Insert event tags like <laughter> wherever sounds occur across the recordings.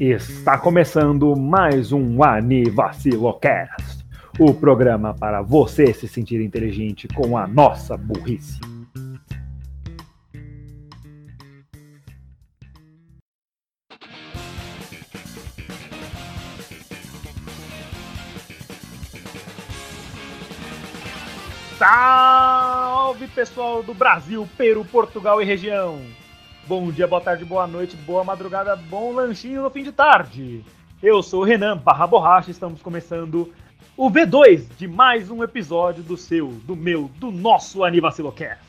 Está começando mais um Anivacilocast, o programa para você se sentir inteligente com a nossa burrice. Salve pessoal do Brasil, Peru, Portugal e região! Bom dia, boa tarde, boa noite, boa madrugada, bom lanchinho no fim de tarde. Eu sou o Renan Barra Borracha, estamos começando o V2 de mais um episódio do seu, do meu, do nosso Anivacilocast.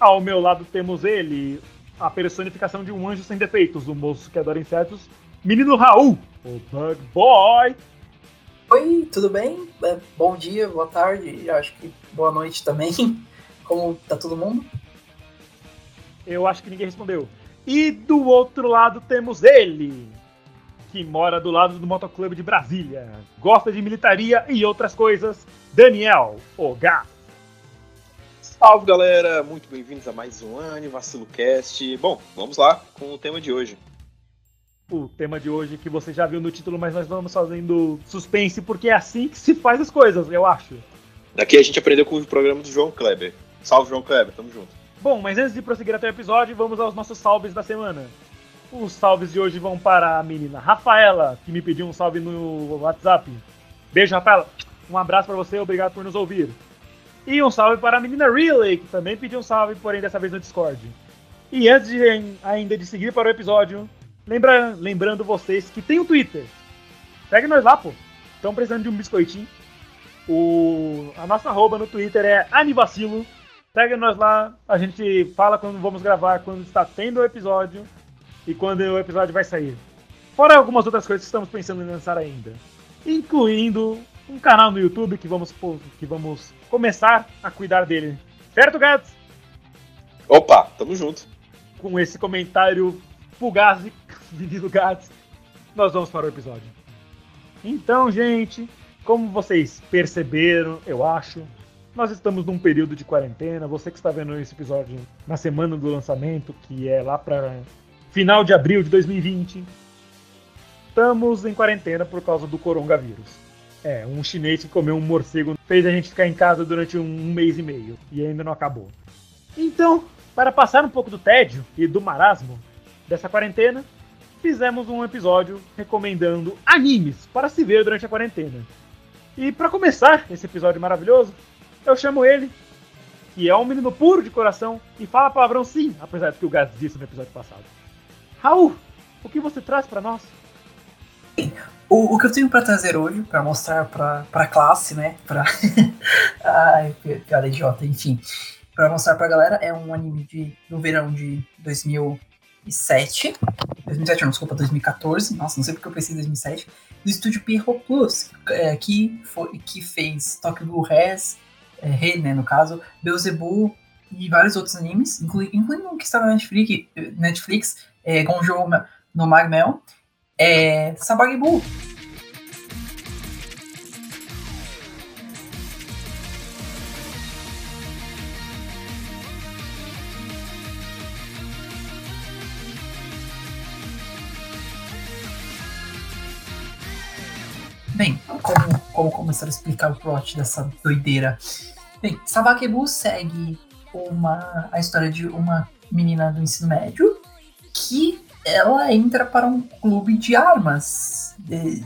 Ao meu lado temos ele, a personificação de um anjo sem defeitos, o moço que adora insetos, menino Raul, o Bug Boy. Oi, tudo bem? Bom dia, boa tarde, acho que boa noite também. <laughs> Como tá todo mundo? Eu acho que ninguém respondeu. E do outro lado temos ele, que mora do lado do Motoclube de Brasília, gosta de militaria e outras coisas, Daniel Ogá. Salve galera, muito bem-vindos a mais um Ani Vacilo Cast. Bom, vamos lá com o tema de hoje. O tema de hoje que você já viu no título, mas nós vamos fazendo suspense porque é assim que se faz as coisas, eu acho. Daqui a gente aprendeu com o programa do João Kleber. Salve João Kleber, tamo junto. Bom, mas antes de prosseguir até o episódio, vamos aos nossos salves da semana. Os salves de hoje vão para a menina Rafaela, que me pediu um salve no WhatsApp. Beijo, Rafaela. Um abraço para você, obrigado por nos ouvir. E um salve para a menina Relay, que também pediu um salve, porém dessa vez no Discord. E antes de, ainda de seguir para o episódio, lembra, lembrando vocês que tem o um Twitter. Segue nós lá, pô. Estão precisando de um biscoitinho. O, a nossa arroba no Twitter é Anivacilo. Segue nós lá, a gente fala quando vamos gravar, quando está tendo o episódio e quando o episódio vai sair. Fora algumas outras coisas que estamos pensando em lançar ainda. Incluindo um canal no YouTube que vamos, que vamos começar a cuidar dele. Certo, Gats? Opa, tamo junto. Com esse comentário fugaz, menino <laughs> Gats, nós vamos para o episódio. Então, gente, como vocês perceberam, eu acho, nós estamos num período de quarentena. Você que está vendo esse episódio na semana do lançamento, que é lá para final de abril de 2020, estamos em quarentena por causa do coronavírus. É, um chinês que comeu um morcego fez a gente ficar em casa durante um mês e meio e ainda não acabou. Então, para passar um pouco do tédio e do marasmo dessa quarentena, fizemos um episódio recomendando animes para se ver durante a quarentena. E para começar esse episódio maravilhoso, eu chamo ele, que é um menino puro de coração e fala palavrão sim, apesar do que o Gás disse no episódio passado. Raul, o que você traz para nós? O, o, que eu tenho para trazer hoje, para mostrar para a classe, né? Pra... <laughs> Ai, piada idiota, enfim. Para mostrar para a galera, é um anime de, do verão de 2007. 2007, não, desculpa, 2014. Nossa, não sei porque eu pensei em 2007. Do estúdio Pierrot Plus, é, que, foi, que fez Tokyo Blue Res, é, Rei, né, no caso, Beelzebub e vários outros animes, inclui, incluindo um que está na Netflix, Netflix é, Gonjo no Magmel, é, Sabagibu. Bem, como, como começar a explicar o plot dessa doideira? Bem, Sabakebu segue uma, a história de uma menina do ensino médio que ela entra para um clube de armas. E,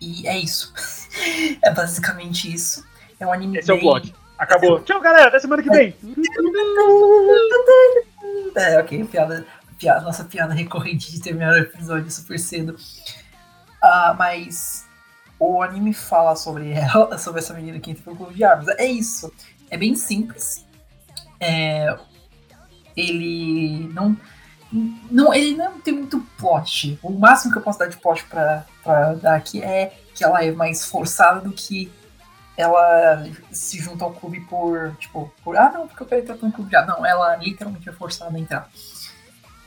e é isso. <laughs> é basicamente isso. É um anime Esse bem... é o plot. Acabou. Tchau, galera. Até semana que vem. <laughs> é, ok. Piada, piada, nossa piada recorrente de terminar o episódio super cedo. Uh, mas o anime fala sobre ela, <laughs> sobre essa menina que entra pro clube de armas. É isso. É bem simples. É, ele não, não. Ele não tem muito plot. O máximo que eu posso dar de plot pra, pra dar aqui é que ela é mais forçada do que ela se junta ao clube por, tipo, por, ah, não, porque eu quero entrar no clube armas. Não, ela literalmente é forçada a entrar.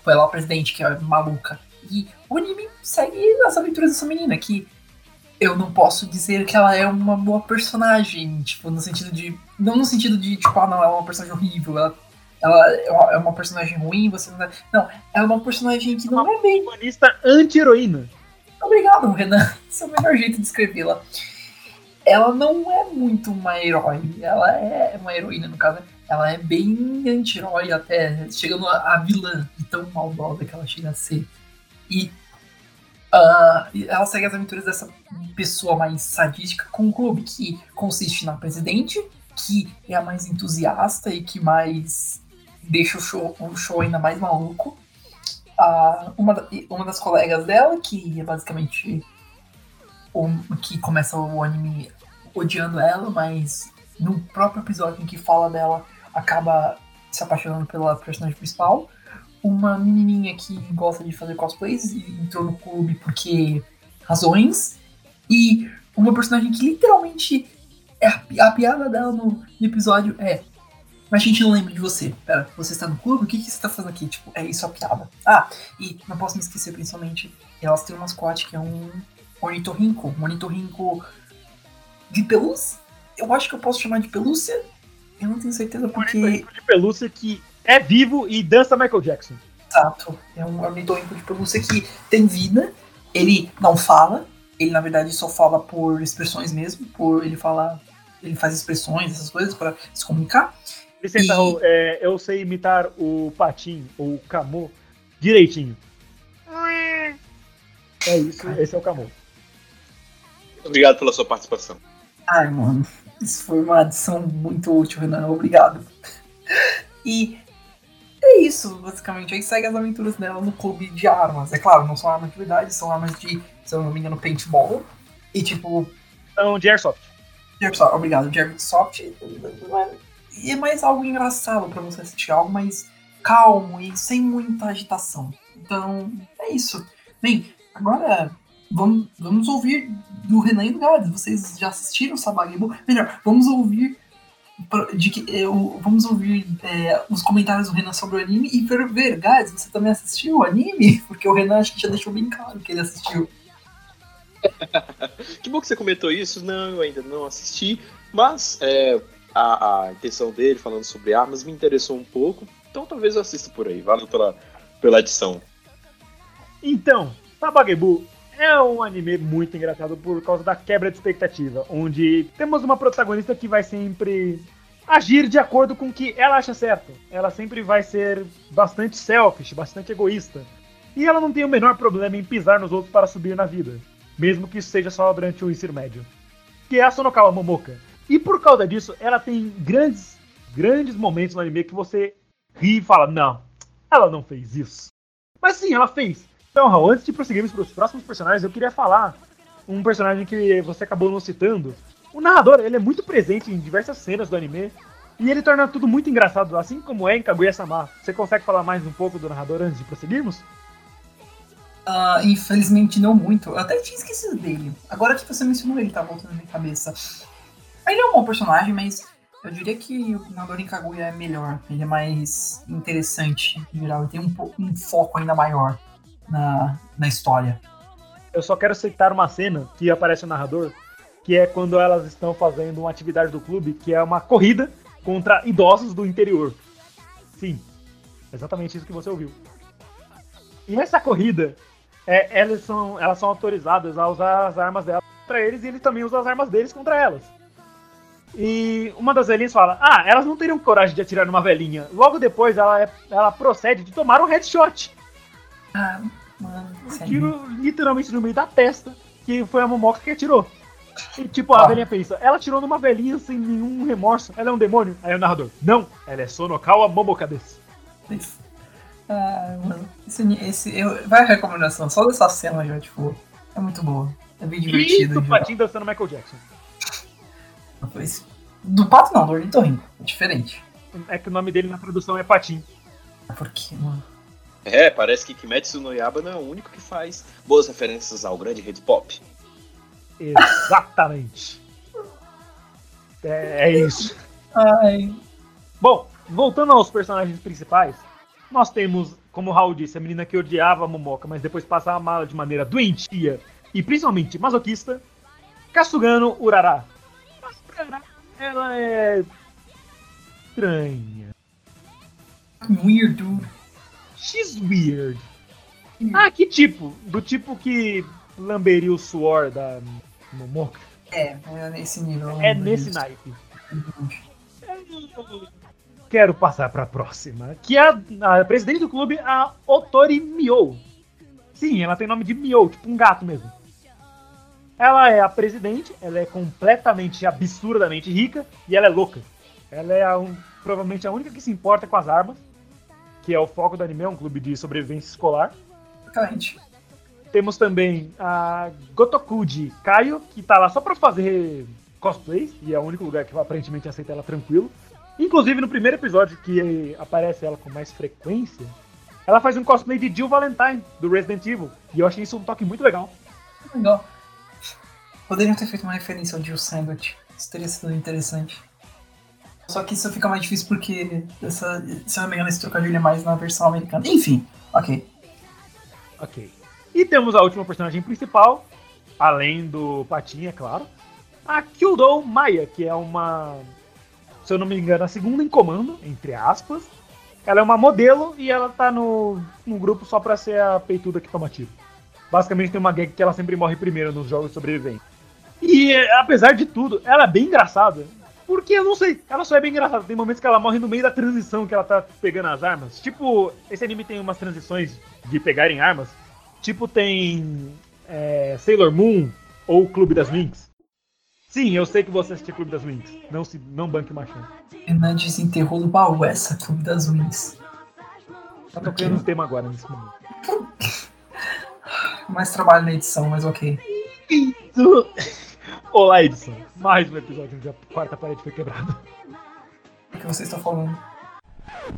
Foi ela a presidente, que é maluca. E o anime segue as aventuras dessa menina, que eu não posso dizer que ela é uma boa personagem, tipo, no sentido de. Não no sentido de, tipo, ah, não, ela é uma personagem horrível, ela ela é uma personagem ruim, você não. Não, ela é uma personagem que não uma é bem. Protagonista anti-heroína. Obrigado, Renan. <laughs> Esse é o melhor jeito de descrevê-la. Ela não é muito uma herói. Ela é uma heroína, no caso. Ela é bem anti-herói até, chegando a, a vilã, de tão maldosa que ela chega a ser. E uh, ela segue as aventuras dessa pessoa mais sadística com o clube, que consiste na presidente, que é a mais entusiasta e que mais deixa o show, o show ainda mais maluco. Uh, uma, uma das colegas dela, que é basicamente o que começa o anime odiando ela, mas no próprio episódio em que fala dela, acaba se apaixonando pela personagem principal. Uma menininha que gosta de fazer cosplays e entrou no clube porque razões. E uma personagem que literalmente é a, a piada dela no, episódio é. Mas a gente não lembra de você. Pera, você está no clube? O que, que você está fazendo aqui? Tipo, é isso a piada. Ah, e não posso me esquecer, principalmente, elas têm um mascote que é um ornitorrinco. Um ornitorrinco de pelúcia. Eu acho que eu posso chamar de pelúcia. Eu não tenho certeza porque. Um de pelúcia que é vivo e dança Michael Jackson. Exato. É um ornitorrinco de pelúcia que tem vida. Ele não fala, ele na verdade só fala por expressões mesmo, por ele fala, ele faz expressões, essas coisas para se comunicar. Licença, e... É, eu sei imitar o Patim ou o Camô direitinho. É isso, esse é o Camô. Obrigado pela sua participação. Ai, mano, isso foi uma adição muito útil, Renan. Obrigado. E é isso, basicamente. Aí segue as aventuras dela no clube de armas. É claro, não são armas de verdade, são armas de, se eu não me engano, paintball. E tipo. São de airsoft. De airsoft, obrigado. De airsoft. E é mais algo engraçado para você assistir, algo mais calmo e sem muita agitação. Então, é isso. Bem, agora vamos, vamos ouvir do Renan e do Gades. Vocês já assistiram o Sabagibo? Melhor, vamos ouvir de que eu, vamos ouvir é, os comentários do Renan sobre o anime e ver, ver, guys, você também assistiu o anime? <laughs> Porque o Renan acho que já deixou bem claro que ele assistiu. <laughs> que bom que você comentou isso. Não, eu ainda não assisti, mas é, a, a, intenção dele falando sobre armas me interessou um pouco, então talvez eu assista por aí. Valeu pela, pela adição. Então, Tabagebu é um anime muito engraçado por causa da quebra de expectativa, onde temos uma protagonista que vai sempre agir de acordo com o que ela acha certo. Ela sempre vai ser bastante selfish, bastante egoísta. E ela não tem o menor problema em pisar nos outros para subir na vida, mesmo que isso seja só durante o ensino médio. Que é a Sonokawa Momoka. E por causa disso, ela tem grandes, grandes momentos no anime que você ri e fala: não, ela não fez isso. Mas sim, ela fez. Então, Raul, antes de prosseguirmos para os próximos personagens, eu queria falar um personagem que você acabou não citando. O narrador, ele é muito presente em diversas cenas do anime e ele torna tudo muito engraçado, assim como é em Kaguya-sama. Você consegue falar mais um pouco do narrador antes de prosseguirmos? Uh, infelizmente não muito. Eu até tinha esquecido dele. Agora que você mencionou ele, tá voltando na minha cabeça. Ele é um bom personagem, mas eu diria que o narrador em Kaguya é melhor. Ele é mais interessante, em geral. Ele tem um, um foco ainda maior na, na história. Eu só quero citar uma cena que aparece o narrador, que é quando elas estão fazendo uma atividade do clube, que é uma corrida contra idosos do interior. Sim, exatamente isso que você ouviu. E essa corrida, é, elas, são, elas são autorizadas a usar as armas delas contra eles e eles também usam as armas deles contra elas. E uma das velhinhas fala: Ah, elas não teriam coragem de atirar numa velhinha. Logo depois ela, é, ela procede de tomar um headshot. Ah, Mano, um tiro literalmente no meio da testa, que foi a Momoca que atirou. E tipo, a ah. velhinha pensa, ela atirou numa velhinha sem nenhum remorso, ela é um demônio? Aí o narrador, não, ela é Sonokawa Momoka desse. Isso. Ah, mano, esse, esse, eu, vai a recomendação, só dessa cena já, tipo, é muito boa. É bem divertido. E do Patinho dançando Michael Jackson. Pois, do Pato não, do Ornitorrinco, é diferente. É que o nome dele na tradução é Patim. Por quê, mano? É, parece que Kimetsu no Yaba não é o único que faz boas referências ao grande hip pop. Exatamente. é, é isso. Ai. Bom, voltando aos personagens principais, nós temos, como o Raul disse, a menina que odiava a Momoka, mas depois passa a amá-la de maneira doentia e principalmente masoquista, Kasugano Urara. Mas Urara, ela é estranha. Weird, dude. She's weird. Ah, que tipo? Do tipo que lamberia o suor da Momoka? É, é nesse nível. É nesse naipe. Quero passar para a próxima, que é a, a, presidente do clube, a Otori Mio. Sim, ela tem nome de Mio, tipo um gato mesmo. Ela é a presidente, ela é completamente absurdamente rica e ela é louca. Ela é a, um, provavelmente a única que se importa com as armas, que é o foco do anime, é um clube de sobrevivência escolar. Exatamente. Temos também a Gotokuji Kaio, que tá lá só pra fazer cosplays, e é o único lugar que aparentemente aceita ela tranquilo. Inclusive, no primeiro episódio que aparece ela com mais frequência, ela faz um cosplay de Jill Valentine, do Resident Evil. E eu achei isso um toque muito legal. Legal. Poderiam ter feito uma referência ao Jill Sandwich. Isso teria sido interessante. Só que isso fica mais difícil porque, essa, se eu não me engano, esse trocadilho é mais na versão americana. Enfim, ok. Ok. E temos a última personagem principal, além do Patinha, é claro, a Kyudo Maya, que é uma, se eu não me engano, a segunda em comando, entre aspas. Ela é uma modelo e ela tá no, no grupo só pra ser a peituda que toma tiro. Basicamente tem uma gag que ela sempre morre primeiro nos jogos de sobrevivência. E apesar de tudo, ela é bem engraçada. Porque eu não sei, ela só é bem engraçada. Tem momentos que ela morre no meio da transição que ela tá pegando as armas. Tipo, esse anime tem umas transições de pegarem armas Tipo, tem é, Sailor Moon ou Clube das Winx. Sim, eu sei que você assistiu Clube das Winx. Não, se, não banque o machão. Renan desenterrou no baú essa Clube das Winx. Tá tocando um tema agora nesse momento. <laughs> Mais trabalho na edição, mas ok. <laughs> Olá, edição. Mais um episódio onde a quarta parede foi quebrada. O que vocês estão falando?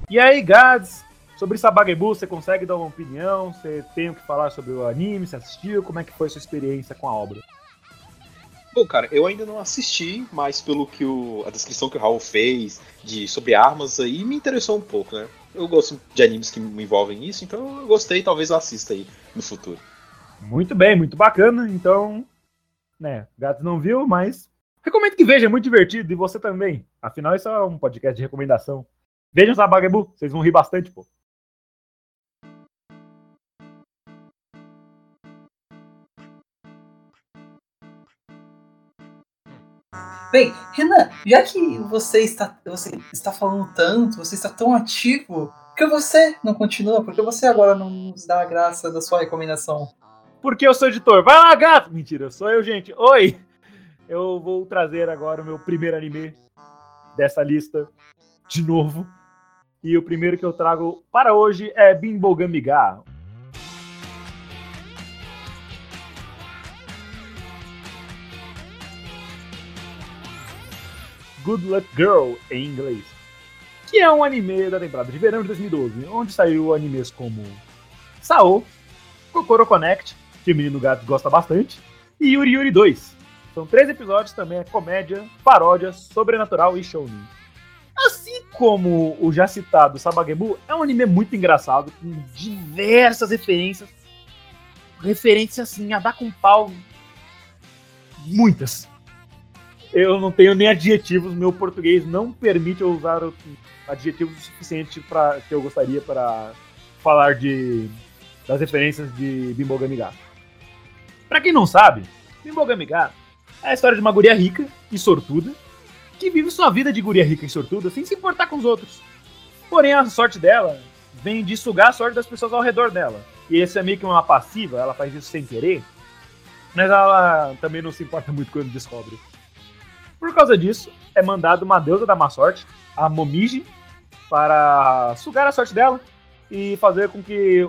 E aí, Gads? Sobre Sabagebu, você consegue dar uma opinião? Você tem o que falar sobre o anime? Você assistiu? Como é que foi a sua experiência com a obra? Bom, cara, eu ainda não assisti, mas pelo que o, a descrição que o Raul fez de sobre armas aí me interessou um pouco, né? Eu gosto de animes que me envolvem isso, então eu gostei, talvez eu assista aí no futuro. Muito bem, muito bacana. Então, né, Gato não viu, mas recomendo que veja, é muito divertido e você também. Afinal, isso é um podcast de recomendação. Vejam Sabagebu, vocês vão rir bastante, pô. Bem, Renan, já que você está, você está falando tanto, você está tão ativo, por que você não continua? Por que você agora não nos dá a graça da sua recomendação? Porque eu sou editor. Vai lá, gato! Mentira, sou eu, gente. Oi! Eu vou trazer agora o meu primeiro anime dessa lista de novo. E o primeiro que eu trago para hoje é Bimbo Gamiga, Good Luck Girl em inglês, que é um anime da temporada de verão de 2012, onde saiu animes como Sao, Kokoro Connect, que o menino gato gosta bastante, e Yuri Yuri 2. São três episódios, também é comédia, paródia, sobrenatural e shounen. Assim como o já citado Sabagebu, é um anime muito engraçado, com diversas referências. Referências assim, a dar com pau. Muitas eu não tenho nem adjetivos, meu português não permite eu usar adjetivos o suficiente para que eu gostaria para falar de das referências de Bimbogami Ga. Para quem não sabe, Bimbogami Ga é a história de uma guria rica e sortuda que vive sua vida de guria rica e sortuda sem se importar com os outros. Porém, a sorte dela vem de sugar a sorte das pessoas ao redor dela. E esse é meio que uma passiva, ela faz isso sem querer, mas ela também não se importa muito quando descobre. Por causa disso, é mandado uma deusa da má sorte, a Momiji, para sugar a sorte dela e fazer com que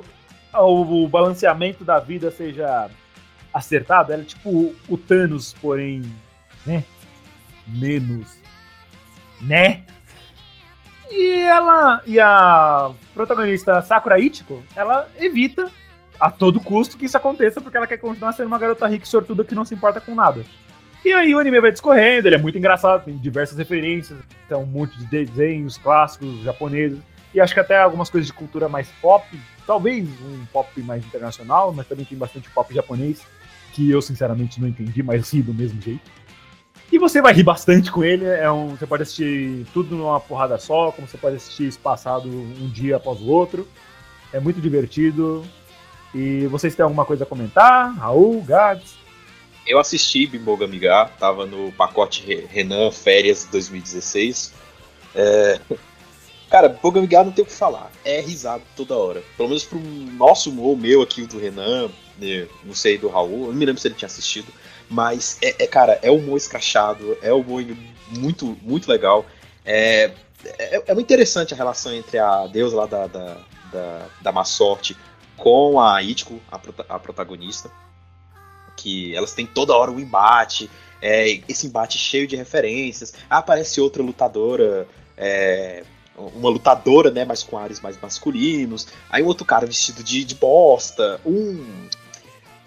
o balanceamento da vida seja acertado. Ela é tipo o Thanos, porém, né? Menos. Né? E ela e a protagonista Sakura Ichiko, ela evita a todo custo que isso aconteça porque ela quer continuar sendo uma garota rica e sortuda que não se importa com nada. E aí o anime vai discorrendo, ele é muito engraçado, tem diversas referências, tem um monte de desenhos clássicos japoneses, e acho que até algumas coisas de cultura mais pop, talvez um pop mais internacional, mas também tem bastante pop japonês, que eu sinceramente não entendi, mas ri do mesmo jeito. E você vai rir bastante com ele. É um, você pode assistir tudo numa porrada só, como você pode assistir espaçado um dia após o outro. É muito divertido. E vocês têm alguma coisa a comentar? Raul, Gads? Eu assisti Bimbo Gamiga, tava no pacote Renan Férias 2016. É... <laughs> Cara, Bimbo Gamiga não tem o que falar. É risado toda hora. Pelo menos pro nosso humor, meu aqui, o do Renan, né, não sei, do Raul, eu não me lembro se ele tinha assistido. Mas, é, é cara, é humor escrachado, é humor muito, muito legal. É, é, é, muito interessante a relação entre a deusa lá da, da, da, da má sorte com a Ichigo, a, a protagonista que elas têm toda hora um embate, é, esse embate cheio de referências. Ah, aparece outra lutadora, é, uma lutadora, né, mas com ares mais masculinos. Aí outro cara vestido de, de bosta, um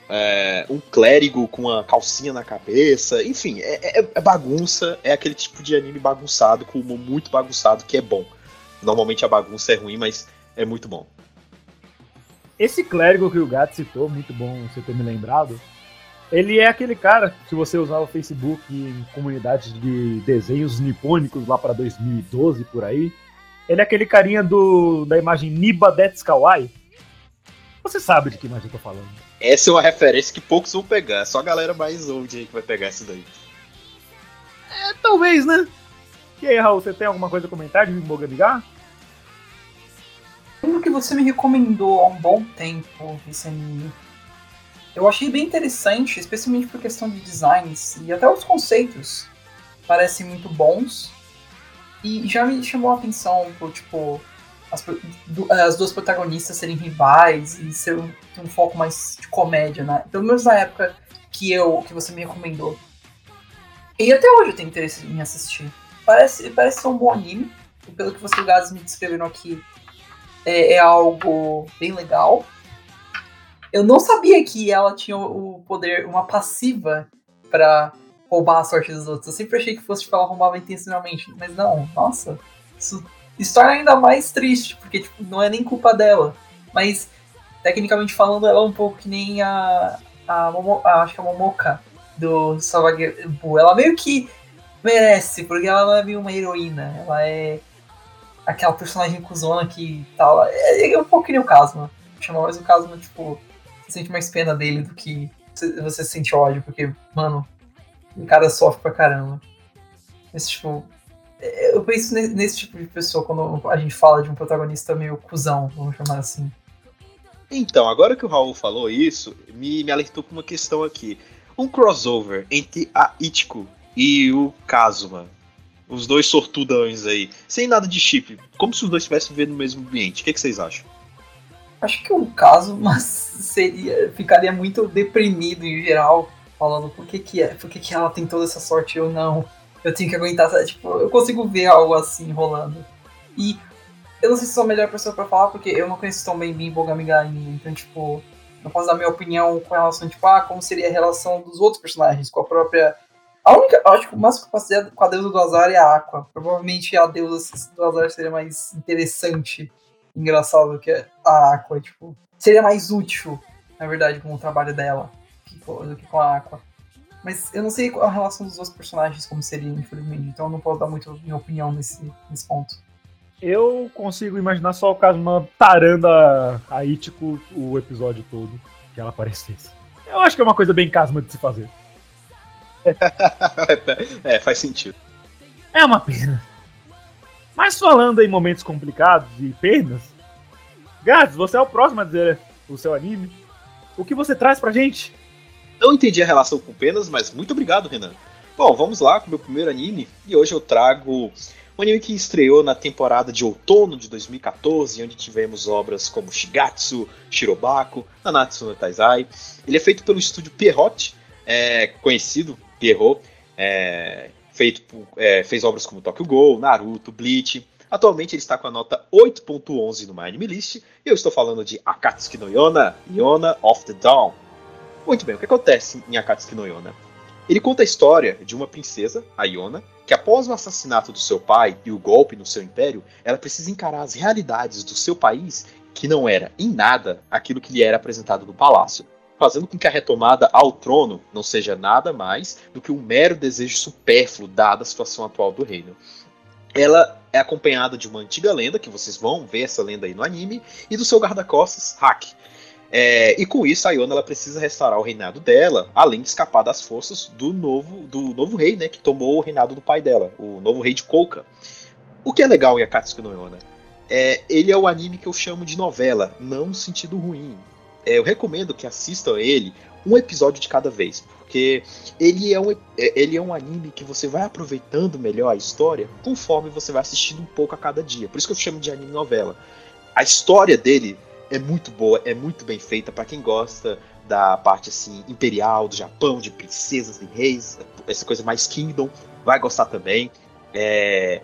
é, um clérigo com uma calcinha na cabeça. Enfim, é, é, é, bagunça, é aquele tipo de anime bagunçado, com humor muito bagunçado, que é bom. Normalmente a bagunça é ruim, mas é muito bom. Esse clérigo que o Gato citou, muito bom você ter me lembrado, ele é aquele cara, se você usar o Facebook em comunidades de desenhos nipônicos lá para 2012 por aí, ele é aquele carinha do da imagem Niba Dets Kawaii. Você sabe de que imagem eu tô falando. Essa é uma referência que poucos vão pegar, só a galera mais old aí que vai pegar isso daí. É, talvez, né? E aí, Raul, você tem alguma coisa a comentar de Mogabigar? Lembro que você me recomendou há um bom tempo esse anime. Eu achei bem interessante, especialmente por questão de designs e até os conceitos parecem muito bons. E já me chamou a atenção por, tipo, as, as duas protagonistas serem rivais e ser um, ter um foco mais de comédia, né? Pelo menos na época que eu que você me recomendou. E até hoje eu tenho interesse em assistir. Parece, parece ser um bom anime. E pelo que vocês gatos me descreveram aqui, é, é algo bem legal. Eu não sabia que ela tinha o poder, uma passiva para roubar a sorte dos outros. Eu sempre achei que fosse tipo, ela roubava intencionalmente. Mas não, nossa. Isso, isso torna ainda mais triste, porque tipo, não é nem culpa dela. Mas, tecnicamente falando, ela é um pouco que nem a. a, Momo, a acho que é a Momoka do Savagebu. Ela meio que merece, porque ela não é meio uma heroína. Ela é aquela personagem cuzona que tal. É, é um pouco que nem o Kazuma. Chama mais o Kazuma, tipo, você sente mais pena dele do que você sente ódio, porque, mano, o cara sofre pra caramba. Esse tipo. É, eu penso nesse tipo de pessoa quando a gente fala de um protagonista meio cuzão, vamos chamar assim. Então, agora que o Raul falou isso, me, me alertou com uma questão aqui. Um crossover entre a Ichigo e o Kazuma. Os dois sortudões aí. Sem nada de chip. Como se os dois estivessem vivendo no mesmo ambiente. O que, que vocês acham? Acho que o caso, mas <laughs> seria ficaria muito deprimido em geral, falando por que que é, por que que ela tem toda essa sorte eu não. Eu tenho que aguentar, tipo, eu consigo ver algo assim rolando. E eu não sei se sou a melhor pessoa para falar, porque eu não conheço tão bem Bimbo Gamiga ainda, então, tipo, não posso dar minha opinião com relação, tipo, ah, como seria a relação dos outros personagens com a própria. A única, acho que o máximo que eu posso dizer com a deusa do azar é a Aqua. Provavelmente a deusa do azar seria mais interessante engraçado do que a Aqua, tipo, seria mais útil, na verdade, com o trabalho dela do que com a Aqua. Mas eu não sei a relação dos outros personagens como seria, infelizmente, então eu não posso dar muito minha opinião nesse, nesse ponto. Eu consigo imaginar só o Kazuma tarando a, a Ichigo o episódio todo, que ela aparecesse. Eu acho que é uma coisa bem Kazuma de se fazer. <laughs> é, faz sentido. É uma pena. Mas falando em momentos complicados e perdas, Gats, você é o próximo a dizer o seu anime. O que você traz pra gente? Não entendi a relação com penas, mas muito obrigado, Renan. Bom, vamos lá com o meu primeiro anime. E hoje eu trago um anime que estreou na temporada de outono de 2014, onde tivemos obras como Shigatsu, Shirobako, Nanatsu no Taizai. Ele é feito pelo estúdio Pierrot, é, conhecido Pierrot, é, feito é, fez obras como Tokyo Ghoul, Naruto, Bleach. Atualmente ele está com a nota 8.11 no My Anime List, e eu estou falando de Akatsuki no Yona, Yona of the Dawn. Muito bem, o que acontece em Akatsuki no Yona? Ele conta a história de uma princesa, a Yona, que após o assassinato do seu pai e o golpe no seu império, ela precisa encarar as realidades do seu país, que não era em nada aquilo que lhe era apresentado no palácio. fazendo com que a retomada ao trono não seja nada mais do que um mero desejo supérfluo dada a situação atual do reino. Ela é acompanhada de uma antiga lenda, que vocês vão ver essa lenda aí no anime, e do seu guarda-costas, Hack. É, e com isso, a Iona ela precisa restaurar o reinado dela, além de escapar das forças do novo, do novo rei, né, que tomou o reinado do pai dela, o novo rei de Kouka. O que é legal em Akatsuki no Yona? É, ele é o anime que eu chamo de novela, não no sentido ruim. É, eu recomendo que assistam ele um episódio de cada vez, porque ele é, um, ele é um anime que você vai aproveitando melhor a história conforme você vai assistindo um pouco a cada dia. Por isso que eu chamo de anime novela. A história dele é muito boa, é muito bem feita para quem gosta da parte assim imperial do Japão, de princesas e reis, essa coisa mais Kingdom, vai gostar também. É...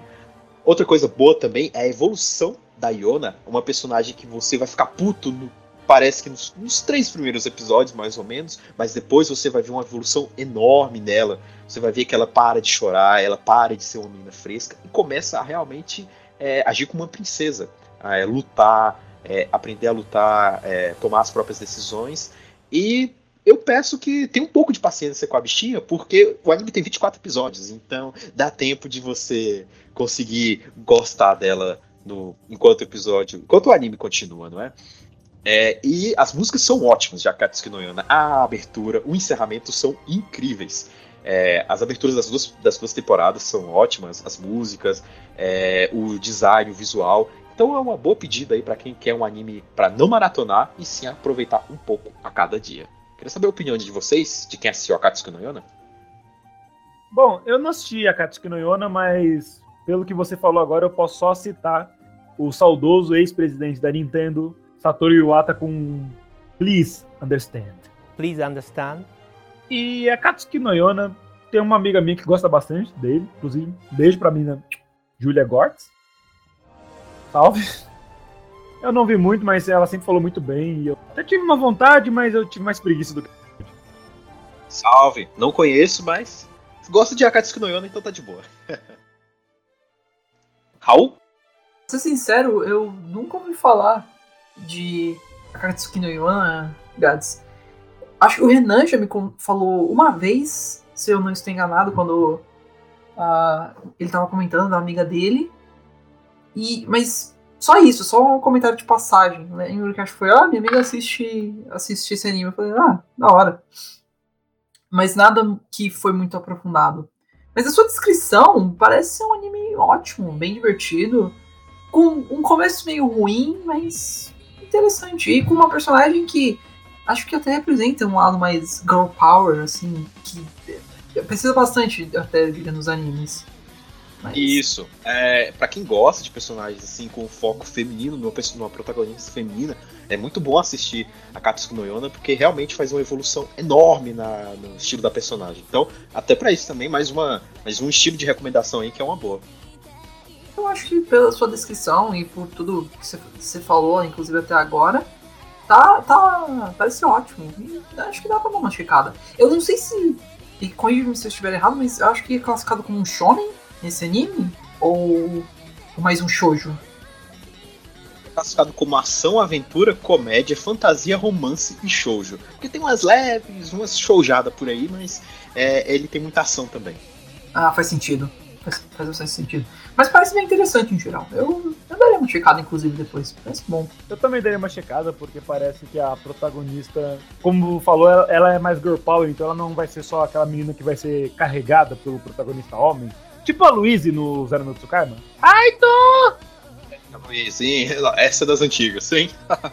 Outra coisa boa também é a evolução da Iona, uma personagem que você vai ficar puto no, parece que nos, nos, três primeiros episódios, mais ou menos, mas depois você vai ver uma evolução enorme nela. Você vai ver que ela para de chorar, ela para de ser uma menina fresca e começa a realmente é, agir como uma princesa, é, lutar, é, aprender a lutar, é, tomar as próprias decisões. E eu peço que tenha um pouco de paciência com a bichinha, porque o anime tem 24 episódios, então dá tempo de você conseguir gostar dela no enquanto o episódio, enquanto o anime continua, não é? É, e as músicas são ótimas de Akatsuki no Yona. A abertura, o encerramento são incríveis. É, as aberturas das duas, das duas temporadas são ótimas, as músicas, é, o design, o visual. Então é uma boa pedida aí para quem quer um anime para não maratonar e sim aproveitar um pouco a cada dia. Queria saber a opinião de vocês, de quem assistiu Akatsuki no Yona. Bom, eu não assisti Akatsuki no Yona, mas pelo que você falou agora, eu posso só citar o saudoso ex-presidente da Nintendo, Satoru Iwata, com Please Understand. Please Understand. E Akatsuki no Yona tem uma amiga minha que gosta bastante dele, inclusive, beijo pra mim, né? Julia Gortz. Salve. Eu não vi muito, mas ela sempre falou muito bem. E eu até tive uma vontade, mas eu tive mais preguiça do que. Salve! Não conheço, mas gosto de Akatsuki no Yona, então tá de boa. <laughs> Raul? Pra ser sincero, eu nunca ouvi falar de Akatsuki no Yona, Gads. Acho que o Renan já me falou uma vez, se eu não estou enganado, quando uh, ele tava comentando da amiga dele. E, mas só isso, só um comentário de passagem. Né? Em que foi, ah, minha amiga assiste, assiste esse anime. Eu falei, ah, da hora. Mas nada que foi muito aprofundado. Mas a sua descrição parece ser um anime ótimo, bem divertido. Com um começo meio ruim, mas interessante. E com uma personagem que acho que até representa um lado mais girl power, assim, que precisa bastante até, diria, nos animes. Mas... Isso. É, para quem gosta de personagens assim com foco feminino, numa, numa protagonista feminina, é muito bom assistir a Katsuki no Yona, porque realmente faz uma evolução enorme na, no estilo da personagem. Então, até para isso também, mais, uma, mais um estilo de recomendação aí que é uma boa. Eu acho que pela sua descrição e por tudo que você falou, inclusive até agora, tá, tá parece ótimo. E acho que dá pra dar uma checada. Eu não sei se, e corrija-me se eu estiver errado, mas eu acho que é classificado como um shonen esse anime? Ou mais um shoujo? classificado como ação, aventura, comédia, fantasia, romance e shoujo. Porque tem umas leves, umas shoujadas por aí, mas é, ele tem muita ação também. Ah, faz sentido. Faz, faz bastante sentido. Mas parece bem interessante em geral. Eu, eu daria uma checada, inclusive, depois. Parece bom. Eu também daria uma checada, porque parece que a protagonista, como falou, ela, ela é mais girl power, então ela não vai ser só aquela menina que vai ser carregada pelo protagonista homem Tipo a Luiz no Zero no Tsukaima. Ai, tô! A sim, essa é das antigas, sim. <laughs>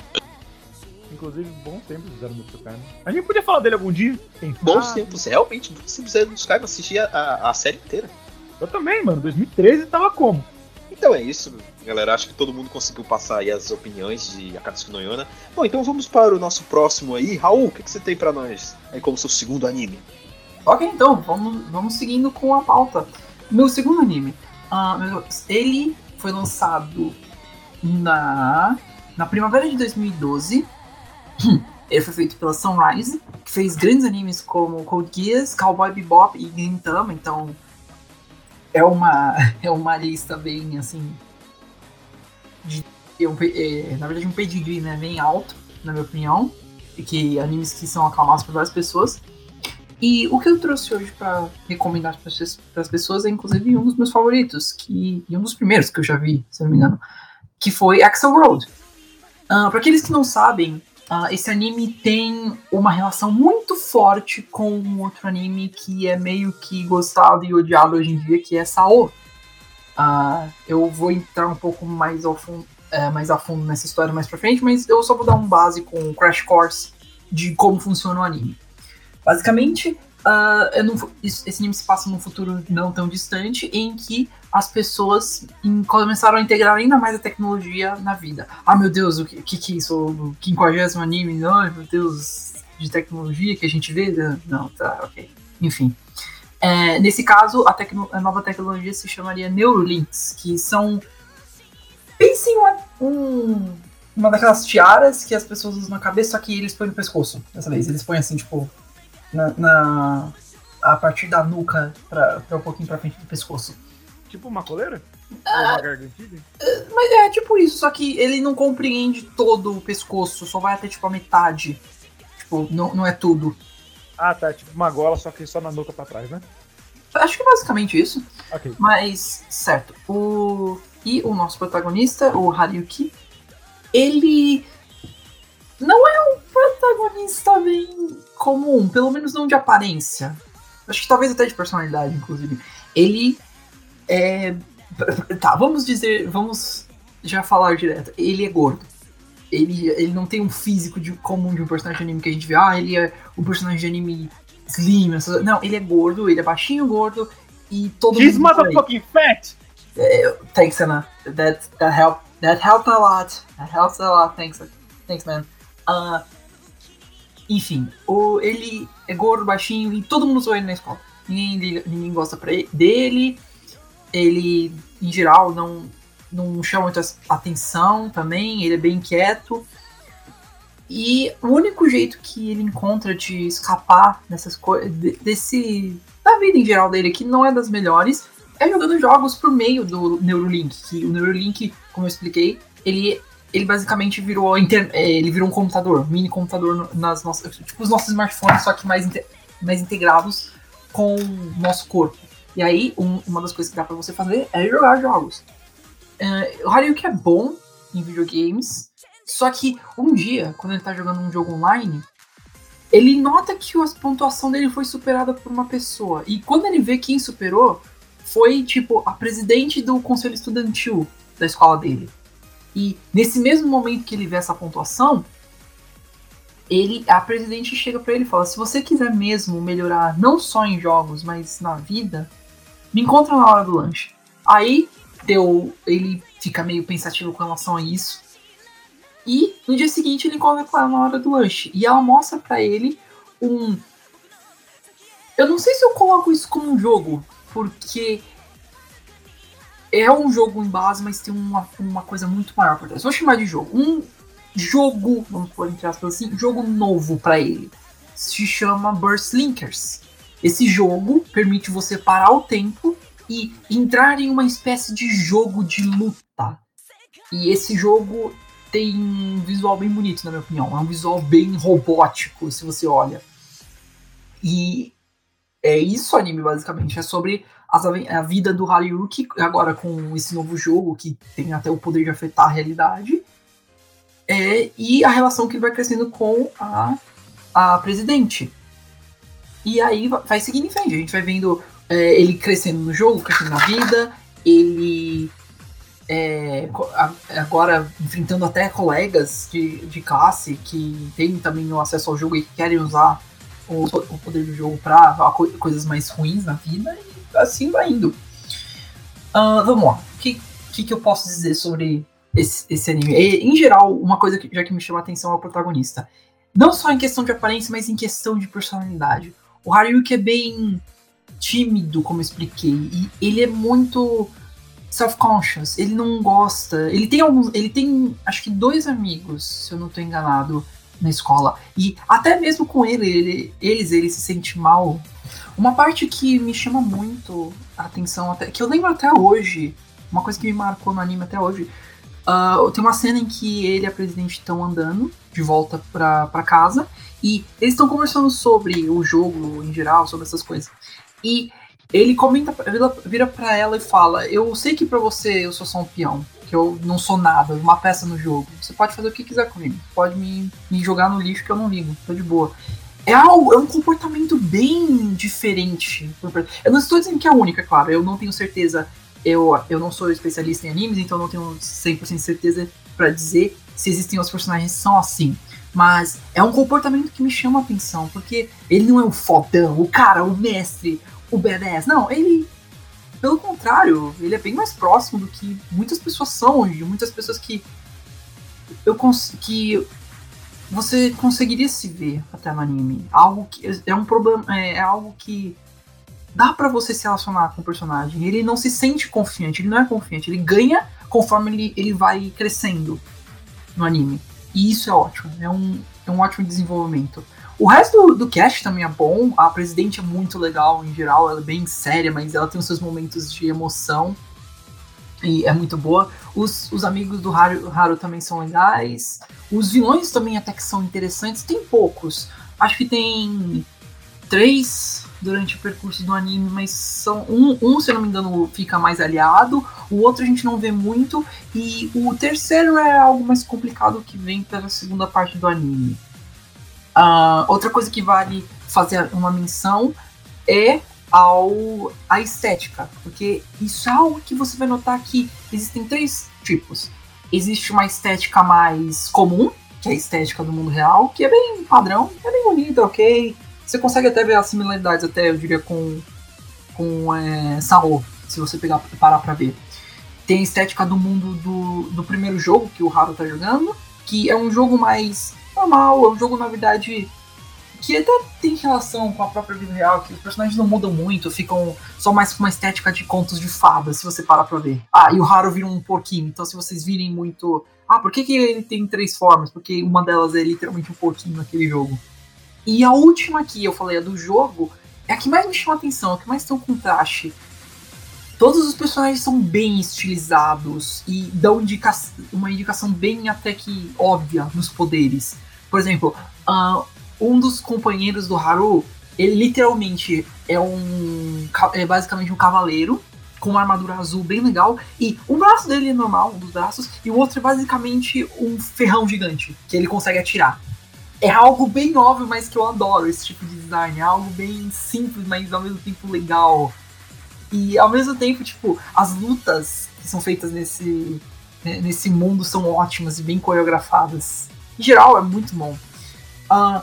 Inclusive, bons tempos do Zero no Tsukaima. A gente podia falar dele algum dia? Bons tempos, realmente, bons tempos Zero no Tsukaima. Assisti a, a, a série inteira. Eu também, mano. 2013 tava como? Então é isso, galera. Acho que todo mundo conseguiu passar aí as opiniões de Akatsuki no Yona. Bom, então vamos para o nosso próximo aí. Raul, o que, que você tem para nós aí como seu segundo anime? Ok, então, vamos, vamos seguindo com a pauta. Meu segundo anime, uh, ele foi lançado na, na primavera de 2012. <clears throat> Ele foi feito pela Sunrise, que fez grandes animes como Code Geass, Cowboy Bebop e Gintama, então é uma, <laughs> é uma lista bem assim. De, é, na verdade, um pedigree né, bem alto, na minha opinião. que animes que são aclamados por várias pessoas. E o que eu trouxe hoje para recomendar para as pessoas é inclusive um dos meus favoritos, que e um dos primeiros que eu já vi, se não me engano, que foi Axel Road. Uh, para aqueles que não sabem, uh, esse anime tem uma relação muito forte com um outro anime que é meio que gostado e odiado hoje em dia, que é Sao. Uh, eu vou entrar um pouco mais ao fundo, é, mais a fundo nessa história mais pra frente, mas eu só vou dar um base com um crash course de como funciona o anime. Basicamente, uh, não, esse anime se passa num futuro não tão distante em que as pessoas em, começaram a integrar ainda mais a tecnologia na vida. Ah, meu Deus, o que, que, é isso? O 50 anime? Não, meu Deus, de tecnologia que a gente vê? Não, tá, ok. Enfim. É, nesse caso, a, a, nova tecnologia se chamaria Neurolinks, que são. Pensem em um, uma daquelas tiaras que as pessoas usam na cabeça, só que eles põem no pescoço. Dessa vez, eles põem assim, tipo, na, na a partir da nuca pra, pra um pouquinho pra frente do pescoço. Tipo uma coleira? Ah, Ou uma gargantilha? É, mas é tipo isso, só que ele não compreende todo o pescoço, só vai até tipo a metade. Tipo, não, não é tudo. Ah, tá. Tipo uma gola, só que só na nuca pra trás, né? Acho que é basicamente isso. Ok. Mas, certo. O... E o nosso protagonista, o Haryuki, ele não é um protagonista bem comum, pelo menos não de aparência. Acho que talvez até de personalidade, inclusive. Ele é. Tá, vamos dizer. Vamos já falar direto. Ele é gordo. Ele, ele não tem um físico de, comum de um personagem de anime que a gente vê. Ah, ele é um personagem de anime slim. Essas... Não, ele é gordo, ele é baixinho, gordo. E todo He's mundo. He's motherfucking fat! Uh, thanks, Anna. That, that, help, that helped a lot. That helps a lot. Thanks, thanks man. Uh, enfim, o, ele é gordo, baixinho e todo mundo zoa ele na escola. Ninguém, ninguém gosta ele, dele. Ele, em geral, não, não chama muita atenção também. Ele é bem quieto. E o único jeito que ele encontra de escapar dessas coisas, desse. da vida em geral dele, que não é das melhores, é jogando jogos por meio do Neurolink. Que o Neurolink, como eu expliquei, ele ele basicamente virou inter... É, ele virou um computador, um mini computador nas nossas, tipo os nossos smartphones, só que mais, mais integrados com o nosso corpo. E aí, um, uma das coisas que dá para você fazer é jogar jogos. Uh, o Haryuki é bom em videogames, só que um dia, quando ele tá jogando um jogo online, ele nota que a pontuação dele foi superada por uma pessoa. E quando ele vê quem superou, foi tipo a presidente do conselho estudantil da escola dele. E nesse mesmo momento que ele vê essa pontuação, ele, a presidente chega para ele e fala: se você quiser mesmo melhorar não só em jogos, mas na vida, me encontra na hora do lanche. Aí deu, ele fica meio pensativo com relação a isso. E no dia seguinte ele encontra com ela na hora do lanche. E ela mostra para ele um. Eu não sei se eu coloco isso como um jogo, porque é um jogo em base, mas tem uma, uma coisa muito maior por trás. Vou chamar de jogo. Um jogo, vamos pôr entre aspas assim, jogo novo para ele. Se chama Burst Linkers. Esse jogo permite você parar o tempo e entrar em uma espécie de jogo de luta. E esse jogo tem um visual bem bonito, na minha opinião. É um visual bem robótico, se você olha. E é isso o anime, basicamente. É sobre as, a vida do Haryuki, agora com esse novo jogo, que tem até o poder de afetar a realidade, é, e a relação que ele vai crescendo com a, a presidente. E aí vai seguindo em frente, a gente vai vendo é, ele crescendo no jogo, crescendo na vida, ele é, agora enfrentando até colegas de, de classe que têm também o acesso ao jogo e que querem usar o, o poder do jogo para coisas mais ruins na vida assim vai indo. Uh, vamos lá. O que, que, que, eu posso dizer sobre esse, esse anime? E, em geral, uma coisa que já que me chama a atenção é o protagonista. Não só em questão de aparência, mas em questão de personalidade. O Haryuki é bem tímido, como eu expliquei, e ele é muito self-conscious. Ele não gosta. Ele tem alguns. Ele tem, acho que dois amigos, se eu não estou enganado, na escola. E até mesmo com ele, ele, eles, ele se sente mal uma parte que me chama muito a atenção, até, que eu lembro até hoje, uma coisa que me marcou no anime até hoje, Uh, tem uma cena em que ele e a presidente estão andando de volta pra, pra casa e eles estão conversando sobre o jogo em geral, sobre essas coisas. E ele comenta, vira pra ela e fala: Eu sei que pra você eu sou só um peão, que eu não sou nada, uma peça no jogo. Você pode fazer o que quiser comigo, pode me, me jogar no lixo que eu não ligo, tô de boa. É, algo, é um comportamento bem diferente. Eu não estou dizendo que é a única, claro, eu não tenho certeza. Eu, eu não sou especialista em animes, então não tenho 100% de certeza para dizer se existem outros personagens que são assim. Mas é um comportamento que me chama a atenção, porque ele não é o fodão, o cara, o mestre, o badass. Não, ele. Pelo contrário, ele é bem mais próximo do que muitas pessoas são hoje. Muitas pessoas que. Eu que você conseguiria se ver até no anime. Algo que é um problema, é, é algo que dá para você se relacionar com o personagem. Ele não se sente confiante, ele não é confiante, ele ganha conforme ele, ele vai crescendo no anime. E isso é ótimo, é um, é um ótimo desenvolvimento. O resto do, do cast também é bom, a presidente é muito legal em geral, ela é bem séria, mas ela tem os seus momentos de emoção e é muito boa. Os, os amigos do Haru, Haru também são legais. Os vilões também até que são interessantes. Tem poucos. Acho que tem três durante o percurso do anime, mas são um, um, se eu não me engano, fica mais aliado, o outro a gente não vê muito, e o terceiro é algo mais complicado que vem pela segunda parte do anime. Uh, outra coisa que vale fazer uma menção é ao a estética, porque isso é algo que você vai notar que existem três tipos. Existe uma estética mais comum, que é a estética do mundo real, que é bem padrão, é bem bonita, ok. Você consegue até ver as similaridades, até eu diria, com, com é, se você pegar parar pra ver. Tem a estética do mundo do, do primeiro jogo que o Haru tá jogando, que é um jogo mais normal, é um jogo, na verdade, que até tem relação com a própria vida real, que os personagens não mudam muito, ficam só mais com uma estética de contos de fadas, se você parar pra ver. Ah, e o Haru vira um porquinho, então se vocês virem muito. Ah, por que, que ele tem três formas? Porque uma delas é literalmente um porquinho naquele jogo. E a última que eu falei, a do jogo, é a que mais me chama atenção, a que mais tem um contraste. Todos os personagens são bem estilizados e dão indica uma indicação bem até que óbvia nos poderes. Por exemplo, uh, um dos companheiros do Haru, ele literalmente é um. é basicamente um cavaleiro com uma armadura azul bem legal. E um braço dele é normal, um dos braços, e o outro é basicamente um ferrão gigante que ele consegue atirar. É algo bem óbvio, mas que eu adoro esse tipo de design. É algo bem simples, mas ao mesmo tempo legal. E ao mesmo tempo, tipo, as lutas que são feitas nesse, né, nesse mundo são ótimas e bem coreografadas. Em geral, é muito bom. Uh,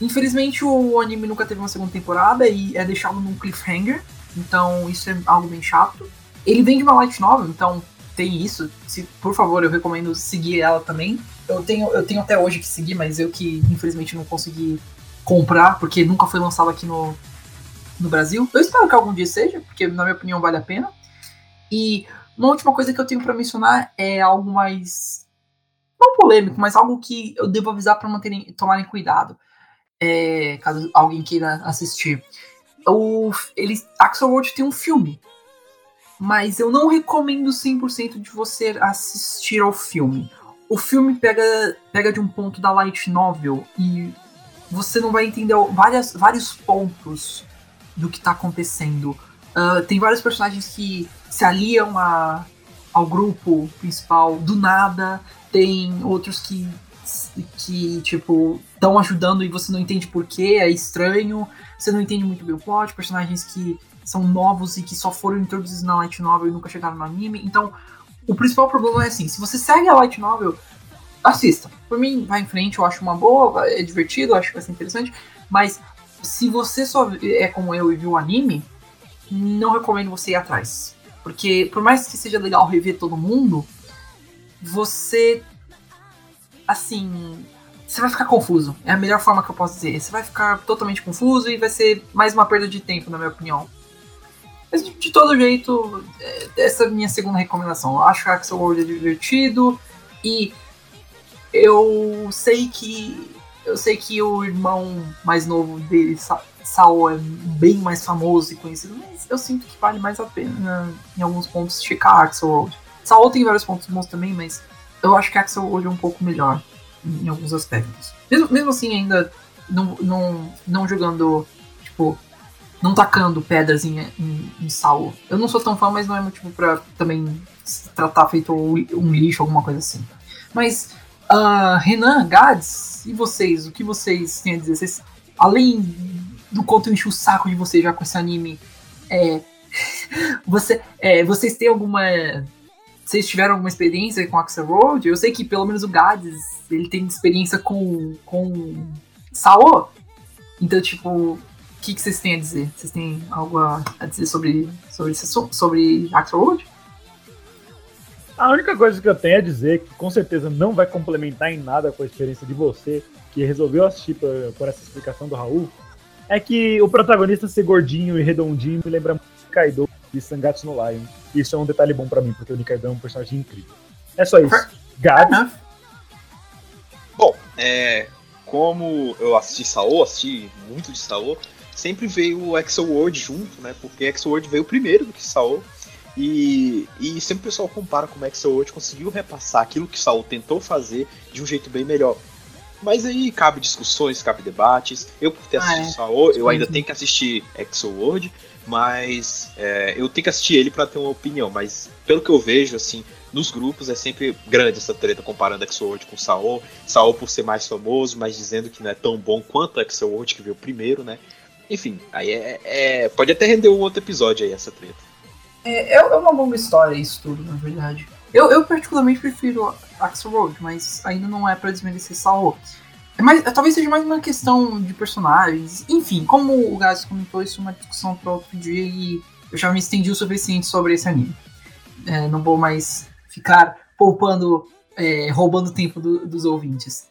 Infelizmente o anime nunca teve uma segunda temporada e é deixado num cliffhanger, então isso é algo bem chato. Ele vem de uma light novel, então tem isso. Se, por favor, eu recomendo seguir ela também. Eu tenho, eu tenho até hoje que seguir, mas eu que infelizmente não consegui comprar, porque nunca foi lançado aqui no, no Brasil. Eu espero que algum dia seja, porque na minha opinião vale a pena. E uma última coisa que eu tenho para mencionar é algo mais não polêmico, mas algo que eu devo avisar para manterem tomarem cuidado é, caso alguém queira assistir. O, ele, Axel World tem um filme, mas eu não recomendo 100% de você assistir ao filme. O filme pega, pega de um ponto da light novel e você não vai entender várias, vários pontos do que está acontecendo. Uh, tem vários personagens que se aliam a, ao grupo principal do nada, tem outros que que, tipo, estão ajudando e você não entende porquê, é estranho, você não entende muito bem o plot, personagens que são novos e que só foram introduzidos na Light Novel e nunca chegaram no anime. Então, o principal problema é assim, se você segue a Light Novel, assista. Por mim, vai em frente, eu acho uma boa, é divertido, acho que vai ser interessante, mas se você só é como eu e viu o anime, não recomendo você ir atrás. Porque por mais que seja legal rever todo mundo, você assim, você vai ficar confuso. É a melhor forma que eu posso dizer. Você vai ficar totalmente confuso e vai ser mais uma perda de tempo, na minha opinião. Mas de, de todo jeito, é, essa é a minha segunda recomendação. Eu acho que Axel World é divertido e eu sei que eu sei que o irmão mais novo dele, Sa Sao, é bem mais famoso e conhecido, mas eu sinto que vale mais a pena em alguns pontos checar Axel World. Saul tem vários pontos bons também, mas eu acho que Axel hoje é um pouco melhor em, alguns aspectos. Mesmo, mesmo assim, ainda não, não, não jogando, tipo, não tacando pedras em, em, em. Eu não sou tão fã, mas não é motivo pra também tratar feito um lixo, alguma coisa assim. Mas, uh, Renan, Gads, e vocês? O que vocês têm a dizer? Vocês, além do quanto eu enchi o saco de vocês já com esse anime, é, <laughs> você, é, vocês têm alguma. Vocês tiveram alguma experiência com Axel Road? Eu sei que pelo menos o Gads ele tem experiência com, com Sao. Então, tipo, o que, que vocês têm a dizer? Vocês têm algo a, a dizer sobre, sobre, sobre Axel Road? A única coisa que eu tenho a dizer, que com certeza não vai complementar em nada com a experiência de você, que resolveu assistir por, por essa explicação do Raul, é que o protagonista ser gordinho e redondinho me lembra muito Kaido de Sangatsu no Lion. Isso é um detalhe bom para mim, porque o Nikaido é um personagem incrível. É só isso. Gabi? Bom, é, como eu assisti Saô, assisti muito de Saô, sempre veio o Exo World junto, né? Porque Exo World veio primeiro do que Saô. E, e sempre o pessoal compara como que Saô conseguiu repassar aquilo que Saô tentou fazer de um jeito bem melhor. Mas aí cabe discussões, cabe debates. Eu, por ter assistido ah, é. Saô, eu ainda tenho que assistir Exo World. Mas é, eu tenho que assistir ele para ter uma opinião. Mas pelo que eu vejo, assim, nos grupos é sempre grande essa treta comparando Exo-World com Saul. Saul por ser mais famoso, mas dizendo que não é tão bom quanto Exo-World que veio primeiro, né? Enfim, aí é, é, pode até render um outro episódio aí essa treta. É, é uma longa história isso tudo, na verdade. Eu, eu particularmente prefiro Axel Road, mas ainda não é para desmerecer Saul. É mais, é, talvez seja mais uma questão de personagens. Enfim, como o Gás comentou, isso é uma discussão para outro dia e eu já me estendi o suficiente sobre esse anime. É, não vou mais ficar poupando, é, roubando tempo do, dos ouvintes.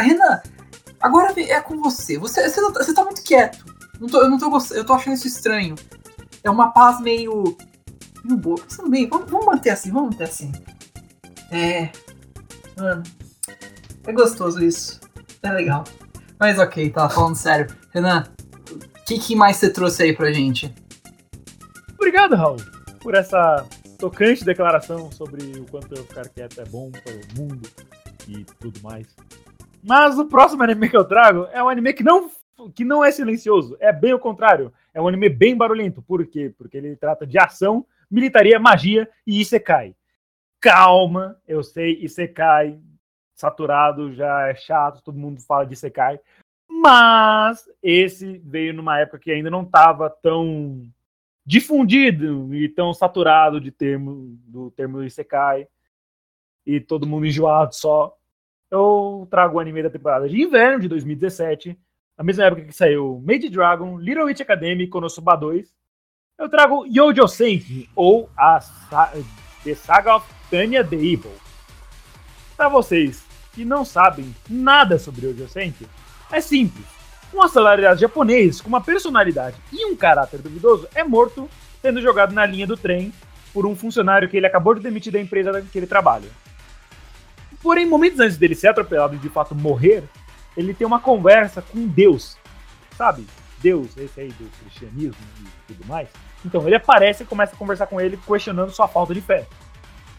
Renan, agora é com você. Você, você, tá, você tá muito quieto. Não tô, eu não tô eu tô achando isso estranho. É uma paz meio. meio boa. Pensando vamos, vamos manter assim, vamos manter assim. É. Mano. É gostoso isso. É legal. Mas ok, tá falando sério. Renan, o que, que mais você trouxe aí pra gente? Obrigado, Raul, por essa tocante declaração sobre o quanto eu ficar quieto é bom para o mundo e tudo mais. Mas o próximo anime que eu trago é um anime que não, que não é silencioso, é bem o contrário. É um anime bem barulhento. Por quê? Porque ele trata de ação, militaria, magia e Isekai. Calma, eu sei, Isekai, saturado, já é chato, todo mundo fala de Isekai. Mas esse veio numa época que ainda não estava tão difundido e tão saturado de termo do termo Isekai. E todo mundo enjoado só eu trago o anime da temporada de inverno de 2017, na mesma época que saiu Made Dragon, Little Witch Academy Konosuba 2. Eu trago Yojo Senki, ou a Sa The Saga of Tanya the Evil. Para vocês que não sabem nada sobre Yojo Senki, é simples. Um assalariado japonês com uma personalidade e um caráter duvidoso é morto sendo jogado na linha do trem por um funcionário que ele acabou de demitir da empresa que ele trabalha. Porém, momentos antes dele ser atropelado e de fato morrer, ele tem uma conversa com Deus. Sabe? Deus, esse aí do cristianismo e tudo mais. Então ele aparece e começa a conversar com ele, questionando sua falta de fé.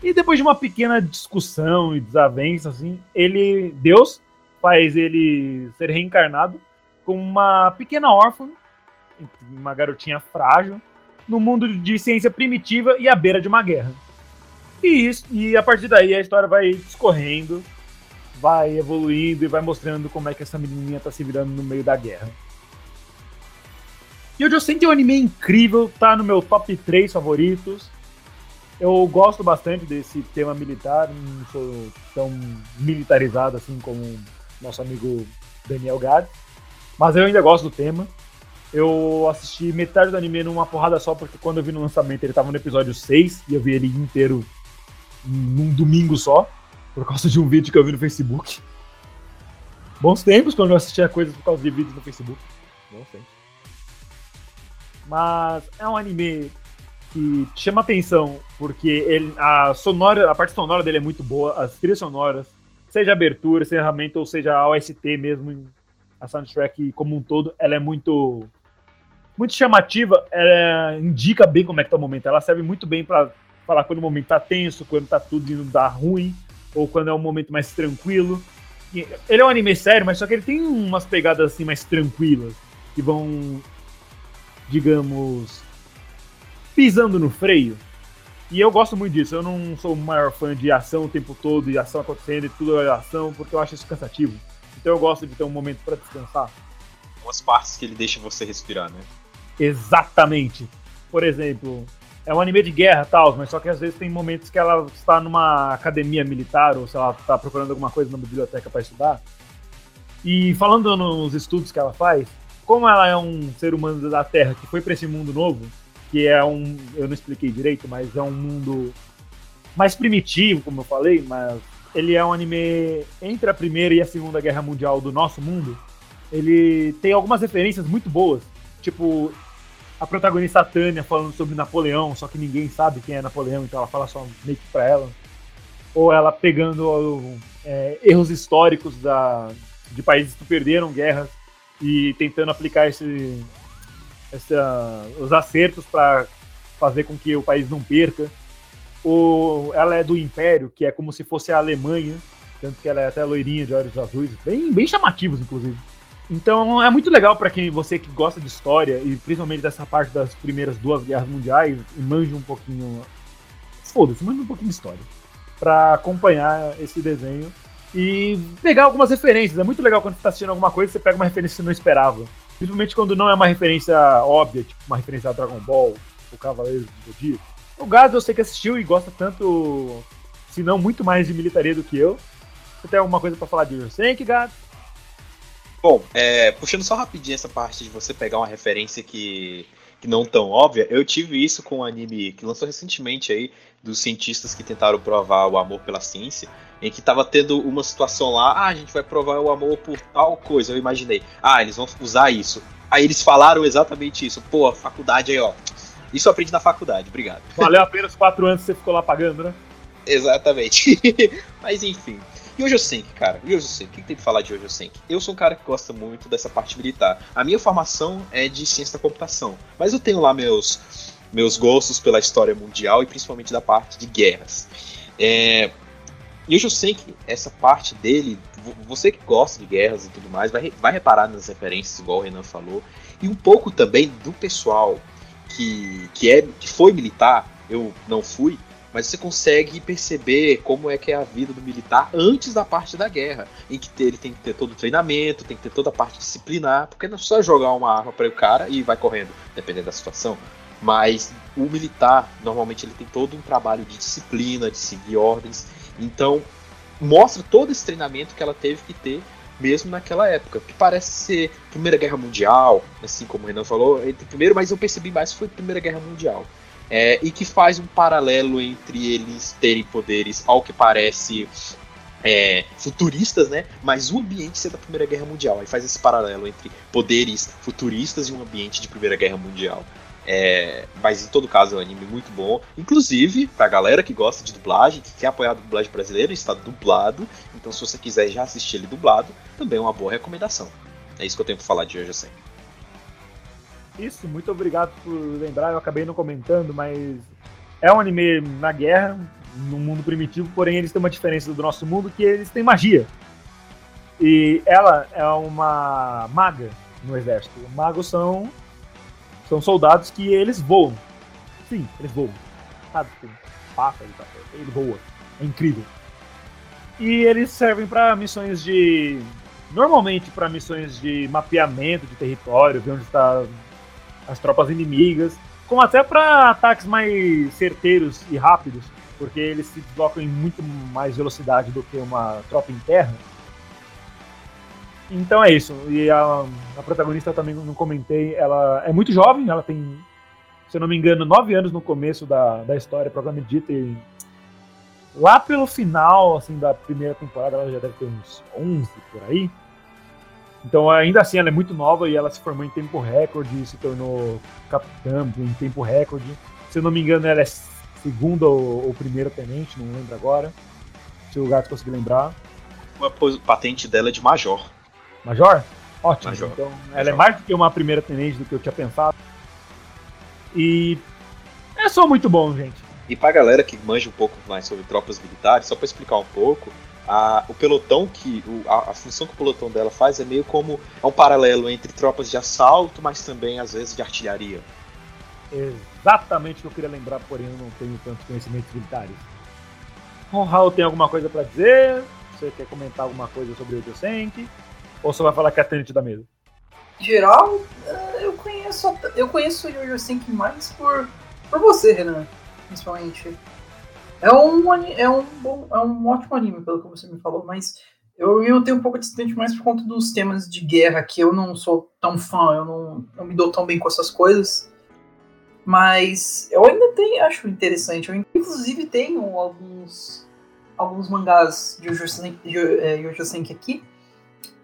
E depois de uma pequena discussão e desavença, assim, ele. Deus faz ele ser reencarnado como uma pequena órfã, uma garotinha frágil, no mundo de ciência primitiva e à beira de uma guerra. E, isso, e a partir daí a história vai discorrendo vai evoluindo e vai mostrando como é que essa menininha tá se virando no meio da guerra. E o Josen é um anime incrível, tá no meu top 3 favoritos. Eu gosto bastante desse tema militar, não sou tão militarizado assim como nosso amigo Daniel Gad, mas eu ainda gosto do tema. Eu assisti metade do anime numa porrada só, porque quando eu vi no lançamento ele tava no episódio 6 e eu vi ele inteiro num domingo só, por causa de um vídeo que eu vi no Facebook. Bons tempos quando eu assistia coisas por causa de vídeos no Facebook. Bons tempos. Mas é um anime que chama atenção, porque ele, a sonora, a parte sonora dele é muito boa, as trilhas sonoras, seja abertura, seja ferramenta ou seja a OST mesmo, a soundtrack como um todo, ela é muito muito chamativa, ela indica bem como é que tá o momento, ela serve muito bem para falar quando o momento tá tenso, quando tá tudo indo dar ruim, ou quando é um momento mais tranquilo. Ele é um anime sério, mas só que ele tem umas pegadas assim mais tranquilas, que vão digamos, pisando no freio. E eu gosto muito disso. Eu não sou o maior fã de ação o tempo todo e ação acontecendo e tudo é ação, porque eu acho isso cansativo. Então eu gosto de ter um momento para descansar. Umas partes que ele deixa você respirar, né? Exatamente. Por exemplo, é um anime de guerra tal, mas só que às vezes tem momentos que ela está numa academia militar ou se ela está procurando alguma coisa na biblioteca para estudar. E falando nos estudos que ela faz, como ela é um ser humano da Terra que foi para esse mundo novo, que é um, eu não expliquei direito, mas é um mundo mais primitivo, como eu falei, mas ele é um anime entre a primeira e a segunda guerra mundial do nosso mundo. Ele tem algumas referências muito boas, tipo a protagonista Tânia falando sobre Napoleão, só que ninguém sabe quem é Napoleão, então ela fala só meio que pra ela. Ou ela pegando é, erros históricos da, de países que perderam guerras e tentando aplicar esse, essa, os acertos para fazer com que o país não perca. O, ela é do Império, que é como se fosse a Alemanha, tanto que ela é até loirinha de olhos azuis, bem, bem chamativos, inclusive. Então é muito legal para quem você que gosta de história e principalmente dessa parte das primeiras duas guerras mundiais e manja um pouquinho. Foda-se, manja um pouquinho de história. para acompanhar esse desenho e pegar algumas referências. É muito legal quando você tá assistindo alguma coisa, você pega uma referência que você não esperava. Principalmente quando não é uma referência óbvia, tipo uma referência a Dragon Ball, o Cavaleiro do Dia. O Gado eu sei que assistiu e gosta tanto, se não muito mais de militaria do que eu. Você tem alguma coisa para falar de Ursenk, Gado? Bom, é, puxando só rapidinho essa parte de você pegar uma referência que, que não tão óbvia, eu tive isso com um anime que lançou recentemente aí, dos cientistas que tentaram provar o amor pela ciência em que tava tendo uma situação lá, ah, a gente vai provar o amor por tal coisa. Eu imaginei, ah, eles vão usar isso. Aí eles falaram exatamente isso. Pô, a faculdade aí, ó. Isso eu aprendi na faculdade, obrigado. Valeu apenas quatro anos que você ficou lá pagando, né? <laughs> Exatamente. <laughs> Mas enfim. Eu sei, cara. Eu sei. O que tem que falar de eu sei? Eu sou um cara que gosta muito dessa parte militar. A minha formação é de ciência da computação. Mas eu tenho lá meus, meus gostos pela história mundial e principalmente da parte de guerras. É, sei que essa parte dele, você que gosta de guerras e tudo mais, vai, vai reparar nas referências, igual o Renan falou, e um pouco também do pessoal que, que, é, que foi militar, eu não fui, mas você consegue perceber como é que é a vida do militar antes da parte da guerra, em que ele tem que ter todo o treinamento, tem que ter toda a parte disciplinar, porque não é só jogar uma arma para o cara e vai correndo, dependendo da situação. Mas o militar, normalmente, ele tem todo um trabalho de disciplina, de seguir ordens, então, mostra todo esse treinamento que ela teve que ter mesmo naquela época, que parece ser Primeira Guerra Mundial, assim como o Renan falou, entre primeiro, mas eu percebi mais que foi Primeira Guerra Mundial. É, e que faz um paralelo entre eles terem poderes, ao que parece é, futuristas, né? Mas o ambiente ser da Primeira Guerra Mundial. Aí faz esse paralelo entre poderes futuristas e um ambiente de Primeira Guerra Mundial. É, mas em todo caso é um anime muito bom. Inclusive, pra galera que gosta de dublagem, que quer apoiar a dublagem brasileira, está dublado. Então, se você quiser já assistir ele dublado, também é uma boa recomendação. É isso que eu tenho pra falar de hoje, assim. Isso, muito obrigado por lembrar. Eu acabei não comentando, mas é um anime na guerra, num mundo primitivo, porém eles têm uma diferença do nosso mundo que eles têm magia. E ela é uma maga no exército. Magos são são soldados que eles voam. Sim, eles voam. Sabe? Tem pássaro, ele voa. É incrível. E eles servem para missões de. Normalmente para missões de mapeamento de território, ver onde estão tá as tropas inimigas, como até para ataques mais certeiros e rápidos, porque eles se deslocam em muito mais velocidade do que uma tropa em terra. Então é isso. E a, a protagonista também não comentei, ela é muito jovem, ela tem, se eu não me engano, nove anos no começo da, da história, programa dita e lá pelo final assim da primeira temporada ela já deve ter uns 11 por aí. Então ainda assim ela é muito nova e ela se formou em tempo recorde, se tornou capitã em tempo recorde. Se eu não me engano ela é segunda ou, ou primeira tenente, não lembro agora. Se o gato conseguir lembrar. A patente dela é de major. Major? Ótimo. Major. Então, ela é Major. é mais do que uma primeira tenente do que eu tinha pensado. E é só muito bom, gente. E pra galera que manja um pouco mais sobre tropas militares, só para explicar um pouco, a, o pelotão que. O, a, a, função que o pelotão dela faz é meio como. É um paralelo entre tropas de assalto, mas também às vezes de artilharia. Exatamente o que eu queria lembrar, porém eu não tenho tantos conhecimentos militares. O Raul tem alguma coisa para dizer? Você quer comentar alguma coisa sobre o Yosenki? Ou você vai falar que é a Tenente da mesa? Em geral, eh, eu conheço, eu conheço o Jojo mais por, por você, Renan, principalmente. É um, é, um bom, é um ótimo anime, pelo que você me falou, mas eu, eu tenho um pouco distante mais por conta dos temas de guerra, que eu não sou tão fã, eu não, não me dou tão bem com essas coisas. Mas eu ainda tenho, acho interessante. Eu inclusive tenho alguns alguns mangás de Jojo Senki aqui.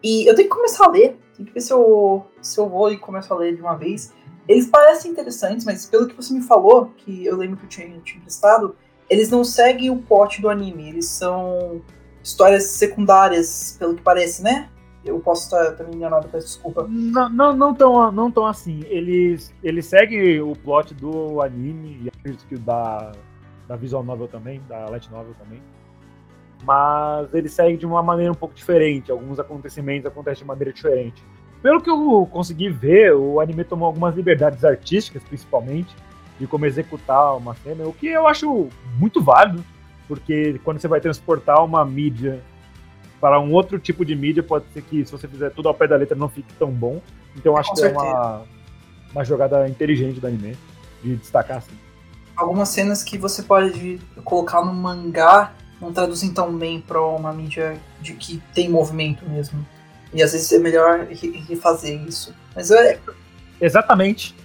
E eu tenho que começar a ler. Tem que ver se eu, se eu vou e começo a ler de uma vez. Eles parecem interessantes, mas pelo que você me falou, que eu lembro que eu tinha, tinha emprestado, eles não seguem o plot do anime. Eles são histórias secundárias, pelo que parece, né? Eu posso estar também enganado, peço desculpa. Não, não, não, tão, não tão assim. Eles, eles seguem o plot do anime e acredito que o da, da visual novel também, da light novel também mas ele segue de uma maneira um pouco diferente. Alguns acontecimentos acontecem de maneira diferente. Pelo que eu consegui ver, o anime tomou algumas liberdades artísticas, principalmente, de como executar uma cena, o que eu acho muito válido, porque quando você vai transportar uma mídia para um outro tipo de mídia, pode ser que se você fizer tudo ao pé da letra não fique tão bom. Então eu acho Com que certeza. é uma, uma jogada inteligente do anime, de destacar assim. Algumas cenas que você pode colocar no mangá não traduzem tão bem para uma mídia de que tem movimento mesmo. E às vezes é melhor refazer isso. Mas é. Exatamente.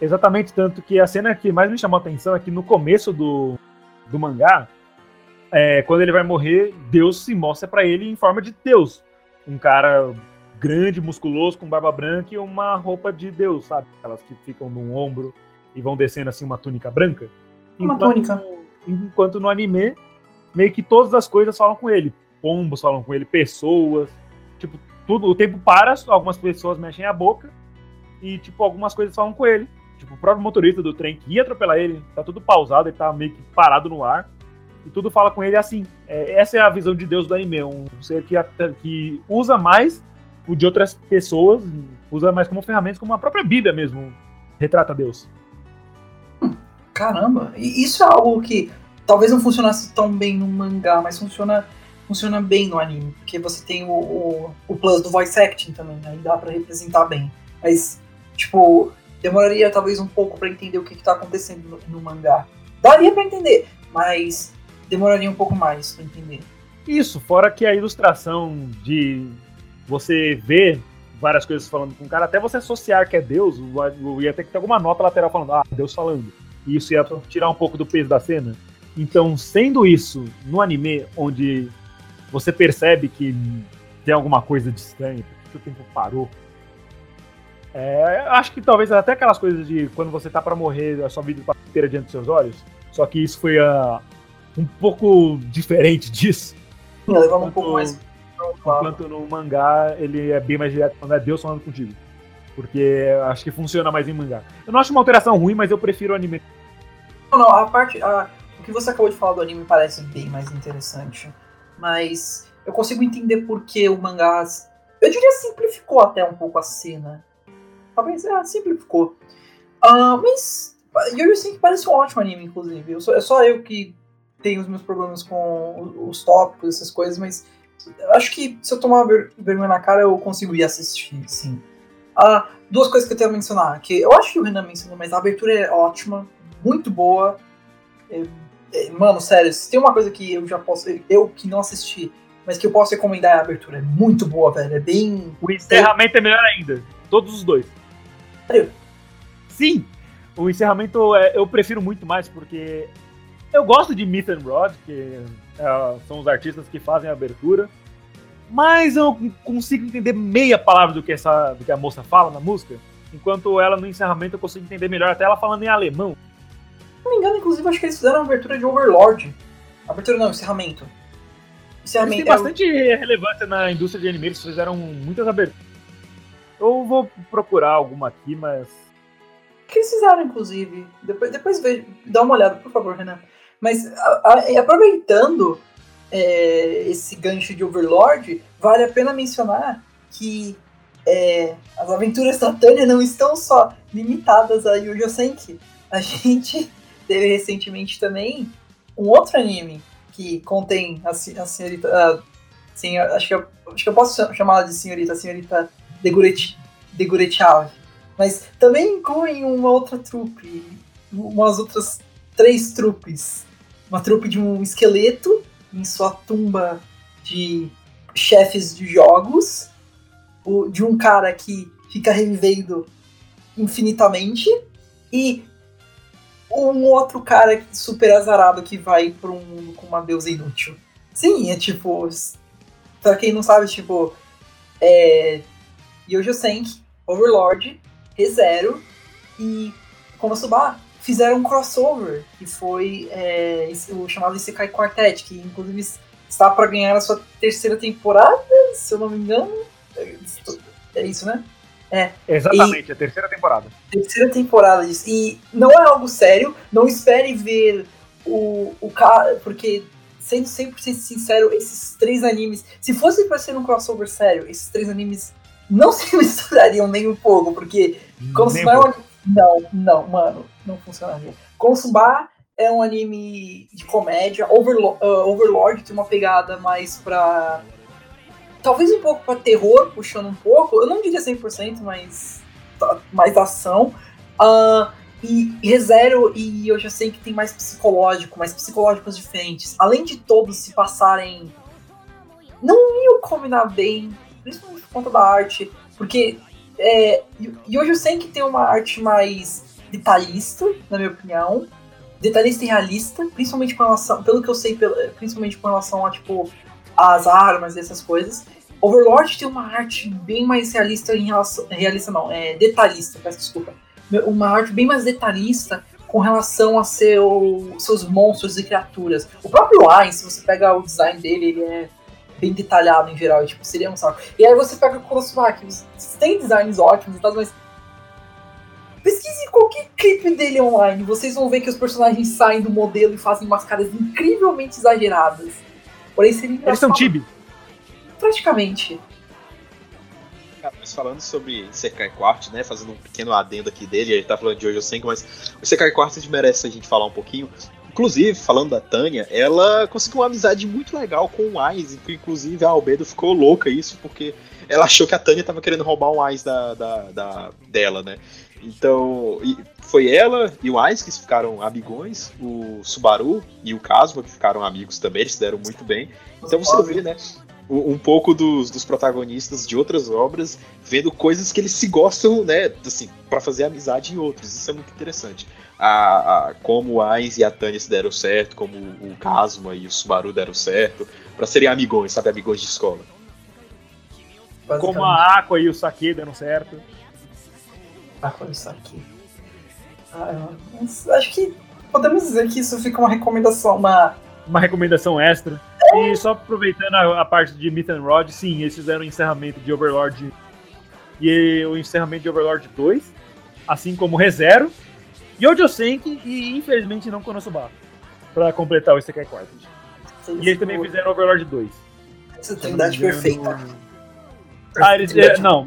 Exatamente, tanto que a cena que mais me chamou a atenção é que no começo do, do mangá, é, quando ele vai morrer, Deus se mostra para ele em forma de Deus. Um cara grande, musculoso, com barba branca e uma roupa de Deus, sabe? Aquelas que ficam no ombro e vão descendo assim uma túnica branca. Uma enquanto, túnica. Enquanto no anime meio que todas as coisas falam com ele. Pombos falam com ele, pessoas. Tipo, tudo, o tempo para, algumas pessoas mexem a boca e, tipo, algumas coisas falam com ele. Tipo, o próprio motorista do trem que ia atropelar ele, tá tudo pausado, ele tá meio que parado no ar. E tudo fala com ele assim. É, essa é a visão de Deus do anime. Um ser que, que usa mais o de outras pessoas, usa mais como ferramentas, como a própria Bíblia mesmo retrata Deus. Caramba, isso é algo que talvez não funcionasse tão bem no mangá, mas funciona, funciona bem no anime, porque você tem o, o, o plus do voice acting também, aí dá para representar bem. Mas, tipo, demoraria talvez um pouco para entender o que, está acontecendo no, no, mangá. Daria para entender, mas demoraria um pouco mais para entender. Isso, fora que a ilustração de você ver várias coisas falando com o cara, até você associar que é Deus, ia ter que ter alguma nota lateral falando, ah, Deus falando. E isso ia tirar um pouco do peso da cena. Então, sendo isso no anime, onde você percebe que tem alguma coisa de estranho, porque o tempo parou. É, acho que talvez até aquelas coisas de quando você tá para morrer, a sua vida passa inteira diante dos seus olhos. Só que isso foi uh, um pouco diferente disso. Levando um pouco mais. Enquanto no mangá ele é bem mais direto quando é Deus falando contigo. Porque acho que funciona mais em mangá. Eu não acho uma alteração ruim, mas eu prefiro o anime. Não, não, a parte. A o que você acabou de falar do anime parece bem mais interessante. Mas eu consigo entender por que o mangá. Eu diria simplificou até um pouco a cena. Talvez é, simplificou. Uh, mas Yo-Yo Senki parece um ótimo anime, inclusive. Eu só, é só eu que tenho os meus problemas com os tópicos, essas coisas, mas acho que se eu tomar vergonha na cara, eu consigo ir assistir, sim. Ah, duas coisas que eu tenho a mencionar, que eu acho que o Renan mencionou, mas a abertura é ótima, muito boa. É, é, mano, sério, se tem uma coisa que eu já posso. Eu que não assisti, mas que eu posso recomendar é a abertura. É muito boa, velho. É bem. O encerramento é melhor ainda. Todos os dois. Sim! O encerramento é, eu prefiro muito mais porque eu gosto de Myth and Rod, que é, são os artistas que fazem a abertura, mas eu consigo entender meia palavra do que, essa, do que a moça fala na música, enquanto ela no encerramento eu consigo entender melhor, até ela falando em alemão. Se não me engano, inclusive, acho que eles fizeram a abertura de Overlord. Abertura não, encerramento. Encerramento. Eles têm bastante é o... relevância na indústria de anime, eles fizeram muitas aberturas. Eu vou procurar alguma aqui, mas. O que fizeram, inclusive? Depois, depois veja, dá uma olhada, por favor, Renan. Mas a, a, aproveitando é, esse gancho de Overlord, vale a pena mencionar que é, as aventuras da Tânia não estão só limitadas a Yu Senki. A gente <laughs> teve recentemente também um outro anime que contém a, a senhorita. A, sim, acho, que eu, acho que eu posso chamá-la de senhorita, a senhorita Deguretial. Mas também inclui uma outra trupe, umas outras três trupes uma trupe de um esqueleto em sua tumba de chefes de jogos, de um cara que fica revivendo infinitamente, e um outro cara super azarado que vai para um mundo com uma deusa inútil. Sim, é tipo. Pra quem não sabe, tipo. É. Yojo Senki, Overlord, ReZero e Konosuba fizeram um crossover, que foi é, o chamado Isekai Quartet, que inclusive está para ganhar a sua terceira temporada, se eu não me engano. É isso, né? É. Exatamente, e, a terceira temporada. Terceira temporada disso. E não é algo sério, não espere ver o, o cara, porque sendo 100% sincero, esses três animes, se fosse para ser um crossover sério, esses três animes não se <laughs> misturariam nem um pouco, porque como se não, não, não, mano não funcionaria. Konosuba é um anime de comédia. Overlord, uh, Overlord tem uma pegada mais pra. Talvez um pouco pra terror, puxando um pouco. Eu não diria 100%, mas. Tá, mais ação. Uh, e ReZero e eu já sei que tem mais psicológico, mais psicológicos diferentes. Além de todos se passarem. Não iam combinar bem, principalmente por conta da arte. Porque. É, e hoje eu sei que tem uma arte mais detalhista, na minha opinião. Detalhista e realista, principalmente com relação, pelo que eu sei, principalmente com relação a, tipo, as armas e essas coisas. Overlord tem uma arte bem mais realista em relação. Realista não, é detalhista, peço desculpa. Uma arte bem mais detalhista com relação a seu, seus monstros e criaturas. O próprio Ain, se você pega o design dele, ele é bem detalhado em geral, tipo, seria um saco. E aí você pega o Kurosuba, que tem designs ótimos e tal, mas Pesquise qualquer clipe dele online. Vocês vão ver que os personagens saem do modelo e fazem umas caras incrivelmente exageradas. Porém, seria Eles são tibi. Praticamente. Cara, mas falando sobre Sekai Quart, né? Fazendo um pequeno adendo aqui dele, ele tá falando de Jojo Senko, mas o Sekai Quart merece a gente falar um pouquinho. Inclusive, falando da Tânia, ela conseguiu uma amizade muito legal com o Ais, inclusive a Albedo ficou louca isso, porque ela achou que a Tânia tava querendo roubar o Ais da, da, da, dela, né? Então, foi ela e o Ice que ficaram amigões, o Subaru e o Kazuma que ficaram amigos também, eles se deram muito bem. Então você vê, né, um pouco dos, dos protagonistas de outras obras vendo coisas que eles se gostam, né, assim, para fazer amizade em outros. Isso é muito interessante. A, a, como o Ainz e a Tânia se deram certo, como o Kazuma e o Subaru deram certo, para serem amigões, sabe, amigões de escola. Como a Aqua e o Saki deram certo. Ah, foi isso aqui. Ah, acho que podemos dizer que isso fica uma recomendação, uma. Uma recomendação extra. E só aproveitando a, a, parte de Myth and Rod, sim, eles fizeram o encerramento de Overlord e o encerramento de Overlord 2, assim como ReZero, Yojo Senki e infelizmente não Konosuba, pra completar o Isekai Quartet. E eles também fizeram Overlord 2. Essa trindade perfeita. Ah, eles. É, não,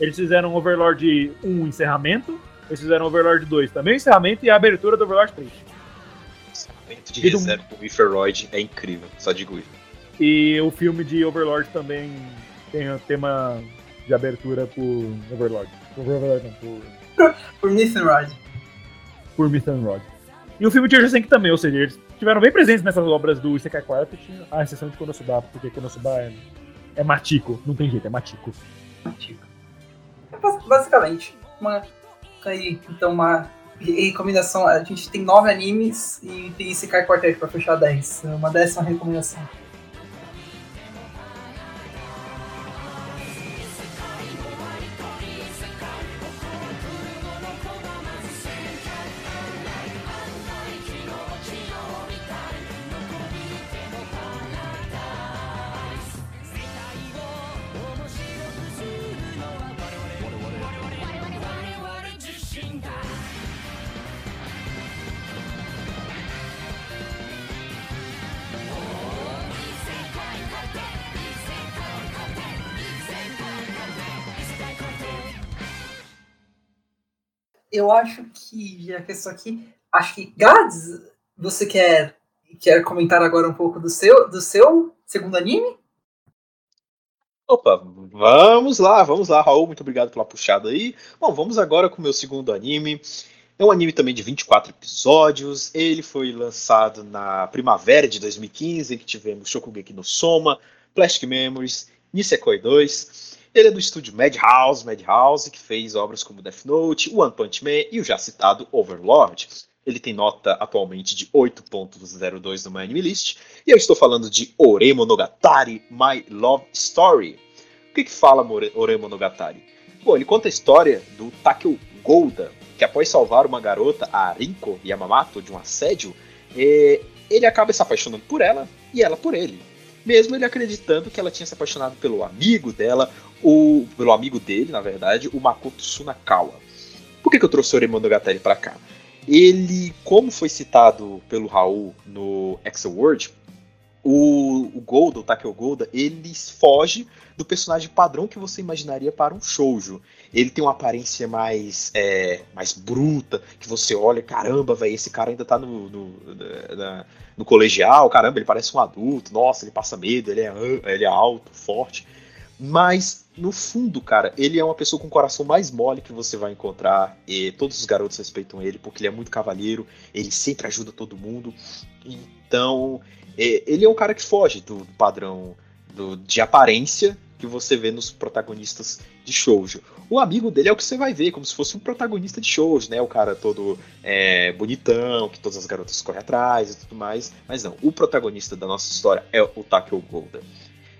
eles fizeram Overlord 1 encerramento, eles fizeram Overlord 2 também encerramento e a abertura do Overlord 3. Encerramento de reserva do Wiferoid é incrível, só digo isso. E o filme de Overlord também tem o tema de abertura por Overlord. Por Overlord, não, <laughs> por. por Mithenrod. Por Mithenrod. E o filme de Urgensenk também, ou seja, eles tiveram bem presentes nessas obras do Isekai Quartet, a exceção de Konosuba, porque Konosuba é, é matico, não tem jeito, é matico. Matico. Basicamente, uma. Aí, então, uma recomendação. A gente tem nove animes e tem Isekai Quartet pra fechar dez. Uma décima recomendação. Eu acho que, já que isso aqui, acho que Gads, você quer, quer comentar agora um pouco do seu, do seu segundo anime? Opa, vamos lá, vamos lá, Raul, muito obrigado pela puxada aí. Bom, vamos agora com o meu segundo anime. É um anime também de 24 episódios. Ele foi lançado na primavera de 2015, em que tivemos Shokugeki no Soma, Plastic Memories, Nisekoi 2. Ele é do estúdio Madhouse, Madhouse, que fez obras como Death Note, One Punch Man e o já citado Overlord. Ele tem nota atualmente de 8.02 no My Anime List. E eu estou falando de Ore Monogatari, My Love Story. O que, que fala Ore Monogatari? Bom, ele conta a história do Takeo Golda, que após salvar uma garota, a Rinko Yamamoto, de um assédio, eh, ele acaba se apaixonando por ela e ela por ele mesmo ele acreditando que ela tinha se apaixonado pelo amigo dela, o, pelo amigo dele, na verdade, o Makoto Sunakawa. Por que, que eu trouxe o Oremonogatari para cá? Ele, como foi citado pelo Raul no Excel Word, o, o Golda, o Takeo Golda, ele foge do personagem padrão que você imaginaria para um shoujo. Ele tem uma aparência mais é, mais bruta, que você olha, caramba, velho, esse cara ainda tá no, no, na, no colegial, caramba, ele parece um adulto, nossa, ele passa medo, ele é, ele é alto, forte. Mas, no fundo, cara, ele é uma pessoa com o coração mais mole que você vai encontrar. E todos os garotos respeitam ele, porque ele é muito cavalheiro, ele sempre ajuda todo mundo. Então, é, ele é um cara que foge do padrão do, de aparência que você vê nos protagonistas de shoujo. O amigo dele é o que você vai ver, como se fosse um protagonista de shoujo, né? O cara todo é, bonitão, que todas as garotas correm atrás e tudo mais. Mas não, o protagonista da nossa história é o Takeo Golda.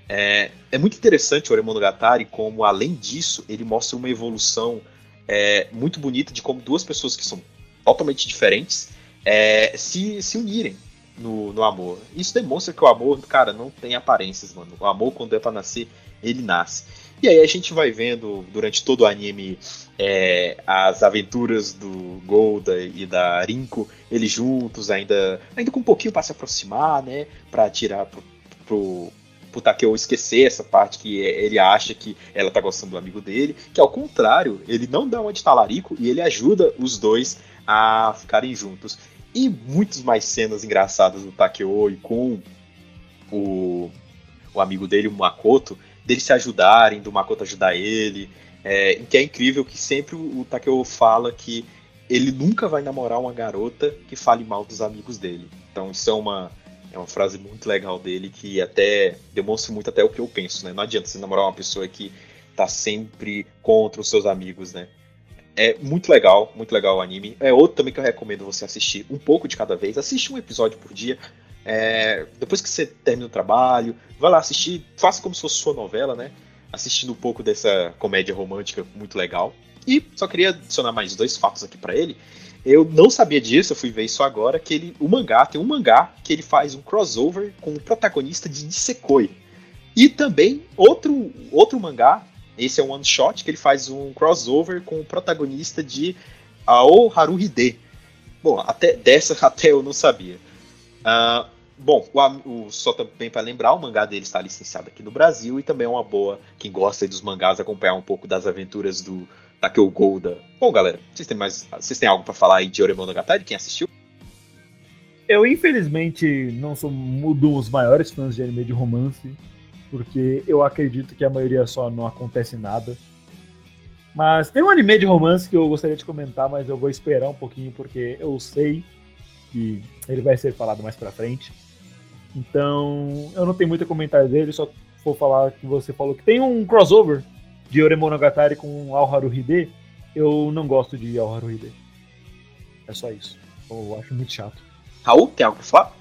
É, é muito interessante o Oremonogatari como, além disso, ele mostra uma evolução é, muito bonita de como duas pessoas que são totalmente diferentes é, se, se unirem no, no amor. Isso demonstra que o amor, cara, não tem aparências, mano. O amor, quando é pra nascer, ele nasce. E aí a gente vai vendo durante todo o anime é, as aventuras do Golda e da Rinko, eles juntos, ainda, ainda com um pouquinho para se aproximar, né? Pra tirar pro, pro, Takeo esquecer essa parte que ele acha que ela tá gostando do amigo dele, que ao contrário, ele não dá uma de talarico e ele ajuda os dois a ficarem juntos. E muitas mais cenas engraçadas do Takeo e com o, o amigo dele, o Makoto, deles se ajudarem, do Makoto ajudar ele. É, que é incrível que sempre o Takeo fala que ele nunca vai namorar uma garota que fale mal dos amigos dele. Então isso é uma, é uma frase muito legal dele que até demonstra muito até o que eu penso, né? Não adianta você namorar uma pessoa que tá sempre contra os seus amigos, né? É muito legal, muito legal o anime. É outro também que eu recomendo você assistir um pouco de cada vez. Assiste um episódio por dia. É, depois que você termina o trabalho, vai lá assistir, faça como se fosse sua novela, né? Assistindo um pouco dessa comédia romântica muito legal. E só queria adicionar mais dois fatos aqui para ele. Eu não sabia disso, eu fui ver isso agora, que ele, o mangá, tem um mangá que ele faz um crossover com o protagonista de Nisekoi. E também outro, outro mangá esse é um one shot que ele faz um crossover com o protagonista de Ao Haruhide. Bom, até dessa <laughs> até eu não sabia. Uh, bom, o, o, só também para lembrar, o mangá dele está licenciado aqui no Brasil e também é uma boa quem gosta dos mangás acompanhar um pouco das aventuras do Takeo Golda. Bom, galera, vocês têm mais, vocês têm algo para falar aí de Oremonogatari? Quem assistiu? Eu, infelizmente, não sou um dos maiores fãs de anime de romance, porque eu acredito que a maioria só não acontece nada. Mas tem um anime de romance que eu gostaria de comentar, mas eu vou esperar um pouquinho, porque eu sei que ele vai ser falado mais pra frente. Então, eu não tenho muito comentário dele, só vou falar que você falou que tem um crossover de Ore Monogatari com Alharu Hide. Eu não gosto de Alharu Hide. É só isso. Eu acho muito chato. Raul, tem algo pra falar?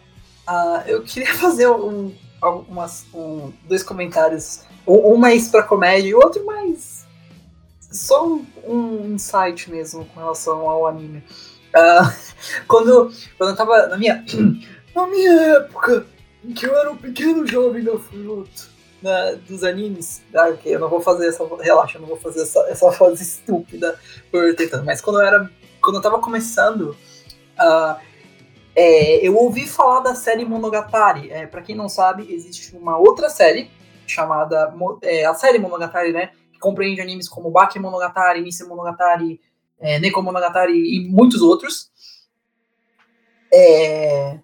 Uh, eu queria <laughs> fazer um, algumas, um, dois comentários. Um, um mais pra comédia e outro mais. Só um, um insight mesmo com relação ao anime. Uh, <laughs> quando, quando eu tava na minha. <clears throat> na minha época, em que eu era um pequeno jovem da fruta na, dos animes. Ah, ok, eu não vou fazer essa. Relaxa, eu não vou fazer essa, essa fase estúpida por tentando. Mas quando eu era. Quando eu tava começando. Uh, é, eu ouvi falar da série Monogatari. É, para quem não sabe, existe uma outra série chamada é, a série Monogatari, né? Que compreende animes como Baki Monogatari, Nise Monogatari, é, Neko Monogatari e muitos outros. É,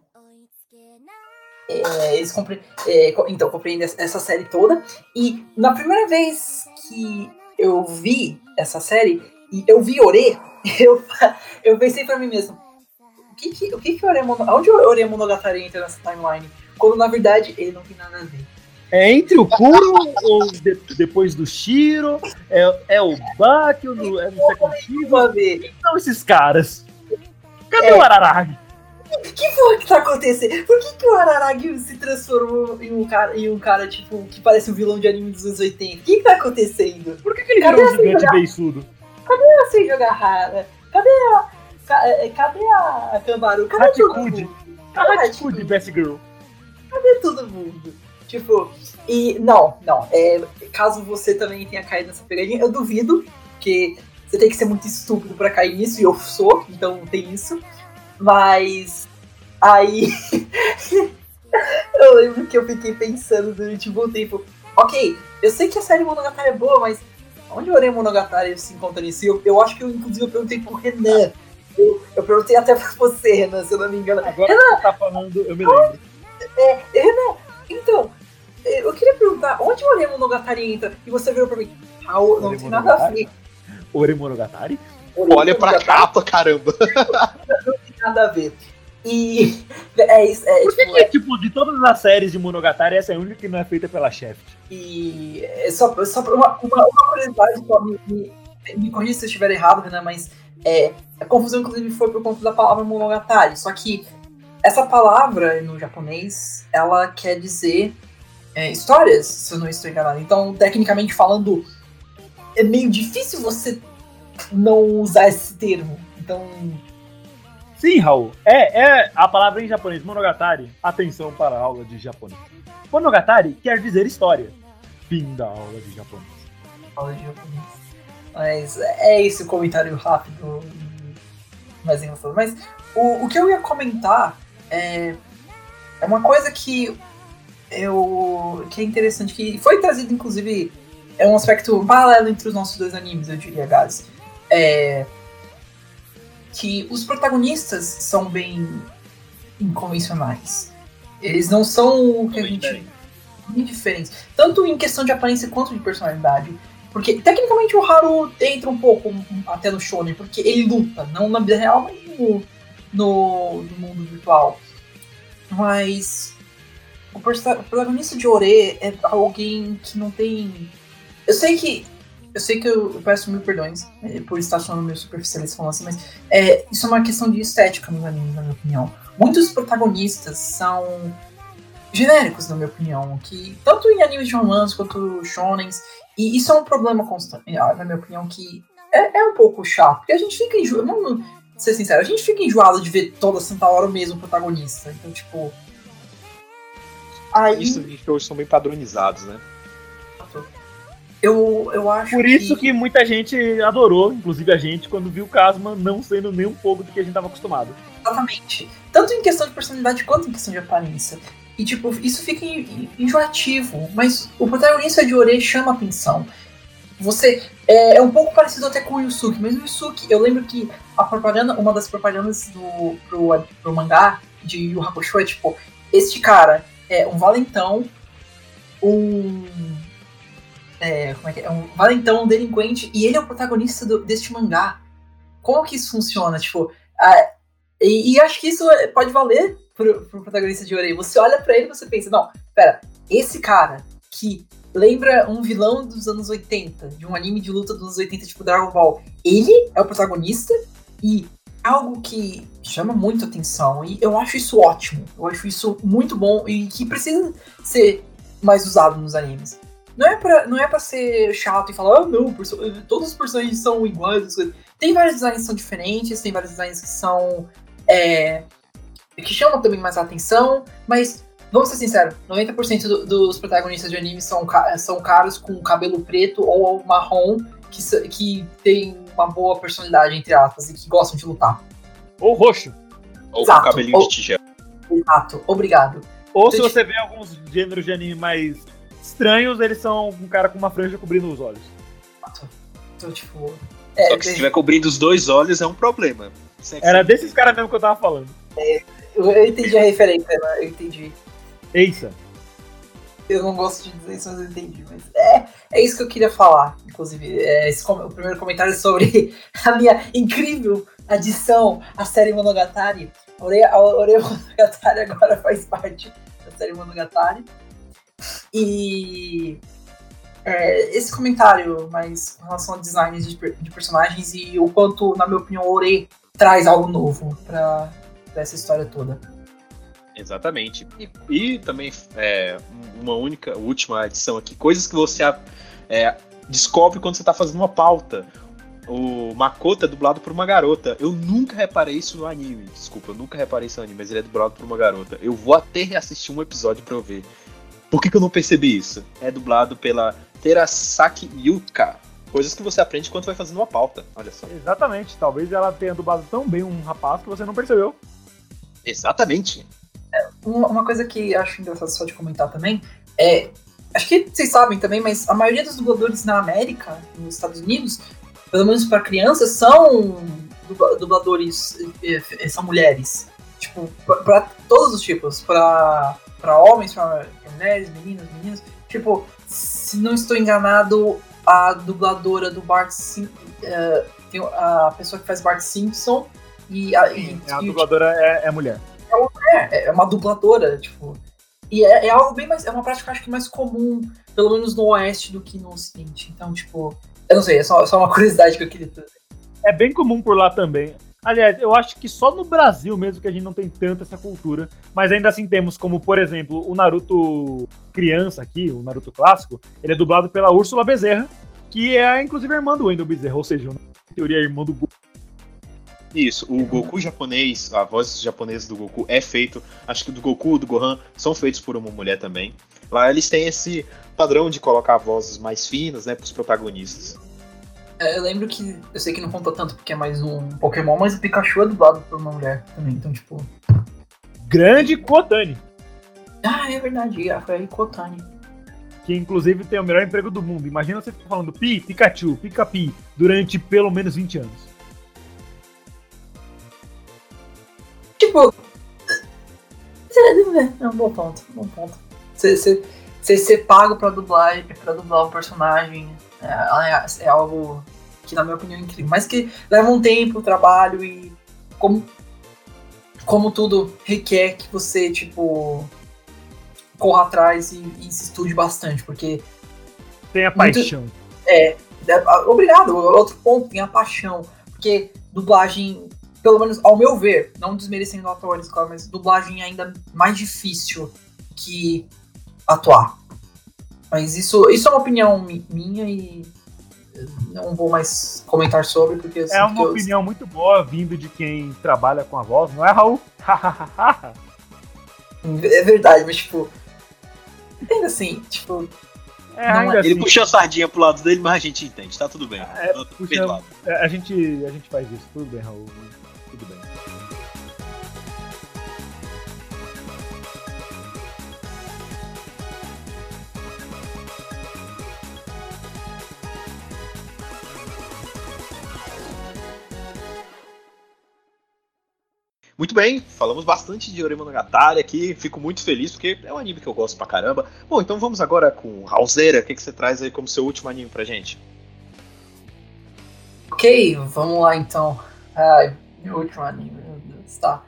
é, eles compre é, então compreendem essa série toda. E na primeira vez que eu vi essa série, e eu vi Ore, <laughs> eu, eu pensei pra mim mesmo, o que que, o que, que Ore onde o Ore Monogatari entra nessa timeline? Quando na verdade ele não tem nada a ver. É entre o Kuro ou de, depois do Shiro? É, é o Baki ou no, é no Second Então esses caras. Cadê é. o Araragi? O que foi que tá acontecendo? Por que, que o Araragi se transformou em um cara, em um cara tipo, que parece um vilão de anime dos anos 80? O que, que tá acontecendo? Por que, que ele virou um gigante beiçudo? Cadê a Sei Jogar Cadê a. É, cadê a Cambaru? Cadê Hachikude. todo mundo? Cadê a Best Girl? Cadê todo mundo? Tipo, e não, não. É, caso você também tenha caído nessa pegadinha, eu duvido que você tem que ser muito estúpido para cair nisso, e eu sou, então tem isso. Mas aí <laughs> eu lembro que eu fiquei pensando durante um bom tempo, ok, eu sei que a série Monogatari é boa, mas onde o Ore Monogatari se encontra nisso? Eu, eu acho que eu, inclusive, eu perguntei pro Renan. Eu, eu perguntei até pra você, Renan, se eu não me engano. Agora Renan, você tá falando, eu me lembro. É, Renan, então, eu queria perguntar, onde o Ore Monogatari entra? E você virou pra mim, Raul, não tem nada a ver. Ore Monogatari? Olha pra capa, caramba. <laughs> Nada a ver. E <laughs> é isso. É, Por que, tipo, que, tipo, de todas as séries de Monogatari, essa é a única que não é feita pela Shaft? E é só, só uma, uma, uma curiosidade, só me, me, me corrija se eu estiver errado, né? Mas é, a confusão, inclusive, foi por conta da palavra Monogatari. Só que essa palavra no japonês, ela quer dizer é, histórias, se eu não estou enganado. Então, tecnicamente falando, é meio difícil você não usar esse termo. Então. Sim, Raul. É, é a palavra em japonês, monogatari. Atenção para a aula de japonês. Monogatari quer dizer história. Fim da aula de japonês. Aula de japonês. Mas é esse o comentário rápido. Engraçado. Mas o, o que eu ia comentar é, é uma coisa que eu que é interessante que foi trazido inclusive é um aspecto paralelo entre os nossos dois animes eu diria Gás é, que os protagonistas são bem inconvencionais. Eles não são o que a gente. Bem diferentes. Tanto em questão de aparência quanto de personalidade. Porque, tecnicamente, o Haru entra um pouco até no shonen, porque ele luta, não na vida real, mas no, no, no mundo virtual. Mas o protagonista de Ore é alguém que não tem. Eu sei que eu sei que eu, eu peço mil perdões é, por estar falando meio superficialista falando assim, mas é, isso é uma questão de estética nos animes, na minha opinião. Muitos protagonistas são genéricos, na minha opinião, que tanto em animes de romance quanto shonens, e isso é um problema constante, na minha opinião, que é, é um pouco chato, porque a gente fica enjoado, vamos ser sincero, a gente fica enjoado de ver toda santa hora o mesmo protagonista, então, tipo... Aí... Isso, que hoje são bem padronizados, né? Eu, eu acho Por isso que... que... muita gente adorou, inclusive a gente, quando viu o Casma não sendo nem um pouco do que a gente estava acostumado. Exatamente. Tanto em questão de personalidade quanto em questão de aparência. E, tipo, isso fica enjoativo, mas o protagonista de Ore chama atenção. Você. É, é, um pouco parecido até com o Yusuke, mas o Yusuke, eu lembro que a propaganda, uma das propagandas do, pro, pro mangá, de Yu Hakusho é tipo, este cara é um valentão, um. É, como é que é? é um valentão, um delinquente, e ele é o protagonista do, deste mangá. Como que isso funciona? Tipo, a, e, e, acho que isso é, pode valer pro, pro protagonista de Orei. Você olha para ele e você pensa, não, pera, esse cara que lembra um vilão dos anos 80, de um anime de luta dos anos 80, tipo Dragon Ball, ele é o protagonista e algo que chama muito atenção e eu acho isso ótimo. Eu acho isso muito bom e que precisa ser mais usado nos animes. Não é pra, não é pra ser chato e falar, ah, não, todos os personagens são iguais. Tem vários designs que são diferentes, tem vários designs que são. É, que chamam também mais a atenção, mas vamos ser sinceros: 90% do, dos protagonistas de anime são, são caras com cabelo preto ou marrom que, que tem uma boa personalidade, entre aspas, e que gostam de lutar. Ou roxo. Ou Exato. com cabelinho ou, de tigela. Exato, obrigado. Ou então, se você vê alguns gêneros de anime mais estranhos, eles são um cara com uma franja cobrindo os olhos. Então, tipo. É, Só que se estiver cobrindo os dois olhos é um problema. É Era desses caras mesmo que eu tava falando. É, eu, eu, entendi a referência, né? Eu entendi. Eissa. Eu não gosto de dizer isso, mas eu entendi. Mas é, é isso que eu queria falar, inclusive. É esse, o primeiro comentário sobre <laughs> a minha incrível adição à série Monogatari. A Oreia, Monogatari agora faz parte da série Monogatari. E é, esse comentário, mas com relação a designs de, de, personagens e o quanto, na minha opinião, o Ore traz algo novo para essa história toda. Exatamente. E, e também é, uma única, última edição aqui, coisas que você é, descobre quando você está fazendo uma pauta. O Makoto é dublado por uma garota. Eu nunca reparei isso no anime. Desculpa, eu nunca reparei isso no anime, mas ele é dublado por uma garota. Eu vou até reassistir um episódio pra eu ver. Por que, que eu não percebi isso? É dublado pela Terasaki Yuka. Coisas que você aprende quando vai fazendo uma pauta. Olha só. Exatamente. Talvez ela tenha dublado tão bem um rapaz que você não percebeu. Exatamente. Uma coisa que acho engraçado só de comentar também é. Acho que vocês sabem também, mas a maioria dos dubladores na América, nos Estados Unidos, pelo menos para crianças, são dubladores, eh, eh, são mulheres. Tipo, para todos os tipos. Para homens, para mulheres, meninas, meninas. Tipo, se não estou enganado, a dubladora do Bart Simpson. Uh, a pessoa que faz Bart Simpson e a, Sim, e, a dubladora é, é mulher é uma, é, é uma dubladora, tipo. E é, é, algo bem mais. É uma prática, acho que mais comum, pelo menos no Oeste, do que no Ocidente. Então, tipo. Eu não sei, é só, só uma curiosidade que eu queria trazer. É bem comum por lá também. Aliás, eu acho que só no Brasil mesmo que a gente não tem tanto essa cultura, mas ainda assim temos como, por exemplo, o Naruto criança aqui, o Naruto clássico, ele é dublado pela Úrsula Bezerra, que é inclusive a irmã do Wendel Bezerra, ou seja, em teoria a irmã do Goku isso, o Goku japonês, a voz japonesa do Goku é feito, acho que do Goku, do Gohan, são feitos por uma mulher também. Lá eles têm esse padrão de colocar vozes mais finas, né, pros protagonistas. É, eu lembro que, eu sei que não conta tanto porque é mais um Pokémon, mas o Pikachu é dublado por uma mulher também, então tipo... Grande Kotani! Ah, é verdade, foi aí Kotani. Que inclusive tem o melhor emprego do mundo. Imagina você falando Pi, Pikachu, Pikapi durante pelo menos 20 anos. Tipo. <laughs> É um bom ponto, um bom ponto. Você ser pago pra dublar, pra dublar um personagem é, é, é, algo que, na minha opinião, é incrível. Mas que leva um tempo, trabalho e. Como, como tudo requer que você, tipo. corra atrás e, e se estude bastante, porque. Tenha paixão. É, é. Obrigado, outro ponto, tenha paixão. Porque dublagem pelo menos ao meu ver, não desmerecendo atores, claro, mas dublagem é ainda mais difícil que atuar. Mas isso, isso é uma opinião minha e não vou mais comentar sobre, porque... É uma eu... opinião muito boa vindo de quem trabalha com a voz, não é, Raul? <laughs> é verdade, mas tipo... Ainda assim, tipo... É, ainda é... Ele assim, puxou a sardinha pro lado dele, mas a gente entende, tá tudo bem. É, puxa, é, a, gente, a gente faz isso, tudo bem, Raul Muito bem, falamos bastante de Monogatari aqui, fico muito feliz porque é um anime que eu gosto pra caramba. Bom, então vamos agora com Raulzeira, o que, que você traz aí como seu último anime pra gente? Ok, vamos lá então. Ai, meu último anime, meu Deus, tá.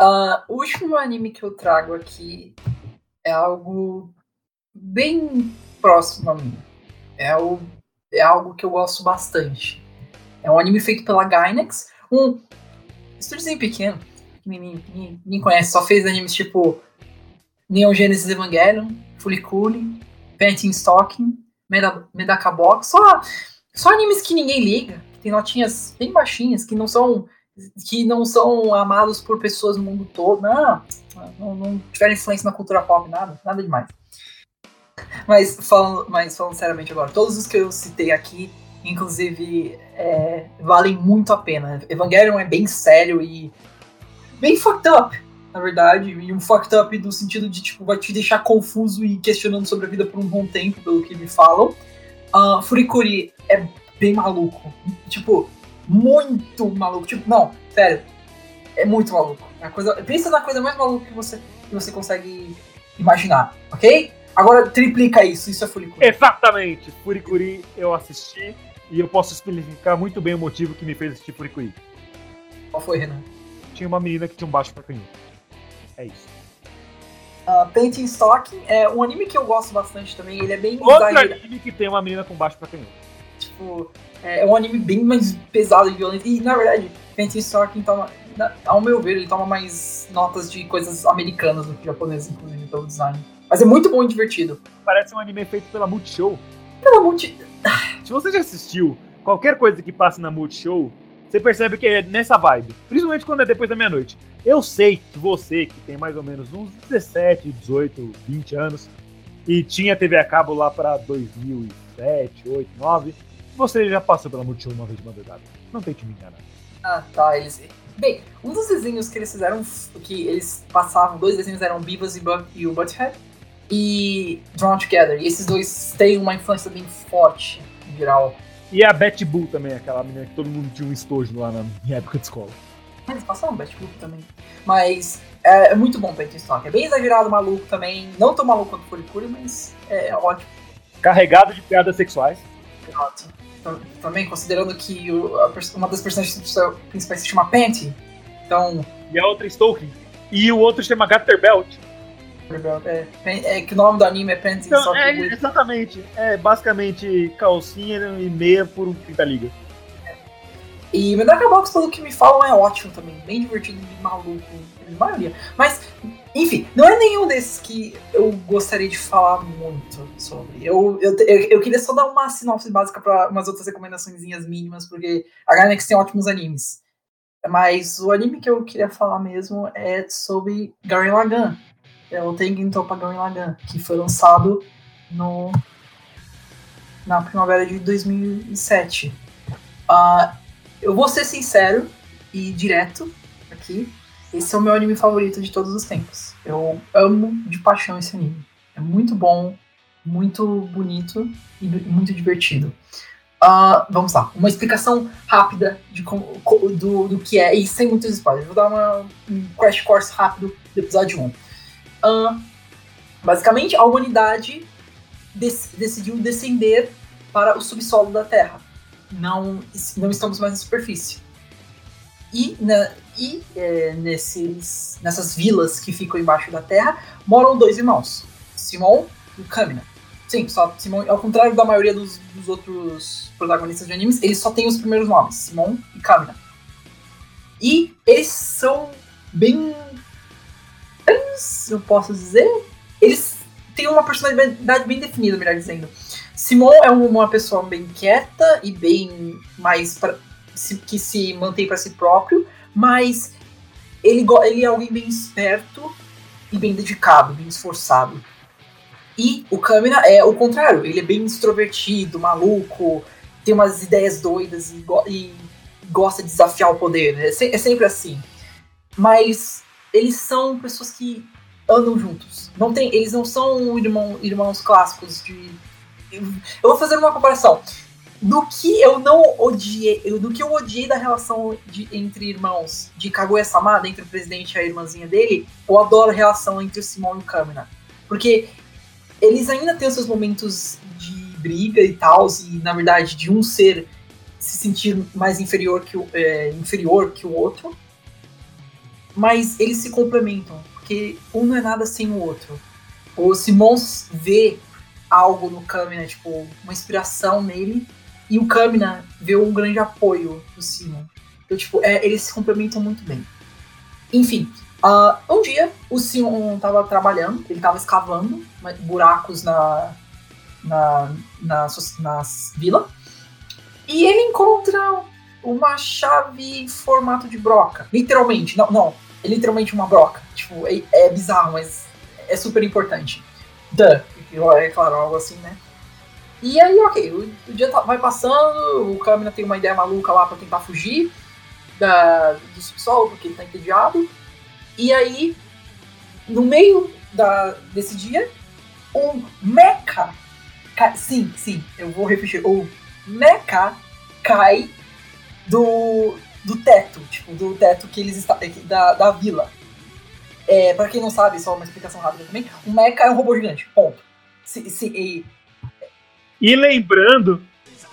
Uh, o último anime que eu trago aqui é algo bem próximo a mim. É, o, é algo que eu gosto bastante. É um anime feito pela Gainax, um estúdiozinho pequeno, que ninguém, ninguém, ninguém, conhece, só fez animes tipo Neon Genesis Evangelion, Fully Cooley, Painting Stocking, Medaka Box, só, só animes que ninguém liga, que tem notinhas bem baixinhas, que não são que não são amados por pessoas no mundo todo, não, não, não tiveram influência na cultura pop, nada, nada demais. Mas falando, mas falando seriamente agora, todos os que eu citei aqui Inclusive, é, valem muito a pena. Evangelion é bem sério e bem fucked up, na verdade. E um fucked up no sentido de, tipo, vai te deixar confuso e questionando sobre a vida por um bom tempo, pelo que me falam. Uh, Furikuri é bem maluco. Tipo, muito maluco. Tipo, não, sério. É muito maluco. É coisa, pensa na coisa mais maluca que você, que você consegue imaginar, ok? Agora triplica isso, isso é Furikuri. Exatamente! Furikuri eu assisti e eu posso explicar muito bem o motivo que me fez assistir Furikuri. Qual foi, Renan? Tinha uma menina que tinha um baixo pra canhoto. É isso. Uh, Painting Stock é um anime que eu gosto bastante também. Ele é bem. Outro exagerado. anime que tem uma menina com baixo pra canhoto. Tipo, é um anime bem mais pesado e violento. E na verdade, Painting Stock toma. Ao meu ver, ele toma mais notas de coisas americanas do que japonesas, inclusive, pelo design. Mas é muito bom e divertido. Parece um anime feito pela Multishow. Pela Multishow. Se você já assistiu qualquer coisa que passe na Multishow, você percebe que é nessa vibe. Principalmente quando é depois da meia-noite. Eu sei que você, que tem mais ou menos uns 17, 18, 20 anos, e tinha TV a cabo lá pra 2007, 8, 9, você já passou pela Multishow uma vez de madrugada. Não tente me enganar. Ah, tá. Eles... Bem, um dos desenhos que eles fizeram, que eles passavam, dois desenhos eram Beavis e, e o Butthead, e Drawn Together. E esses dois têm uma influência bem forte, em geral. E a Betty Boo também, aquela menina que todo mundo tinha um estojo lá na minha época de escola. Eles passaram Betty Boo também. Mas é, é muito bom Painting Stock. É bem exagerado, maluco também. Não tão maluco quanto Furikuri, mas é, é ótimo. Carregado de piadas sexuais. Exato. Também considerando que o, a, uma das personagens principais se chama Panty. Então. E a outra Stoking. E o outro se chama É, é, que o nome do anime é Panty então, é, Exatamente. É basicamente calcinha e meia por um 30 liga. É. E Medaka Box, pelo que me falam, é ótimo também. Bem divertido e maluco, em maioria. Mas, enfim, não é nenhum desses que eu gostaria de falar muito sobre. Eu, eu, eu, queria só dar uma sinopse básica para umas outras recomendações mínimas, porque a Gainax tem ótimos animes. Mas o anime que eu queria falar mesmo é sobre Garen Lagann, é o Tengen Toppa Gurren Lagann, que foi lançado no na primavera de 2007. Uh, ah, eu vou ser sincero e direto aqui. Esse é o meu anime favorito de todos os tempos. Eu amo de paixão esse anime. É muito bom, muito bonito e muito divertido. Uh, vamos lá, uma explicação rápida de como, do, do que é, e sem muitos spoilers. Vou dar uma, um crash course rápido do episódio 1. Uh, basicamente, a humanidade dec decidiu descender para o subsolo da Terra. Não, não estamos mais na superfície. E, na, e é, nesses, nessas vilas que ficam embaixo da Terra moram dois irmãos, Simon e Kamina. Sim, só Simon, ao contrário da maioria dos, dos outros protagonistas de animes, eles só têm os primeiros nomes, Simon e Kamina. E eles são bem eu posso dizer, eles têm uma personalidade bem definida, melhor dizendo. Simon é uma pessoa bem quieta e bem mais pra, que se mantém para si próprio, mas ele, ele é alguém bem esperto e bem dedicado, bem esforçado. E o Kamina é o contrário, ele é bem extrovertido, maluco, tem umas ideias doidas e, e gosta de desafiar o poder, né? é, se é sempre assim. Mas eles são pessoas que andam juntos. Não tem, eles não são irmão, irmãos clássicos de. Eu vou fazer uma comparação. no que eu não odiei, eu, no que eu odiei da relação de, entre irmãos de Kaguya-sama, entre o presidente e a irmãzinha dele, eu adoro a relação entre o Simon e o Kamina. Porque eles ainda têm os seus momentos de briga e tal, e na verdade de um ser se sentir mais inferior que o, é, inferior que o outro, mas eles se complementam, porque um não é nada sem o outro. O Simon vê algo no Kamina, tipo, uma inspiração nele, e o Kamina vê um grande apoio do Simon. Então, tipo, é, eles se complementam muito bem. Enfim, uh, um dia o Simon estava trabalhando, ele estava escavando buracos na, na, na, na vila, e ele encontra uma chave em formato de broca. Literalmente, não, não, é literalmente uma broca. Tipo, é, é bizarro, mas é super importante. Duh, é claro, algo assim, né? E aí, ok, o, o dia tá, vai passando, o Kamina tem uma ideia maluca lá pra tentar fugir da, do subsolo, porque ele tá entediado. E aí, no meio da, desse dia, um mecha. Cai, sim, sim, eu vou repetir. O mecha cai do, do teto, tipo, do teto que eles está, da, da vila. É, pra quem não sabe, só uma explicação rápida também, o mecha é um robô gigante, ponto. Se, se, e, e lembrando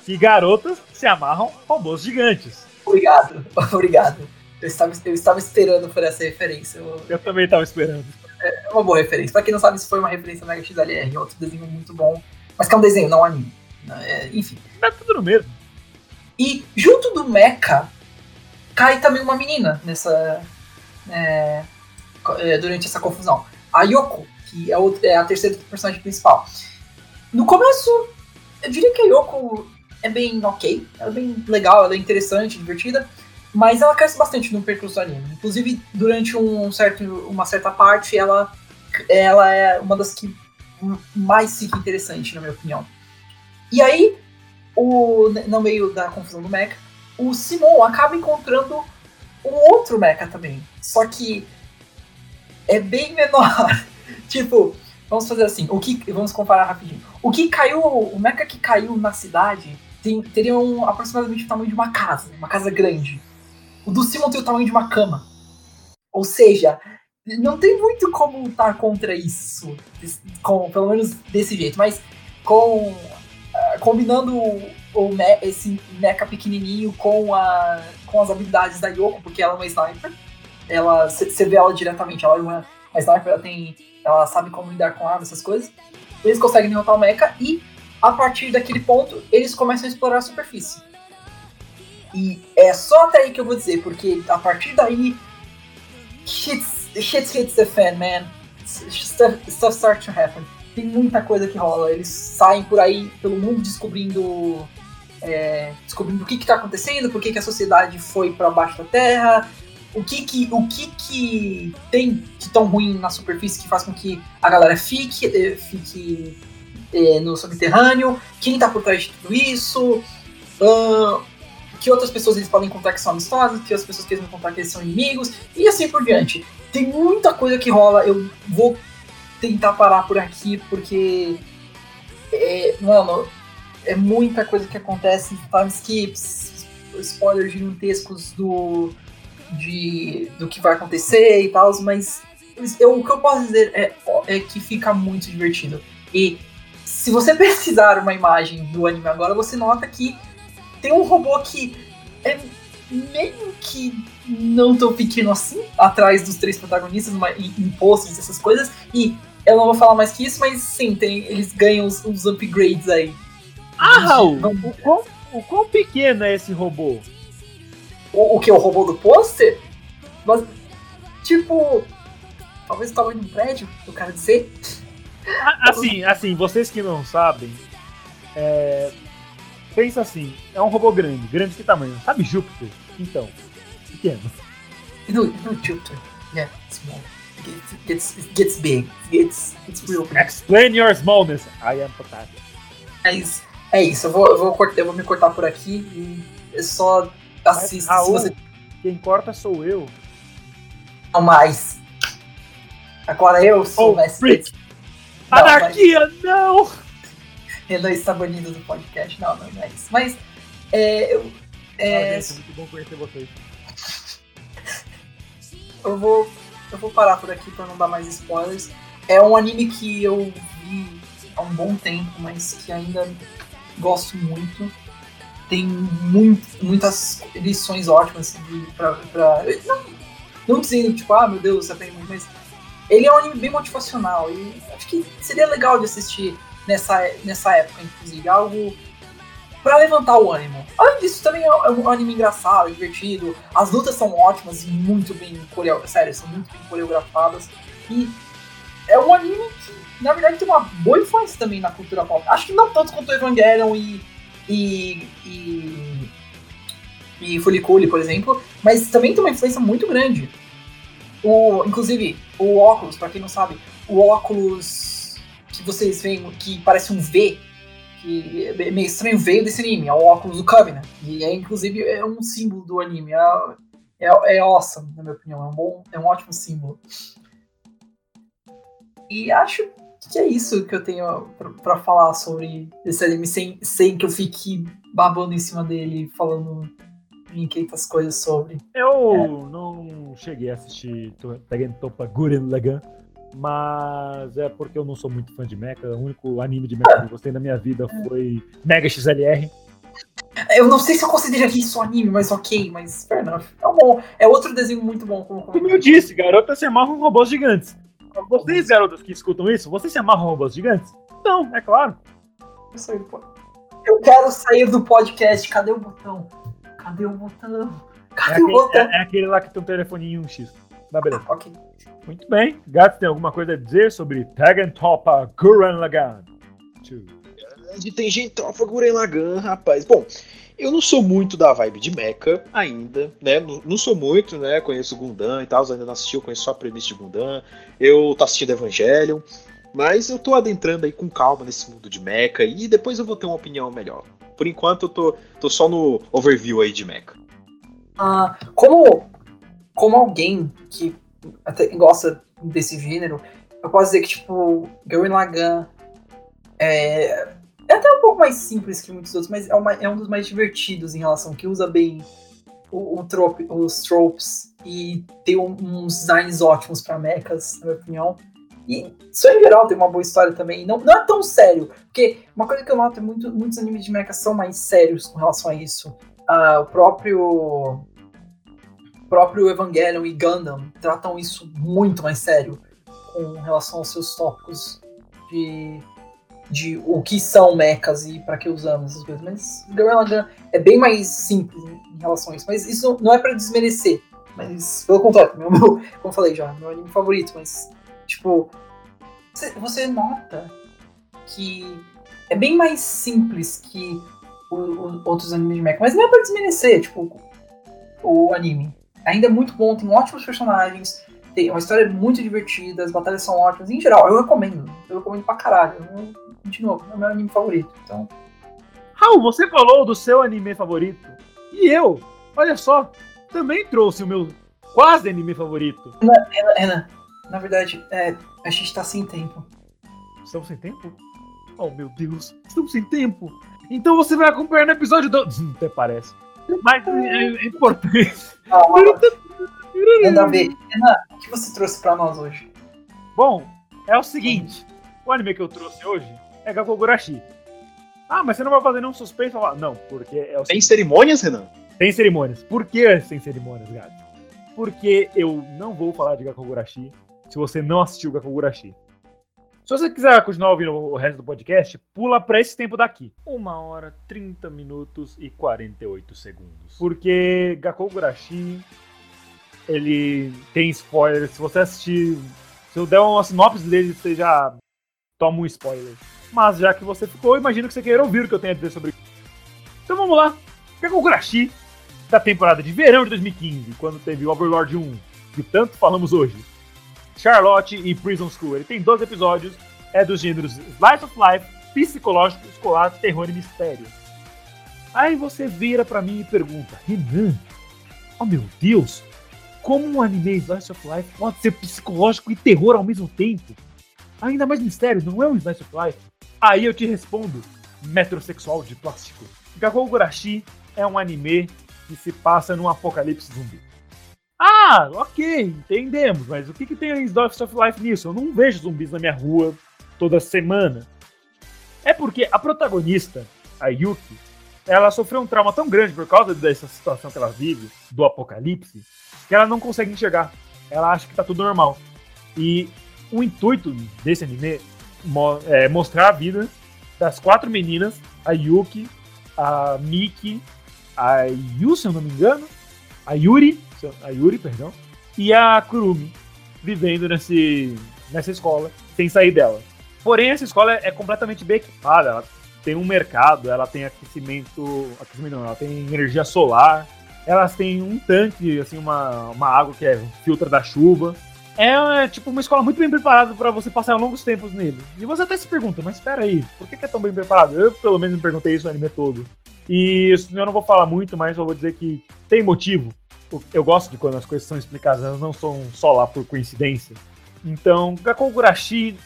que garotas se amarram robôs gigantes. Obrigado, <laughs> obrigado. Eu estava, eu estava esperando por essa referência. Eu, eu também estava esperando. É uma boa referência. Pra quem não sabe, isso foi uma referência Mega XLR, outro desenho muito bom. Mas que é um desenho, não anime. É, enfim. É tudo no mesmo. E junto do Mecha, cai também uma menina nessa. É, é durante essa confusão. A Yoko, que é, o, é a terceira personagem principal. No começo, eu diria que a Yoko é bem ok, ela é bem legal, ela é interessante, divertida, mas ela cresce bastante no percurso do anime. Inclusive, durante um certo, uma certa parte, ela, ela é uma das que mais fica interessante, na minha opinião. E aí, o, no meio da confusão do mecha, o Simon acaba encontrando um outro mecha também. Só que é bem menor. <laughs> tipo, Vamos fazer assim, o que. Vamos comparar rapidinho. O que caiu. O mecha que caiu na cidade tem, teria um, aproximadamente o tamanho de uma casa, uma casa grande. O do Simon tem o tamanho de uma cama. Ou seja, não tem muito como lutar contra isso. Com, pelo menos desse jeito. Mas com. Combinando o, me, esse mecha pequenininho com, a, com as habilidades da Yoko, porque ela é uma sniper. Ela, você vê ela diretamente, ela é uma, sniper, ela tem ela sabe como lidar com armas, essas coisas. Eles conseguem derrotar o mecha e, a partir daquele ponto, eles começam a explorar a superfície. E é só até aí que eu vou dizer, porque a partir daí, shit hits the fan, man. Stuff, stuff starts to happen. Tem muita coisa que rola. Eles saem por aí pelo mundo descobrindo é, descobrindo o que está acontecendo, por que, que a sociedade foi para baixo da terra, o que que, o que que tem de tão ruim na superfície que faz com que a galera fique, eh, fique é, no subterrâneo, quem está por trás de tudo isso, uh, que outras pessoas eles podem encontrar que são amistosas, que outras pessoas que eles vão encontrar que eles são inimigos, e assim por diante. Tem muita coisa que rola, eu vou tentar parar por aqui, porque, é, mano, é muita coisa que acontece, time skips, spoilers gigantescos do de, do que vai acontecer e tal, mas eu, o que eu posso dizer é, é que fica muito divertido. E se você <laughs> pesquisar uma imagem do anime agora, você nota que tem um robô que é meio que não tão pequeno assim, atrás dos três protagonistas, uma, em, em posts, essas coisas, e eu não vou falar mais que isso, mas sim, tem, eles ganham os, os upgrades aí. Ah, Raul, o quão, o quão pequeno é esse robô? o, o que? O robô do pôster? Mas, tipo, talvez o tamanho de um prédio, eu quero dizer. Assim, assim, vocês que não sabem, é, pensa assim, é um robô grande, grande que tamanho? Sabe Júpiter? Então, pequeno. No, no Júpiter, yeah, small. It gets, it gets big, it gets, it's real big. Explain your smallness, I am potato. É isso, é isso, eu vou, eu vou, cortar, eu vou me cortar por aqui e é só assista. Raul, você... Quem corta sou eu. Não mais. Agora eu sou oh, o mestre. Anarquia, mas... não! Renan está banido do podcast. Não, não, não é isso. Mas é, eu, é, Ah, gente, muito bom conhecer vocês. eu vou eu vou parar por aqui para não dar mais spoilers. É um anime que eu vi há um bom tempo, mas que ainda gosto muito. Tem muito, muitas lições ótimas pra, pra- não, não dizendo tipo, ah meu Deus, você aprende muito, mas ele é um anime bem motivacional e acho que seria legal de assistir nessa, nessa época, inclusive, algo pra levantar o ânimo. Além disso, também é é um anime engraçado, divertido. As lutas são ótimas e muito bem coreografadas. Sério, são muito bem coreografadas. E é um anime que, na verdade, tem uma boa influência também na cultura pop. Acho que não tanto quanto Evangelion e. e. e. e Fuliculi, por exemplo, mas também tem uma influência muito grande. O, inclusive, o óculos, pra quem não sabe, o óculos que vocês veem que parece um V, que é meio estranho, veio desse anime, é o óculos do Covenant. E é, inclusive, é um símbolo do anime. É, é, é awesome, na minha opinião. É um, bom, é um ótimo símbolo. E acho que é isso que eu tenho pra falar sobre esse anime, sem, sem que eu fique babando em cima dele, falando 500 coisas sobre. Eu não cheguei a assistir To- Tegen Toppa Gurren Lagann, mas é porque eu não sou muito fã de mecha. O único anime de mecha que eu gostei na minha vida foi Mega XLR. Eu não sei se eu consideraria isso anime, mas ok, mas fair enough. É um bom, é outro desenho muito bom. Como, Como eu disse, garotas se amarram robôs gigantes. Vocês, garotas que escutam isso, vocês se amarram robôs gigantes? Não, é claro. Eu saí do pod- Eu quero sair do podcast. Cadê o botão? Cadê o botão? É Cadê o aquele, botão? é- é aquele lá que tem um telefoninho 1x. Tá, beleza. Ok. Muito bem. Gato, tem alguma coisa a dizer sobre Tegen Toppa Gurren Lagann? De tem gente tropa Guren Lagan, rapaz. Bom, eu não sou muito da vibe de Mecha ainda, né? Não, não sou muito, né? Conheço Gundam e tal, ainda não assisti, eu conheço só a premissa de Gundam. Eu tô assistindo Evangelion, mas eu tô adentrando aí com calma nesse mundo de Mecha e depois eu vou ter uma opinião melhor. Por enquanto eu tô, tô só no overview aí de Mecha. Ah, como, como alguém que até gosta desse gênero, eu posso dizer que, tipo, Gurren Lagann é, é até um pouco mais simples que muitos outros, mas é, uma- é um dos mais divertidos em relação, que usa bem o, o trope, os tropes e tem um- uns designs ótimos pra mechas, na minha opinião. E só em geral tem uma boa história também. Não, não é tão sério, porque uma coisa que eu noto é muito, muitos animes de mecha são mais sérios com relação a isso. Ah, o próprio próprio Evangelion e Gundam tratam isso muito mais sério com relação aos seus tópicos de, de o que são mechas e para que usamos essas coisas. Mas Gurren é bem mais simples em relação a isso. Mas isso não é para desmerecer. Mas pelo contrário, meu, meu, <laughs> como eu falei já, meu anime favorito. Mas, tipo, você, você nota que é bem mais simples que o- o- outros animes de mecha. Mas não é pra desmerecer, tipo, o anime. Ainda é muito bom, tem ótimos personagens, tem uma história muito divertida, as batalhas são ótimas. Em geral, eu recomendo. Eu recomendo pra caralho. Eu, de novo, é o meu anime favorito. Então, Raul, você falou do seu anime favorito. E eu, olha só, também trouxe o meu quase anime favorito. Renan, na verdade, é, a gente tá sem tempo. Estamos sem tempo? Oh, meu Deus, estamos sem tempo. Então você vai acompanhar no episódio do... <laughs> Até parece. Mas é, é importante. Ver. Renan, o que você trouxe pra nós hoje? Bom, é o seguinte. O anime que eu trouxe hoje é Gakogurashi. Ah, mas você não vai fazer nenhum suspense? Falo, Não, porque é o Tem seguinte. cerimônias, Renan? Sem cerimônias. Por que sem cerimônias, gato? Porque eu não vou falar de Gakogurashi se você não assistiu Gakogurashi. Se você quiser continuar ouvindo o resto do podcast, pula pra esse tempo daqui. Uma hora, 30 minutos e 48 segundos. Porque Gakogurashi, ele tem spoilers. Se você assistir, se eu der uma sinopse dele, você já toma um spoiler. Mas já que você ficou, imagino que você queira ouvir o que eu tenho a dizer sobre Então vamos lá. Gakogurashi da temporada de verão de 2015, quando teve o Overlord 1, que tanto falamos hoje. Charlotte e Prison School. Ele tem 12 episódios, é dos gêneros Slice of Life, psicológico, escolar, terror e mistério. Aí você vira pra mim e pergunta, Renan, oh meu Deus, como um anime Slice of Life pode ser psicológico e terror ao mesmo tempo? Ainda mais mistério, não é um Slice of Life? Aí eu te respondo, metrosexual de plástico. Gakogurashi é um anime que se passa num apocalipse zumbi. Ah, ok, entendemos, mas o que, que tem em Slice of Life nisso? Eu não vejo zumbis na minha rua toda semana. É porque a protagonista, a Yuki, ela sofreu um trauma tão grande por causa dessa situação que ela vive, do apocalipse, que ela não consegue enxergar. Ela acha que tá tudo normal. E o intuito desse anime é mostrar a vida das quatro meninas, a Yuki, a Miki, a Yu, se eu não me engano, a Yuri, a Yuri, perdão, e a Kurumi, vivendo nesse, nessa escola, sem sair dela. Porém, essa escola é completamente bem equipada, ela tem um mercado, ela tem aquecimento, aquecimento não, ela tem energia solar, elas têm um tanque, assim, uma, uma água que é filtra da chuva. É, é tipo uma escola muito bem preparada para você passar longos tempos nele. E você até se pergunta, mas espera aí, por que, é tão bem preparado? Eu pelo menos me perguntei isso no anime todo. E eu não vou falar muito, mas eu vou dizer que tem motivo. Eu gosto de quando as coisas são explicadas, elas não são só lá por coincidência. Então, Gakogurashi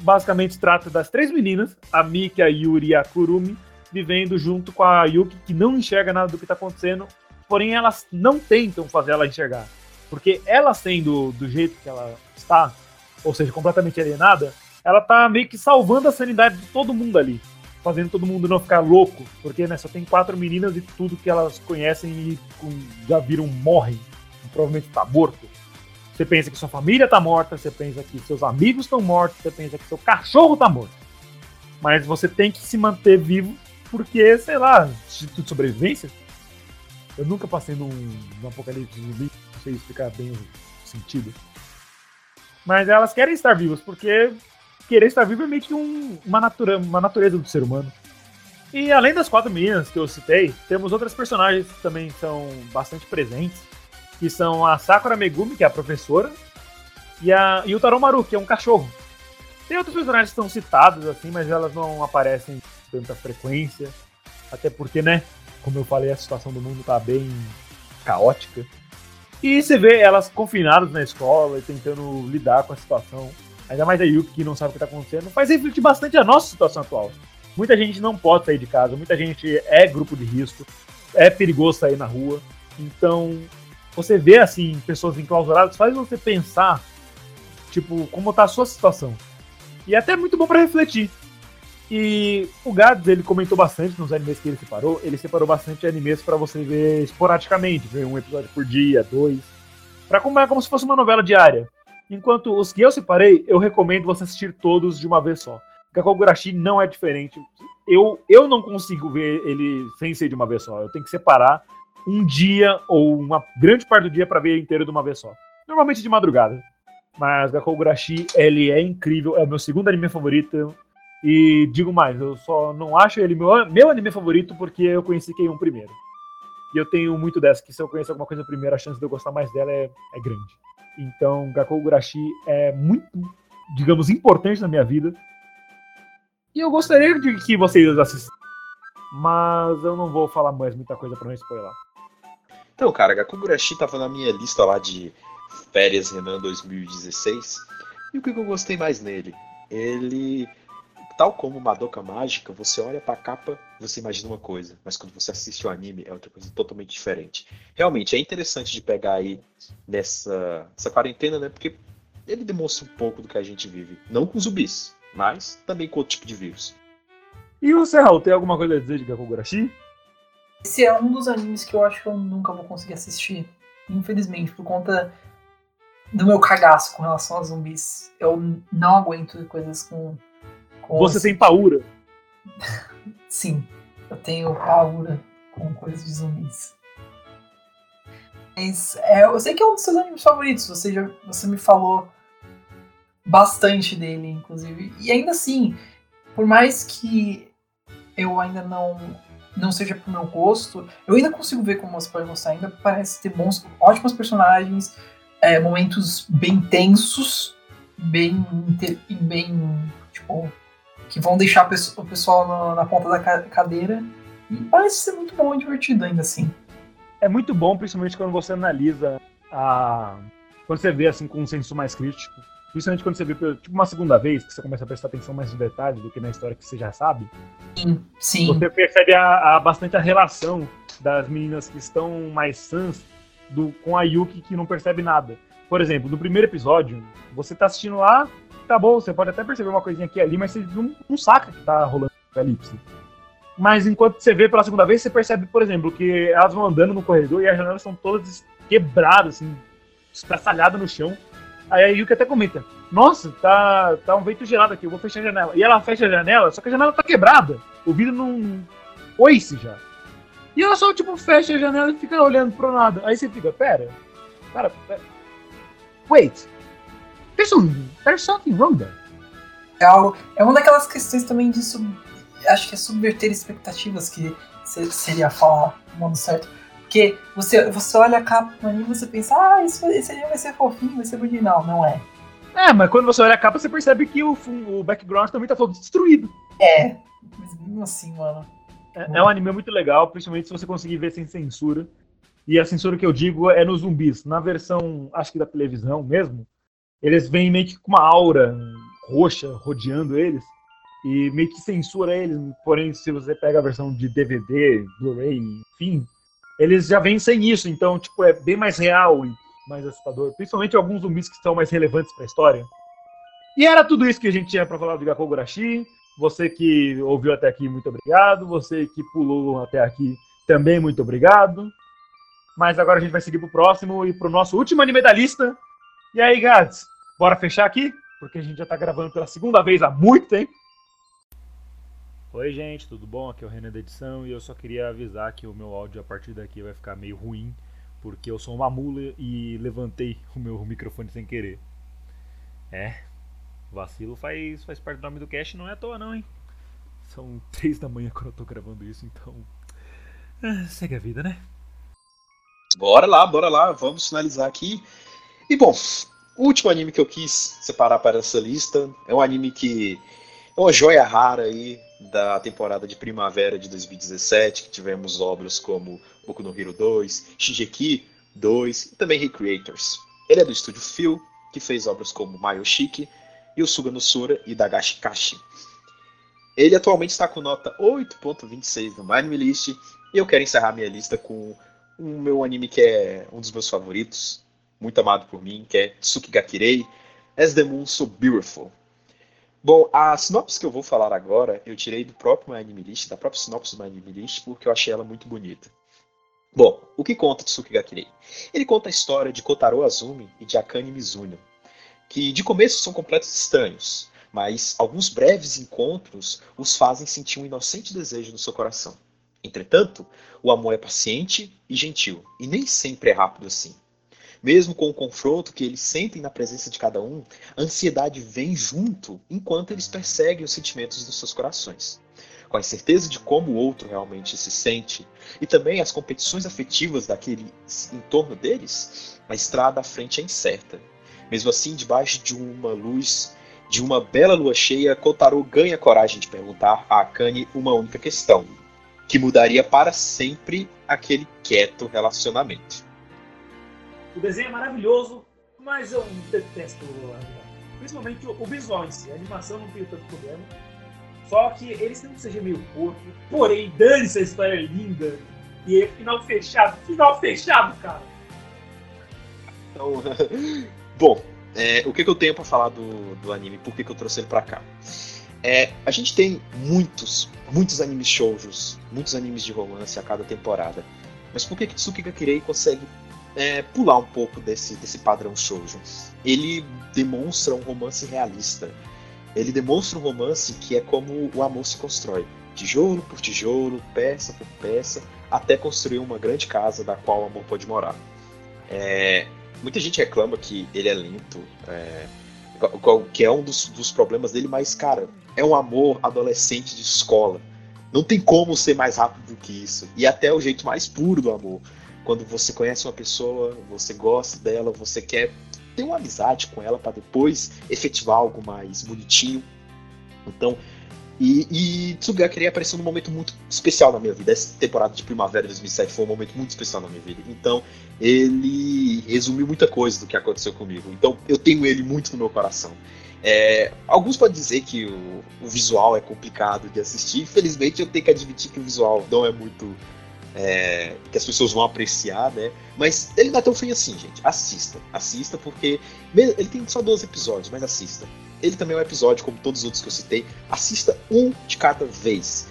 basicamente trata das três meninas, a Miki, a Yuri e a Kurumi, vivendo junto com a Yuki, que não enxerga nada do que está acontecendo, porém elas não tentam fazer ela enxergar. Porque ela sendo do jeito que ela está, ou seja, completamente alienada, ela tá meio que salvando a sanidade de todo mundo ali. Fazendo todo mundo não ficar louco. Porque né, só tem quatro meninas e tudo que elas conhecem e já viram morrem. Provavelmente tá morto. Você pensa que sua família tá morta, você pensa que seus amigos estão mortos, você pensa que seu cachorro tá morto. Mas você tem que se manter vivo porque, sei lá, instituto de sobrevivência. Eu nunca passei num, num apocalipse zumbi, não sei explicar bem o sentido. Mas elas querem estar vivas, porque querer estar vivo é meio que um, uma, natura, uma natureza do ser humano. E além das quatro meninas que eu citei, temos outras personagens que também são bastante presentes que são a Sakura Megumi, que é a professora, e, a, e o Taromaru, que é um cachorro. Tem outros personagens que estão citados, assim, mas elas não aparecem com tanta frequência. Até porque, né, como eu falei, a situação do mundo tá bem caótica. E você vê elas confinadas na escola e tentando lidar com a situação. Ainda mais a Yuki, que não sabe o que tá acontecendo. Faz refletir bastante a nossa situação atual. Muita gente não pode sair de casa, muita gente é grupo de risco, é perigoso sair na rua. Então, você vê, assim, pessoas enclausuradas, faz você pensar, tipo, como tá a sua situação. E é até muito bom para refletir. E o Gads, ele comentou bastante nos animes que ele separou, ele separou bastante animes para você ver esporadicamente, ver um episódio por dia, dois, para como, como se fosse uma novela diária. Enquanto os que eu separei, eu recomendo você assistir todos de uma vez só. Kakogurashi não é diferente. Eu, eu não consigo ver ele sem ser de uma vez só. Eu tenho que separar um dia ou uma grande parte do dia para ver inteiro de uma vez só. Normalmente de madrugada. Mas Gakogurashi, ele é incrível, é o meu segundo anime favorito. E digo mais, eu só não acho ele meu, meu anime favorito porque eu conheci Keion primeiro. E eu tenho muito dessa, que se eu conhecer alguma coisa primeiro, a chance de eu gostar mais dela é, é grande. Então, Gakogurashi é muito, digamos, importante na minha vida. E eu gostaria de que vocês assistam. Mas eu não vou falar mais muita coisa para não spoiler. Então, cara, Gakugurashi tava na minha lista lá de férias Renan 2016. E o que eu gostei mais nele? Ele, tal como Madoka Mágica, você olha pra capa você imagina uma coisa, mas quando você assiste o anime é outra coisa totalmente diferente. Realmente, é interessante de pegar aí nessa, nessa quarentena, né? Porque ele demonstra um pouco do que a gente vive. Não com zumbis, mas também com outro tipo de vírus. E você, Raul, tem alguma coisa a dizer de Gakugurashi? Esse é um dos animes que eu acho que eu nunca vou conseguir assistir. Infelizmente, por conta do meu cagaço com relação a zumbis. Eu não aguento coisas com. com Você os... tem paura? Sim, eu tenho paura com coisas de zumbis. Mas é, eu sei que é um dos seus animes favoritos. Você, já, você me falou bastante dele, inclusive. E ainda assim, por mais que eu ainda não não seja pro meu gosto, eu ainda consigo ver como você pode gostar. Ainda parece ter bons, ótimos personagens, é, momentos bem tensos, bem, bem, tipo, que vão deixar o pessoal na, na ponta da cadeira. E parece ser muito bom e divertido ainda assim. É muito bom, principalmente quando você analisa a. Quando você vê assim com um senso mais crítico, Principalmente quando você vê tipo uma segunda vez, que você começa a prestar atenção mais no detalhe do que na história que você já sabe. Sim, sim. Você percebe a, a bastante a relação das meninas que estão mais sãs do, com a Yuki que não percebe nada. Por exemplo, no primeiro episódio, você tá assistindo lá, tá bom, você pode até perceber uma coisinha aqui ali, mas você não, não saca que tá rolando apocalipse. Mas enquanto você vê pela segunda vez, você percebe, por exemplo, que elas vão andando no corredor e as janelas são todas quebradas, assim, estraçalhadas no chão. Aí a Yuki até comenta: Nossa, tá, tá um vento gelado aqui, eu vou fechar a janela. E ela fecha a janela, só que a janela tá quebrada. O vidro não. Oi-se já. E ela só, tipo, fecha a janela e fica olhando pro nada. Aí você fica: Pera, cara, pera. Wait. There's, some, there's something wrong there. É, algo, é uma daquelas questões também de. Sub, acho que é subverter expectativas que seria falar o modo certo porque você, você olha a capa do anime e você pensa, ah, esse, esse anime vai ser fofinho, vai ser bonito. Não, não é. É, mas quando você olha a capa, você percebe que o, o background também tá todo destruído. É, mas mesmo assim, mano. É, é, um anime muito legal, principalmente se você conseguir ver sem censura. E a censura que eu digo é nos zumbis. Na versão, acho que da televisão mesmo, eles vêm meio que com uma aura roxa rodeando eles e meio que censura eles. Porém, se você pega a versão de DVD, Blu-ray, enfim, eles já vêm sem isso, então, tipo, é bem mais real e mais assustador. Principalmente alguns zumbis que são mais relevantes para a história. E era tudo isso que a gente tinha para falar do Gakogurashi. Você que ouviu até aqui, muito obrigado. Você que pulou até aqui, também muito obrigado. Mas agora a gente vai seguir pro próximo e pro nosso último anime da lista. E aí, Gads, bora fechar aqui? Porque a gente já tá gravando pela segunda vez há muito tempo. Oi, gente, tudo bom? Aqui é o Renan da edição e eu só queria avisar que o meu áudio a partir daqui vai ficar meio ruim, porque eu sou uma mula e levantei <laughs> o meu microfone sem querer. É, vacilo faz, faz parte do nome do cast, não é à toa não, hein? São <laughs> três da manhã quando eu tô gravando isso, então. Ah, segue a vida, né? Bora lá, bora lá, vamos finalizar aqui. E bom, o último anime que eu quis separar para essa lista é um anime que é uma joia rara aí da temporada de primavera de 2017, que tivemos obras como Boku no Hero 2, Shingeki 2 e também Recreators. Ele é do estúdio Phil, que fez obras como Mayoshiki, Yusuga no Sura e Dagashi Kashi. Ele atualmente está com nota 8.26 no My Anime List, e eu quero encerrar minha lista com o meu anime que é um dos meus favoritos, muito amado por mim, que é Tsukigakirei, As the Moon So Beautiful. Bom, a sinopse que eu vou falar agora, eu tirei do próprio My Anime List, da própria sinopse do My Anime List, porque eu achei ela muito bonita. Bom, o que conta Tsuki Gakirei? Ele conta a história de Kotaro Azumi e de Akane Mizuno, que de começo são completos estranhos, mas alguns breves encontros os fazem sentir um inocente desejo no seu coração. Entretanto, o amor é paciente e gentil, e nem sempre é rápido assim. Mesmo com o confronto que eles sentem na presença de cada um, a ansiedade vem junto enquanto eles perseguem os sentimentos dos seus corações. Com a incerteza de como o outro realmente se sente e também as competições afetivas daqueles em torno deles, a estrada à frente é incerta. Mesmo assim, debaixo de uma luz, de uma bela lua cheia, Kotaro ganha coragem de perguntar a Akane uma única questão, que mudaria para sempre aquele quieto relacionamento. O desenho é maravilhoso, mas eu detesto Principalmente o, visual em si. A animação não tem tanto problema. Só que eles têm um CG meio porco. Porém, dane-se a história linda. E é final fechado. Final fechado, cara. Então, <laughs> bom, é, o que, que, eu tenho para falar do, do anime? Por que, que eu trouxe ele pra cá? É, a gente tem muitos, muitos animes shoujos, muitos animes de romance a cada temporada. Mas por que que Tsukika Kirei consegue é, pular um pouco desse, desse padrão shoujo. Ele demonstra um romance realista. Ele demonstra um romance que é como o amor se constrói. Tijolo por tijolo, peça por peça, até construir uma grande casa da qual o amor pode morar. É, muita gente reclama que ele é lento, é, que é um dos, dos problemas dele, mas, cara, é um amor adolescente de escola. Não tem como ser mais rápido do que isso. E até o jeito mais puro do amor quando você conhece uma pessoa, você gosta dela, você quer ter uma amizade com ela para depois efetivar algo mais bonitinho. Então, e, e Tsugakiri apareceu num momento muito especial na minha vida. Essa temporada de primavera de 2007 foi um momento muito especial na minha vida. Então, ele resumiu muita coisa do que aconteceu comigo. Então eu tenho ele muito no meu coração. É, alguns podem dizer que o, o, visual é complicado de assistir. Infelizmente, eu tenho que admitir que o visual não é muito. É, que as pessoas vão apreciar, né? Mas ele não é tão feio assim, gente. Assista. Assista, porque. Ele tem só 12 episódios, mas assista. Ele também é um episódio, como todos os outros que eu citei. Assista um de cada vez.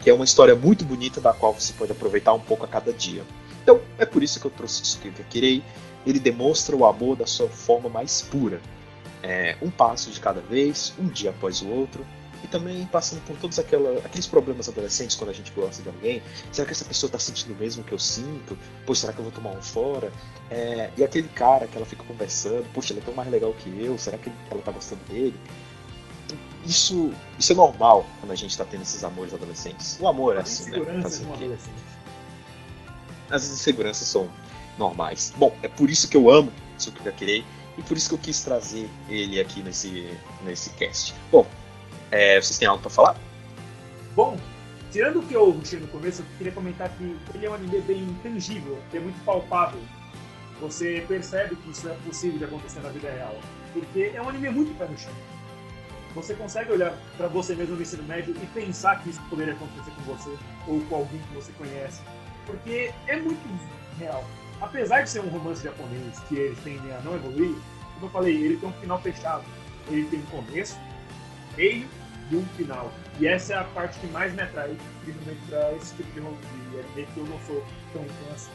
Que é uma história muito bonita, da qual você pode aproveitar um pouco a cada dia. Então, é por isso que eu trouxe Tsukuyoka Kirei. Ele demonstra o amor da sua forma mais pura é, um passo de cada vez, um dia após o outro, e também passando por todos aquela, aqueles problemas adolescentes quando a gente gosta de alguém. Será que essa pessoa está sentindo o mesmo que eu sinto? Poxa, será que eu vou tomar um fora? É, e aquele cara que ela fica conversando, poxa, ele é tão mais legal que eu, será que ela está gostando dele? Isso, isso é normal quando a gente está tendo esses amores adolescentes. O amor é assim, né? Fazer As inseguranças são normais. Bom, é por isso que eu amo Tsukuga Kirei e por isso que eu quis trazer ele aqui nesse, nesse cast. Bom, é, vocês têm algo para falar? Bom, tirando o que eu puxei no começo, eu queria comentar que ele é um anime bem intangível, é muito palpável. Você percebe que isso é possível de acontecer na vida real. Porque é um anime muito pé no chão. Você consegue olhar para você mesmo no ensino médio e pensar que isso poderia acontecer com você ou com alguém que você conhece. Porque é muito real apesar de ser um romance japonês que eles tendem a não evoluir, como eu falei, ele tem um final fechado. Ele tem um começo, meio e um final. E essa é a parte que mais me atrai, principalmente para esse tipo de anime que eu não sou tão fã assim.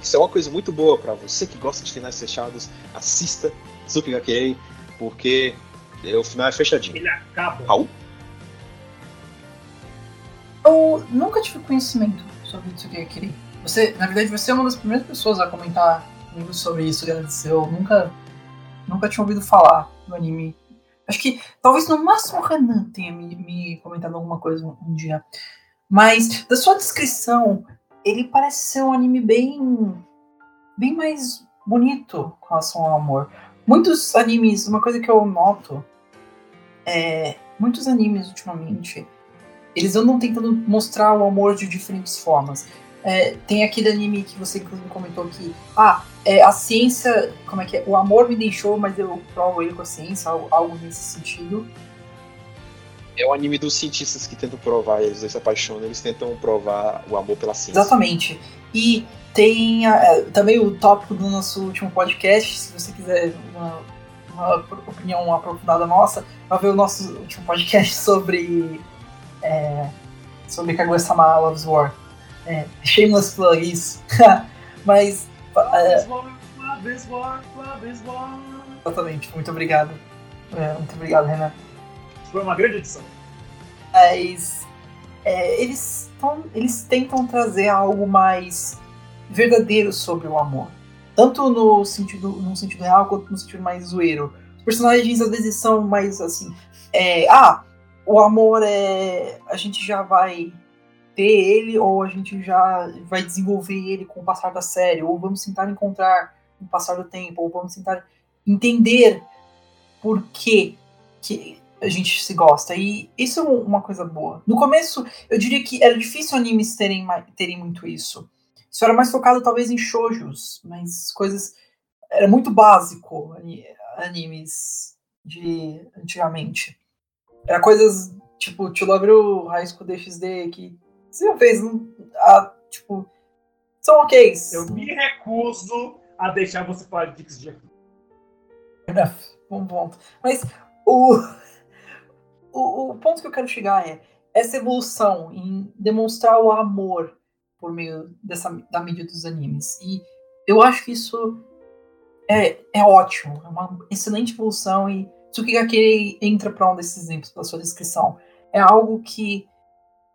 Isso é uma coisa muito boa para você que gosta de finais fechados. Assista Tsukigakei, porque o final é fechadinho. Ele acaba. Raul? Eu nunca tive conhecimento sobre Tsukigakei. Você, na verdade, você é uma das primeiras pessoas a comentar comigo sobre isso, Grandes. Eu nunca, nunca tinha ouvido falar do anime. Acho que talvez no máximo o Renan tenha me, me comentado alguma coisa um, um dia. Mas da sua descrição, ele parece ser um anime bem, bem mais bonito com relação ao amor. Muitos animes, uma coisa que eu noto é muitos animes ultimamente, eles andam tentando mostrar o amor de diferentes formas. É, tem aquele anime que você inclusive comentou que, ah, é, a ciência, como é que é? O amor me deixou, mas eu provo ele com a ciência, algo, algo nesse sentido. É o anime dos cientistas que tentam provar, eles se apaixonam, eles tentam provar o amor pela ciência. Exatamente. E tem é, também o tópico do nosso último podcast, se você quiser uma, uma opinião aprofundada nossa, vai ver o nosso último podcast <laughs> sobre é, sobre Kaguya-sama Loves War é, shameless plug, isso. <laughs> Mas. É, exatamente, muito obrigado. É, muito obrigado, Renan. Foi uma grande edição. Mas. É, eles, tão, eles tentam trazer algo mais verdadeiro sobre o amor. Tanto no sentido, no sentido real quanto no sentido mais zoeiro. Os personagens às vezes são mais assim. É, ah, o amor é. A gente já vai ter ele ou a gente já vai desenvolver ele com o passar da série, ou vamos tentar encontrar com o passar do tempo, ou vamos tentar entender por que, que a gente se gosta. E isso é uma coisa boa. No começo, eu diria que era difícil animes terem, terem muito isso. Isso era mais focado talvez em shoujos, mas coisas. Era muito básico animes de antigamente. Era coisas tipo To You High School DxD que você fez um. A, tipo. São ok. Eu me recuso a deixar você falar de Dix aqui. Bom ponto. Mas o, o, o ponto que eu quero chegar é essa evolução em demonstrar o amor por meio dessa, da mídia dos animes. E eu acho que isso é, é ótimo, é uma excelente evolução e Tsukigaki entra para um desses exemplos da sua descrição. É algo que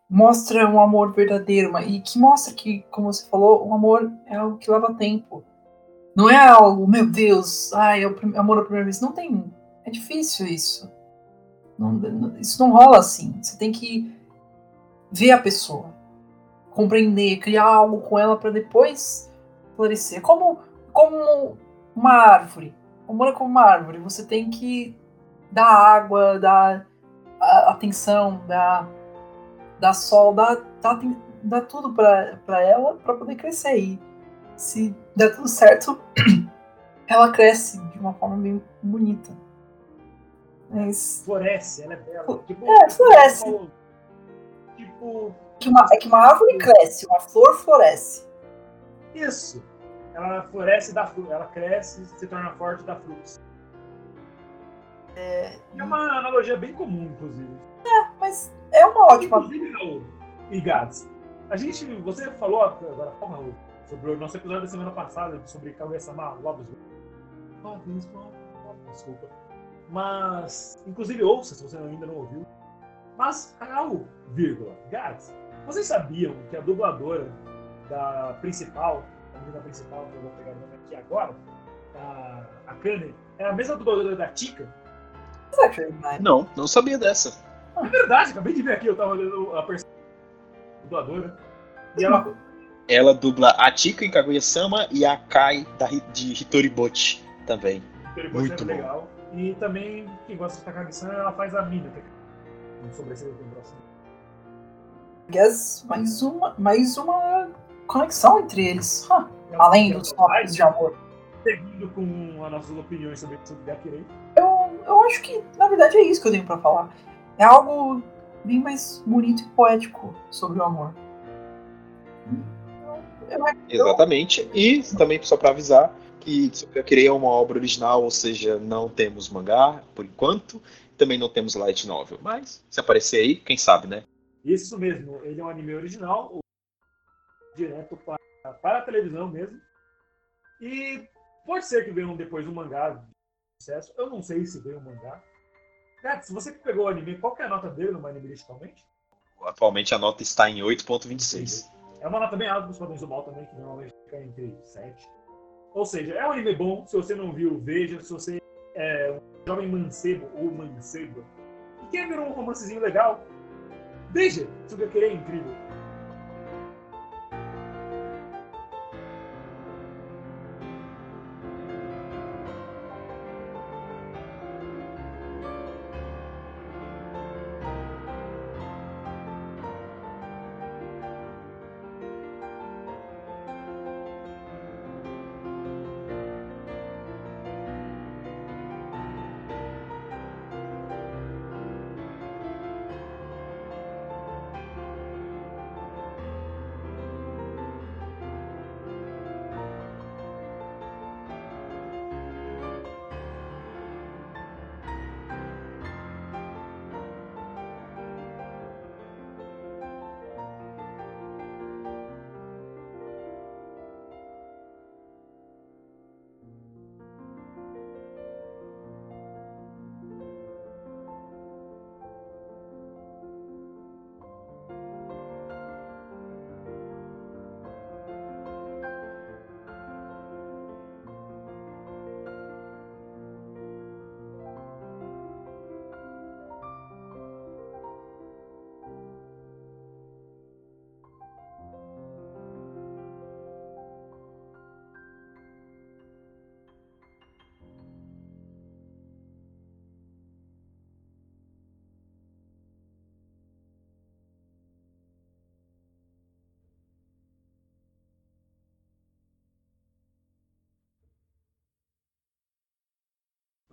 mostra um amor verdadeiro e que mostra que, como você falou, o amor é algo que leva tempo. Não é algo, meu Deus, ai, é o amor à primeira vez. Não tem. É difícil isso. Não, isso não rola assim. Você tem que ver a pessoa, compreender, criar algo com ela para depois florescer. Como, como uma árvore. O amor é como uma árvore. Você tem que dar água, dar atenção, dar dá sol, dá, dá, dá tudo para ela para poder crescer. E se der tudo certo, <clears throat> ela cresce de uma forma bem bonita. Mas. Floresce, ela é bela. Tipo, É, floresce. Tipo. tipo, que uma- é que uma árvore cresce, uma flor floresce. isso. Ela floresce e dá fruto. Ela cresce, se torna forte e dá frutos. É, É uma analogia bem comum, inclusive. mas é uma ótima. Inclusive, Raul e a gente, você falou agora, Raul, sobre o nosso episódio da semana passada, sobre Kaguya-sama Lobos. Lobos, Desculpa. Mas, inclusive, ouça se você ainda não ouviu. Mas, Raul, vírgula, Gats, vocês sabiam que a dubladora da principal, a menina principal, que eu vou pegar o nome aqui agora, a, a Kane, é a mesma dubladora da Tika? Não, não sabia dessa. É verdade, acabei de ver aqui, eu tava olhando a personagem dubladora. E ela <laughs> Ela dubla a Tika em Kaguya-sama e a Kai da, de Hitoribochi também. Ele Muito Muito bom. legal. E também, quem gosta de Takagi-san, ela faz a Mina, é um sobressalente no próximo. Guess, mais uma, mais uma conexão entre eles. Huh, Além dos tópicos de amor. Seguindo com as nossas opiniões sobre o Gakirei. Eu, eu acho que, na verdade, é isso que eu tenho pra falar. É algo bem mais bonito e poético sobre o amor. Eu, eu, Exatamente. E também só pra avisar que eu queria é uma obra original, ou seja, não temos mangá por enquanto, também não temos light novel. Mas se aparecer aí, quem sabe, né? Isso mesmo, ele é um anime original, direto para, para a televisão mesmo. E pode ser que venha um- depois um mangá de sucesso. Eu não sei se veio um mangá. Gato, se você que pegou o anime, qual que é a nota dele no anime digitalmente? Atualmente a nota está em 8.26. É uma nota bem alta dos padrões do mal também, que normalmente fica entre 7. Ou seja, é um anime bom. Se você não viu, veja. Se você é um jovem mancebo ou manceba e quer ver um romancezinho legal, veja. Se você querer, é incrível.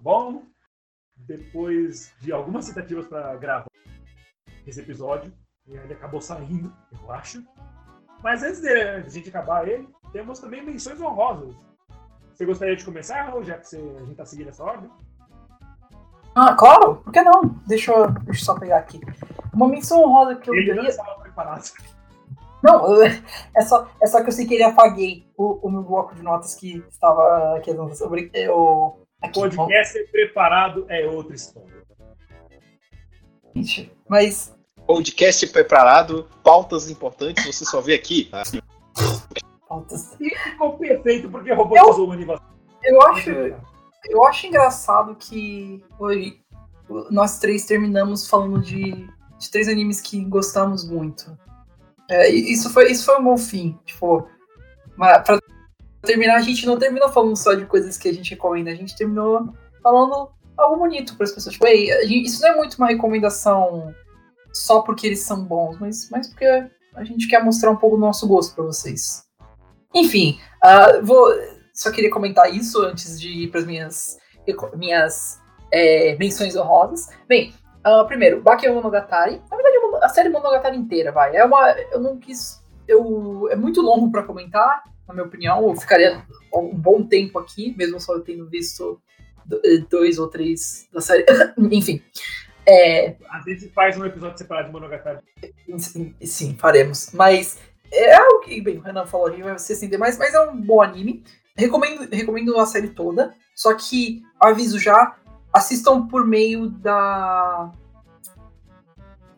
Bom, depois de algumas tentativas para gravar esse episódio, ele acabou saindo, eu acho. Mas antes de a gente acabar ele, temos também menções honrosas. Você gostaria de começar, Raul, já que você- a gente está seguindo essa ordem? Ah, claro, por que não? Deixa eu, deixa eu só pegar aqui. Uma menção honrosa que eu Ele não queria. estava preparado. Não, eu- é, só, é só que eu sei que ele apaguei o, o meu bloco de notas que estava aqui sobre é, bom, Podcast preparado é outra história. mas Podcast preparado, pautas importantes, você só vê aqui. tá? pautas. E ficou perfeito porque roubou Eu- usou uma animação. Eu acho, eu acho engraçado que hoje nós três terminamos falando de, de três animes que gostamos muito. É, isso, foi, isso foi um bom fim. Tipo, mas pra terminar, a gente não terminou falando só de coisas que a gente recomenda, a gente terminou falando algo bonito para as pessoas. Tipo, "Ei, isso não é muito uma recomendação só porque eles são bons, mas, mas porque a gente quer mostrar um pouco do nosso gosto para vocês. Enfim, uh, vou, só queria comentar isso antes de ir para as minhas, minhas é, menções honrosas. Bem, uh, primeiro, Baki Monogatari. Na verdade, a série Monogatari inteira, vai. É uma. Eu não quis. Eu, é muito longo para comentar, na minha opinião. Eu ficaria um bom tempo aqui, mesmo só tendo visto dois ou três da série. <laughs> Enfim. É... Às vezes faz um episódio separado de Monogatari. Sim, sim faremos. Mas é algo que, bem, o Renan falou aqui, vai se estender mais, mas é um bom anime. Recomendo, recomendo a série toda. Só que, aviso já, assistam por meio da.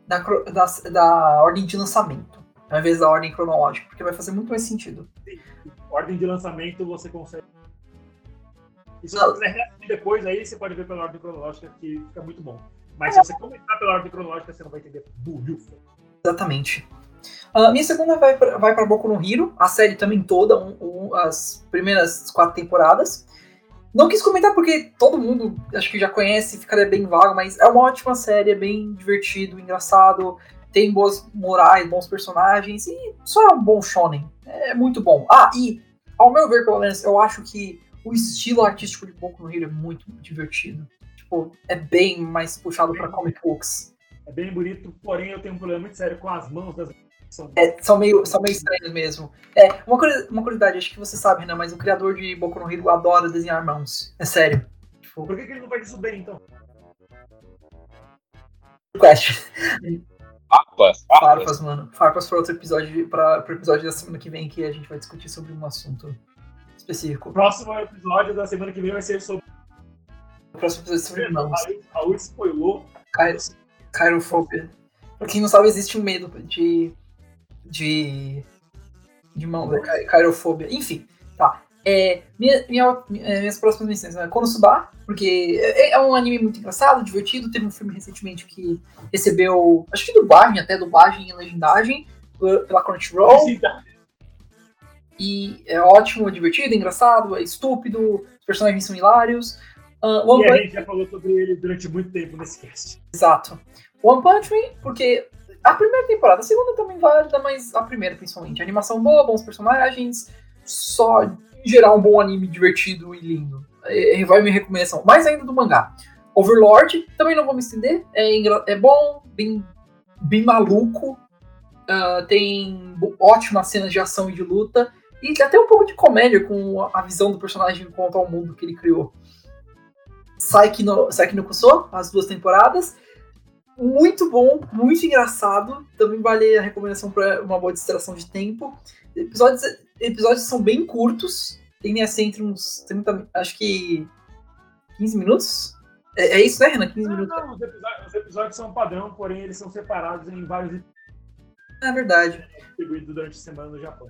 Da, da, da ordem de lançamento, ao invés da ordem cronológica, porque vai fazer muito mais sentido. Sim. Ordem de lançamento você consegue. E se você quiser depois, aí você pode ver pela ordem cronológica, que fica muito bom. Mas se você começar pela ordem cronológica, você não vai entender burrufo. Exatamente. Uh, minha segunda vai pra, vai pra Boku no Hero, a série também toda, um, um, as primeiras quatro temporadas. Não quis comentar porque todo mundo acho que já conhece, ficaria bem vago, mas é uma ótima série, é bem divertido, engraçado, tem boas morais, bons personagens e só é um bom shonen. É muito bom. Ah, e ao meu ver, pelo menos, eu acho que o estilo artístico de Boku no Hero é muito divertido. Tipo, é bem mais puxado para comic books. É bem bonito, porém eu tenho um problema muito sério com as mãos das são, é, são, meio, são meio estranhos mesmo. É, uma, uma curiosidade, acho que você sabe, Renan, mas o criador de Boku no Hero adora desenhar mãos. É sério. Tipo... Por que, que ele não faz isso bem, então? Quest. Farpas, farpas. mano. Farpas para outro episódio, para o episódio da semana que vem, que a gente vai discutir sobre um assunto específico. O próximo episódio da semana que vem vai ser sobre. O próximo episódio é sobre irmãos. Raul spoilou. Cairofobia. Pra quem não sabe, existe um medo de de, de mão, né? Cairofobia. Enfim. É, minha, minha, é, minhas próximas missões, né? Konosuba, porque é, é, um anime muito engraçado, divertido. Teve um filme recentemente que recebeu, acho que dublagem, até dublagem e legendagem pela Crunchyroll. E é ótimo, divertido, engraçado, é estúpido, os personagens são hilários. Uh, e a gente já falou sobre ele durante muito tempo nesse cast. Exato. One Punch Man, porque a primeira temporada, a segunda também válida, mas a primeira principalmente. A animação boa, bons personagens, só em geral um bom anime divertido e lindo. É, vai me recomendação. Mais ainda do mangá. Overlord, também não vou me estender, é, é bom, bem, bem maluco, uh, tem ótimas cenas de ação e de luta, e até um pouco de comédia com a visão do personagem quanto ao mundo que ele criou. Saiki no, Saiki no Kuso, as duas temporadas, muito bom, muito engraçado. Também vale a recomendação para uma boa distração de tempo. Episódios, episódios são bem curtos, tem assim entre uns 30, acho que 15 minutos. É, é isso, né, Renan? 15 não, minutos. Não, os episódios, os episódios, são padrão, porém eles são separados em vários. É verdade. Distribuídos durante a semana no Japão.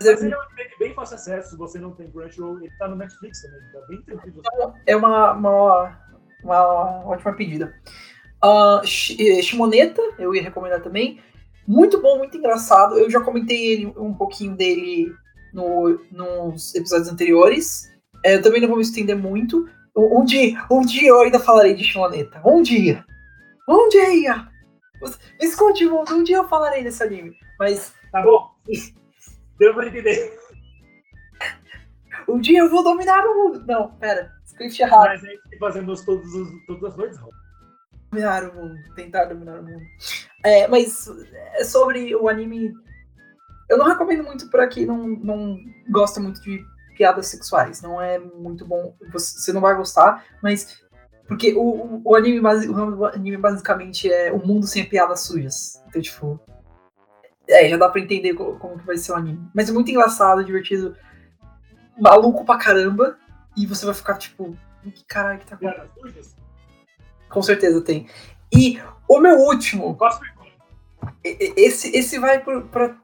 Mas é ele é um anime bem fácil acesso, se você não tem Crunchyroll, ele tá no Netflix também, tá bem tranquilo. É uma, uma, uma ótima pedida. Uh, Shimoneta, eu ia recomendar também. Muito bom, muito engraçado. Eu já comentei ele, um pouquinho dele no, nos episódios anteriores. É, eu também não vou me estender muito. Um dia, um dia eu ainda falarei de Shimoneta. Um dia. Um dia! Me escute, mundo. Um dia eu falarei desse anime. Mas. Tá bom. <laughs> Deu pra entender. <laughs> Um dia eu vou dominar o mundo. Não, pera. Script errado. Mas a gente fazendo todos, todas as noites, dominar o mundo, tentar dominar o mundo. É, mas é sobre o anime. Eu não recomendo muito para quem não, não gosta muito de piadas sexuais. Não é muito bom. Você não vai gostar, mas. Porque o, o, anime, o anime basicamente é o mundo sem piadas sujas. Então, tipo. É, já dá pra entender como, como que vai ser o anime. Mas é muito engraçado, divertido. Maluco pra caramba. E você vai ficar, tipo, que caralho que tá acontecendo? Com certeza tem. E o meu último. Esse, esse vai para.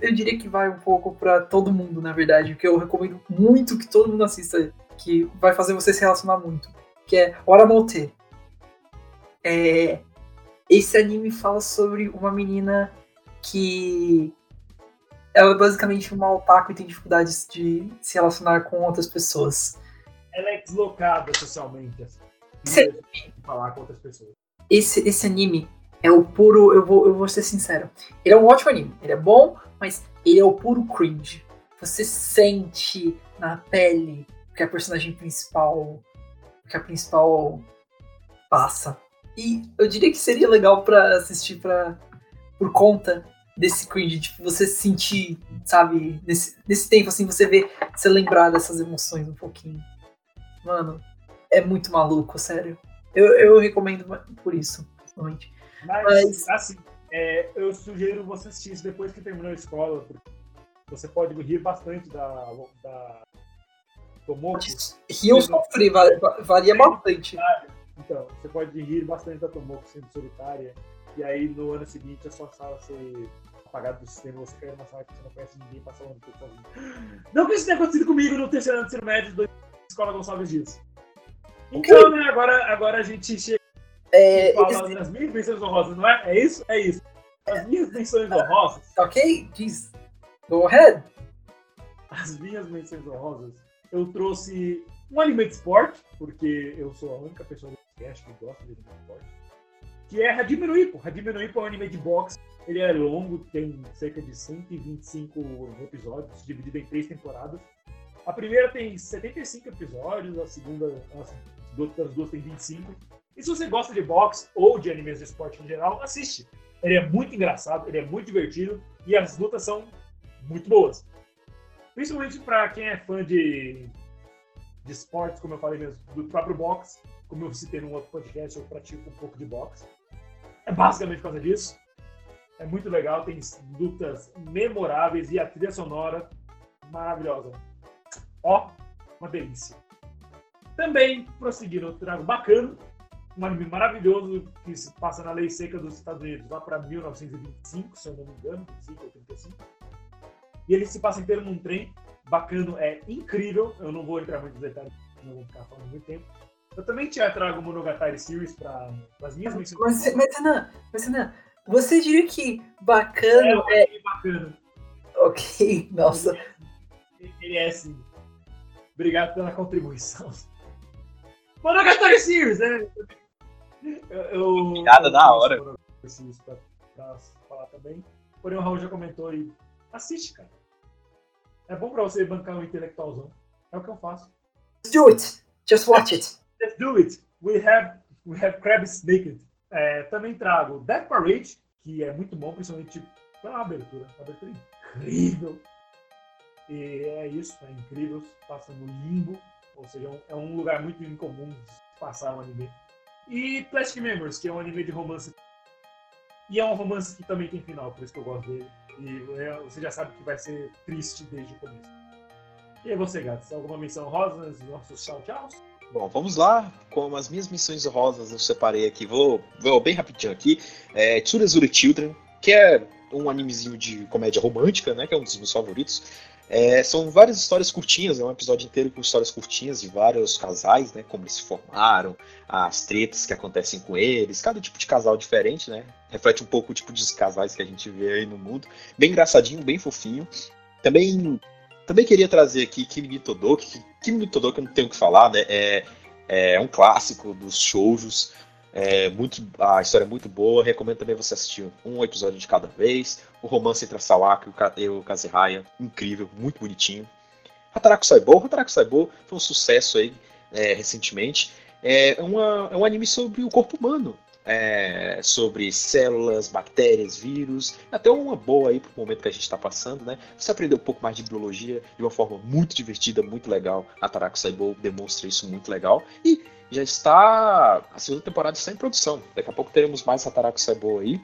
Eu diria que vai um pouco para todo mundo, na verdade, porque eu recomendo muito que todo mundo assista, que vai fazer você se relacionar muito. Que é Oramote. É, esse anime fala sobre uma menina que ela é basicamente uma otaku e tem dificuldades de se relacionar com outras pessoas. Ela é deslocada socialmente. Assim. Esse, falar com outras pessoas. Esse, esse anime é o puro. Eu vou, eu vou ser sincero. Ele é um ótimo anime. Ele é bom, mas ele é o puro cringe. você sente na pele que a personagem principal que a principal passa. E eu diria que seria legal para assistir para por conta desse cringe, tipo, você sentir, sabe, nesse, nesse tempo assim, você vê, você lembrar dessas emoções um pouquinho. Mano, é muito maluco, sério. Eu, eu recomendo por isso, principalmente. Mas, Mas... assim, é, eu sugiro você assistir isso depois que terminou a escola, porque você pode rir bastante da, da Tomoko. Rir eu sofri, varia bastante. Então, você pode rir bastante da Tomoko sendo solitária, e aí no ano seguinte a sua sala ser apagada do sistema, você cair numa sala que você não conhece ninguém, passar o ano todo sozinho. Não que isso tenha acontecido comigo no terceiro ano de ensino médio da Escola Gonçalves Dias. Então, né, agora, agora a gente chega é, fala das minhas menções honrosas, não é? É isso? É isso. As minhas menções honrosas. Ok, diz. Go ahead. As minhas menções honrosas, eu trouxe um anime de esporte, porque eu sou a única pessoa do podcast que gosta de anime de esporte, que é Hajime no Ippo. Hajime no Ippo é um anime de boxe. Ele é longo, tem cerca de 125 episódios, dividido em três temporadas. A primeira tem 75 episódios, a segunda, as outras duas tem 25. E se você gosta de boxe ou de animes de esporte em geral, assiste. Ele é muito engraçado, ele é muito divertido e as lutas são muito boas. Principalmente para quem é fã de, de esportes, como eu falei mesmo, do próprio boxe, como eu citei num outro podcast, eu pratico um pouco de boxe. É basicamente por causa disso. É muito legal, tem lutas memoráveis e a trilha sonora maravilhosa. Ó, uma delícia. Também, prosseguindo, eu trago bacana, um anime maravilhoso que se passa na lei seca dos Estados Unidos, lá para 1925, se eu não me engano, 25 ou 35. E ele se passa inteiro num trem. Bacano, é incrível. Eu não vou entrar muito nos detalhes, não vou ficar falando muito tempo. Eu também te trago o Monogatari Series para as minhas menções. Mas, mas, Renan, mas, Renan, você diria que bacana é... é... bacana. Ok, <laughs> nossa. Ele é, ele é assim. Obrigado pela contribuição. Monogatari Series, né? Eu, Piada da hora. Pra, pra falar também. Porém, o Raul já comentou e assiste, cara. É bom pra você bancar um intelectualzão. É o que eu faço. Let's do it. Just watch it. <laughs> Let's do it. We have, we have Krabs Naked. É, também trago Death Parade, que é muito bom, principalmente pela abertura. A abertura é incrível. E é isso, é incrível. Passa no limbo. Ou seja, é um lugar muito incomum de passar um anime. E Plastic Memories, que é um anime de romance. E é um romance que também tem final, por isso que eu gosto dele. E é, você já sabe que vai ser triste desde o começo. E você, Gats, alguma menção rosa nos nossos tchau tchau? Bom, vamos lá. Com as minhas missões rosas eu separei aqui. Vou, vou bem rapidinho aqui. É Children, que é um animezinho de comédia romântica, né? Que é um dos meus favoritos. É, são várias histórias curtinhas, é um episódio inteiro com histórias curtinhas de vários casais, né? Como eles se formaram, as tretas que acontecem com eles, cada tipo de casal diferente, né? Reflete um pouco o tipo de casais que a gente vê aí no mundo. Bem engraçadinho, bem fofinho. Também, também queria trazer aqui Kimi no Todoki. Kimi no Todoki eu não tenho o que falar, né? É, é um clássico dos shoujos. É muito, a história é muito boa. Recomendo também você assistir um episódio de cada vez. O romance entre a Sawako e o Kazehaya, incrível, muito bonitinho. Hataraku Saibou, Hataraku Saibou foi um sucesso aí é, recentemente. É, uma, é um anime sobre o corpo humano, é, sobre células, bactérias, vírus, até uma boa aí pro momento que a gente está passando, né? Você aprender um pouco mais de biologia de uma forma muito divertida, muito legal. Hataraku Saibou demonstra isso muito legal. E já está. A segunda temporada está em produção. Daqui a pouco teremos mais Hataraku Saibou aí.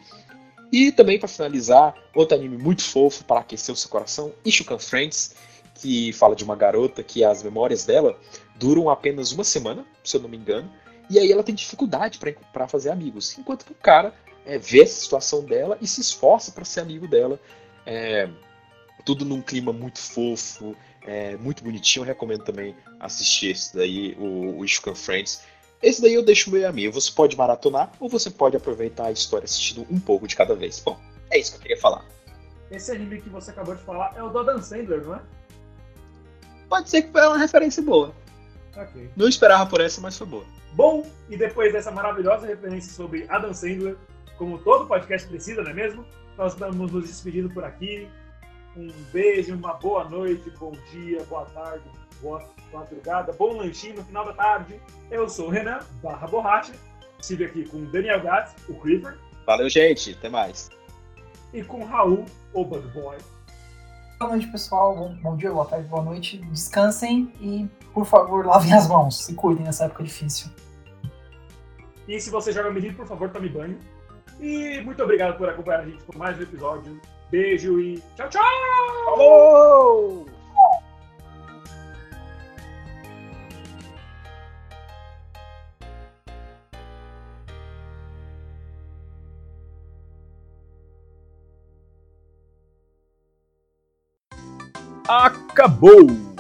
E também, para finalizar, outro anime muito fofo para aquecer o seu coração, Ishukan Friends, que fala de uma garota que as memórias dela duram apenas uma semana, se eu não me engano, e aí ela tem dificuldade para fazer amigos, enquanto que o cara é, vê essa situação dela e se esforça para ser amigo dela. É, tudo num clima muito fofo, é, muito bonitinho. Eu recomendo também assistir esse daí, o, o Friends. Esse daí eu deixo meio a mim. Você pode maratonar ou você pode aproveitar a história assistindo um pouco de cada vez. Bom, é isso que eu queria falar. Esse anime que você acabou de falar é o do Adam Sandler, não é? Pode ser que foi uma referência boa. Okay. Não esperava por essa, mas foi boa. Bom, e depois dessa maravilhosa referência sobre Adam Sandler, como todo podcast precisa, não é mesmo? Nós estamos nos despedindo por aqui. Um beijo, uma boa noite, bom dia, boa tarde, boa madrugada, bom lanchinho no final da tarde. Eu sou o Renan, barra borracha. Estive aqui com o Daniel Gats, o Creeper. Valeu, gente. Até mais. E com o Raul, o Bug Boy. Boa noite, pessoal. Bom, bom, dia, boa tarde, boa noite. Descansem e, por favor, <laughs> lavem as mãos. Se cuidem nessa época difícil. E se você joga Melee, por favor, tome banho. E muito obrigado por acompanhar a gente por mais um episódio. Beijo e tchau, tchau! Falou! Acabou!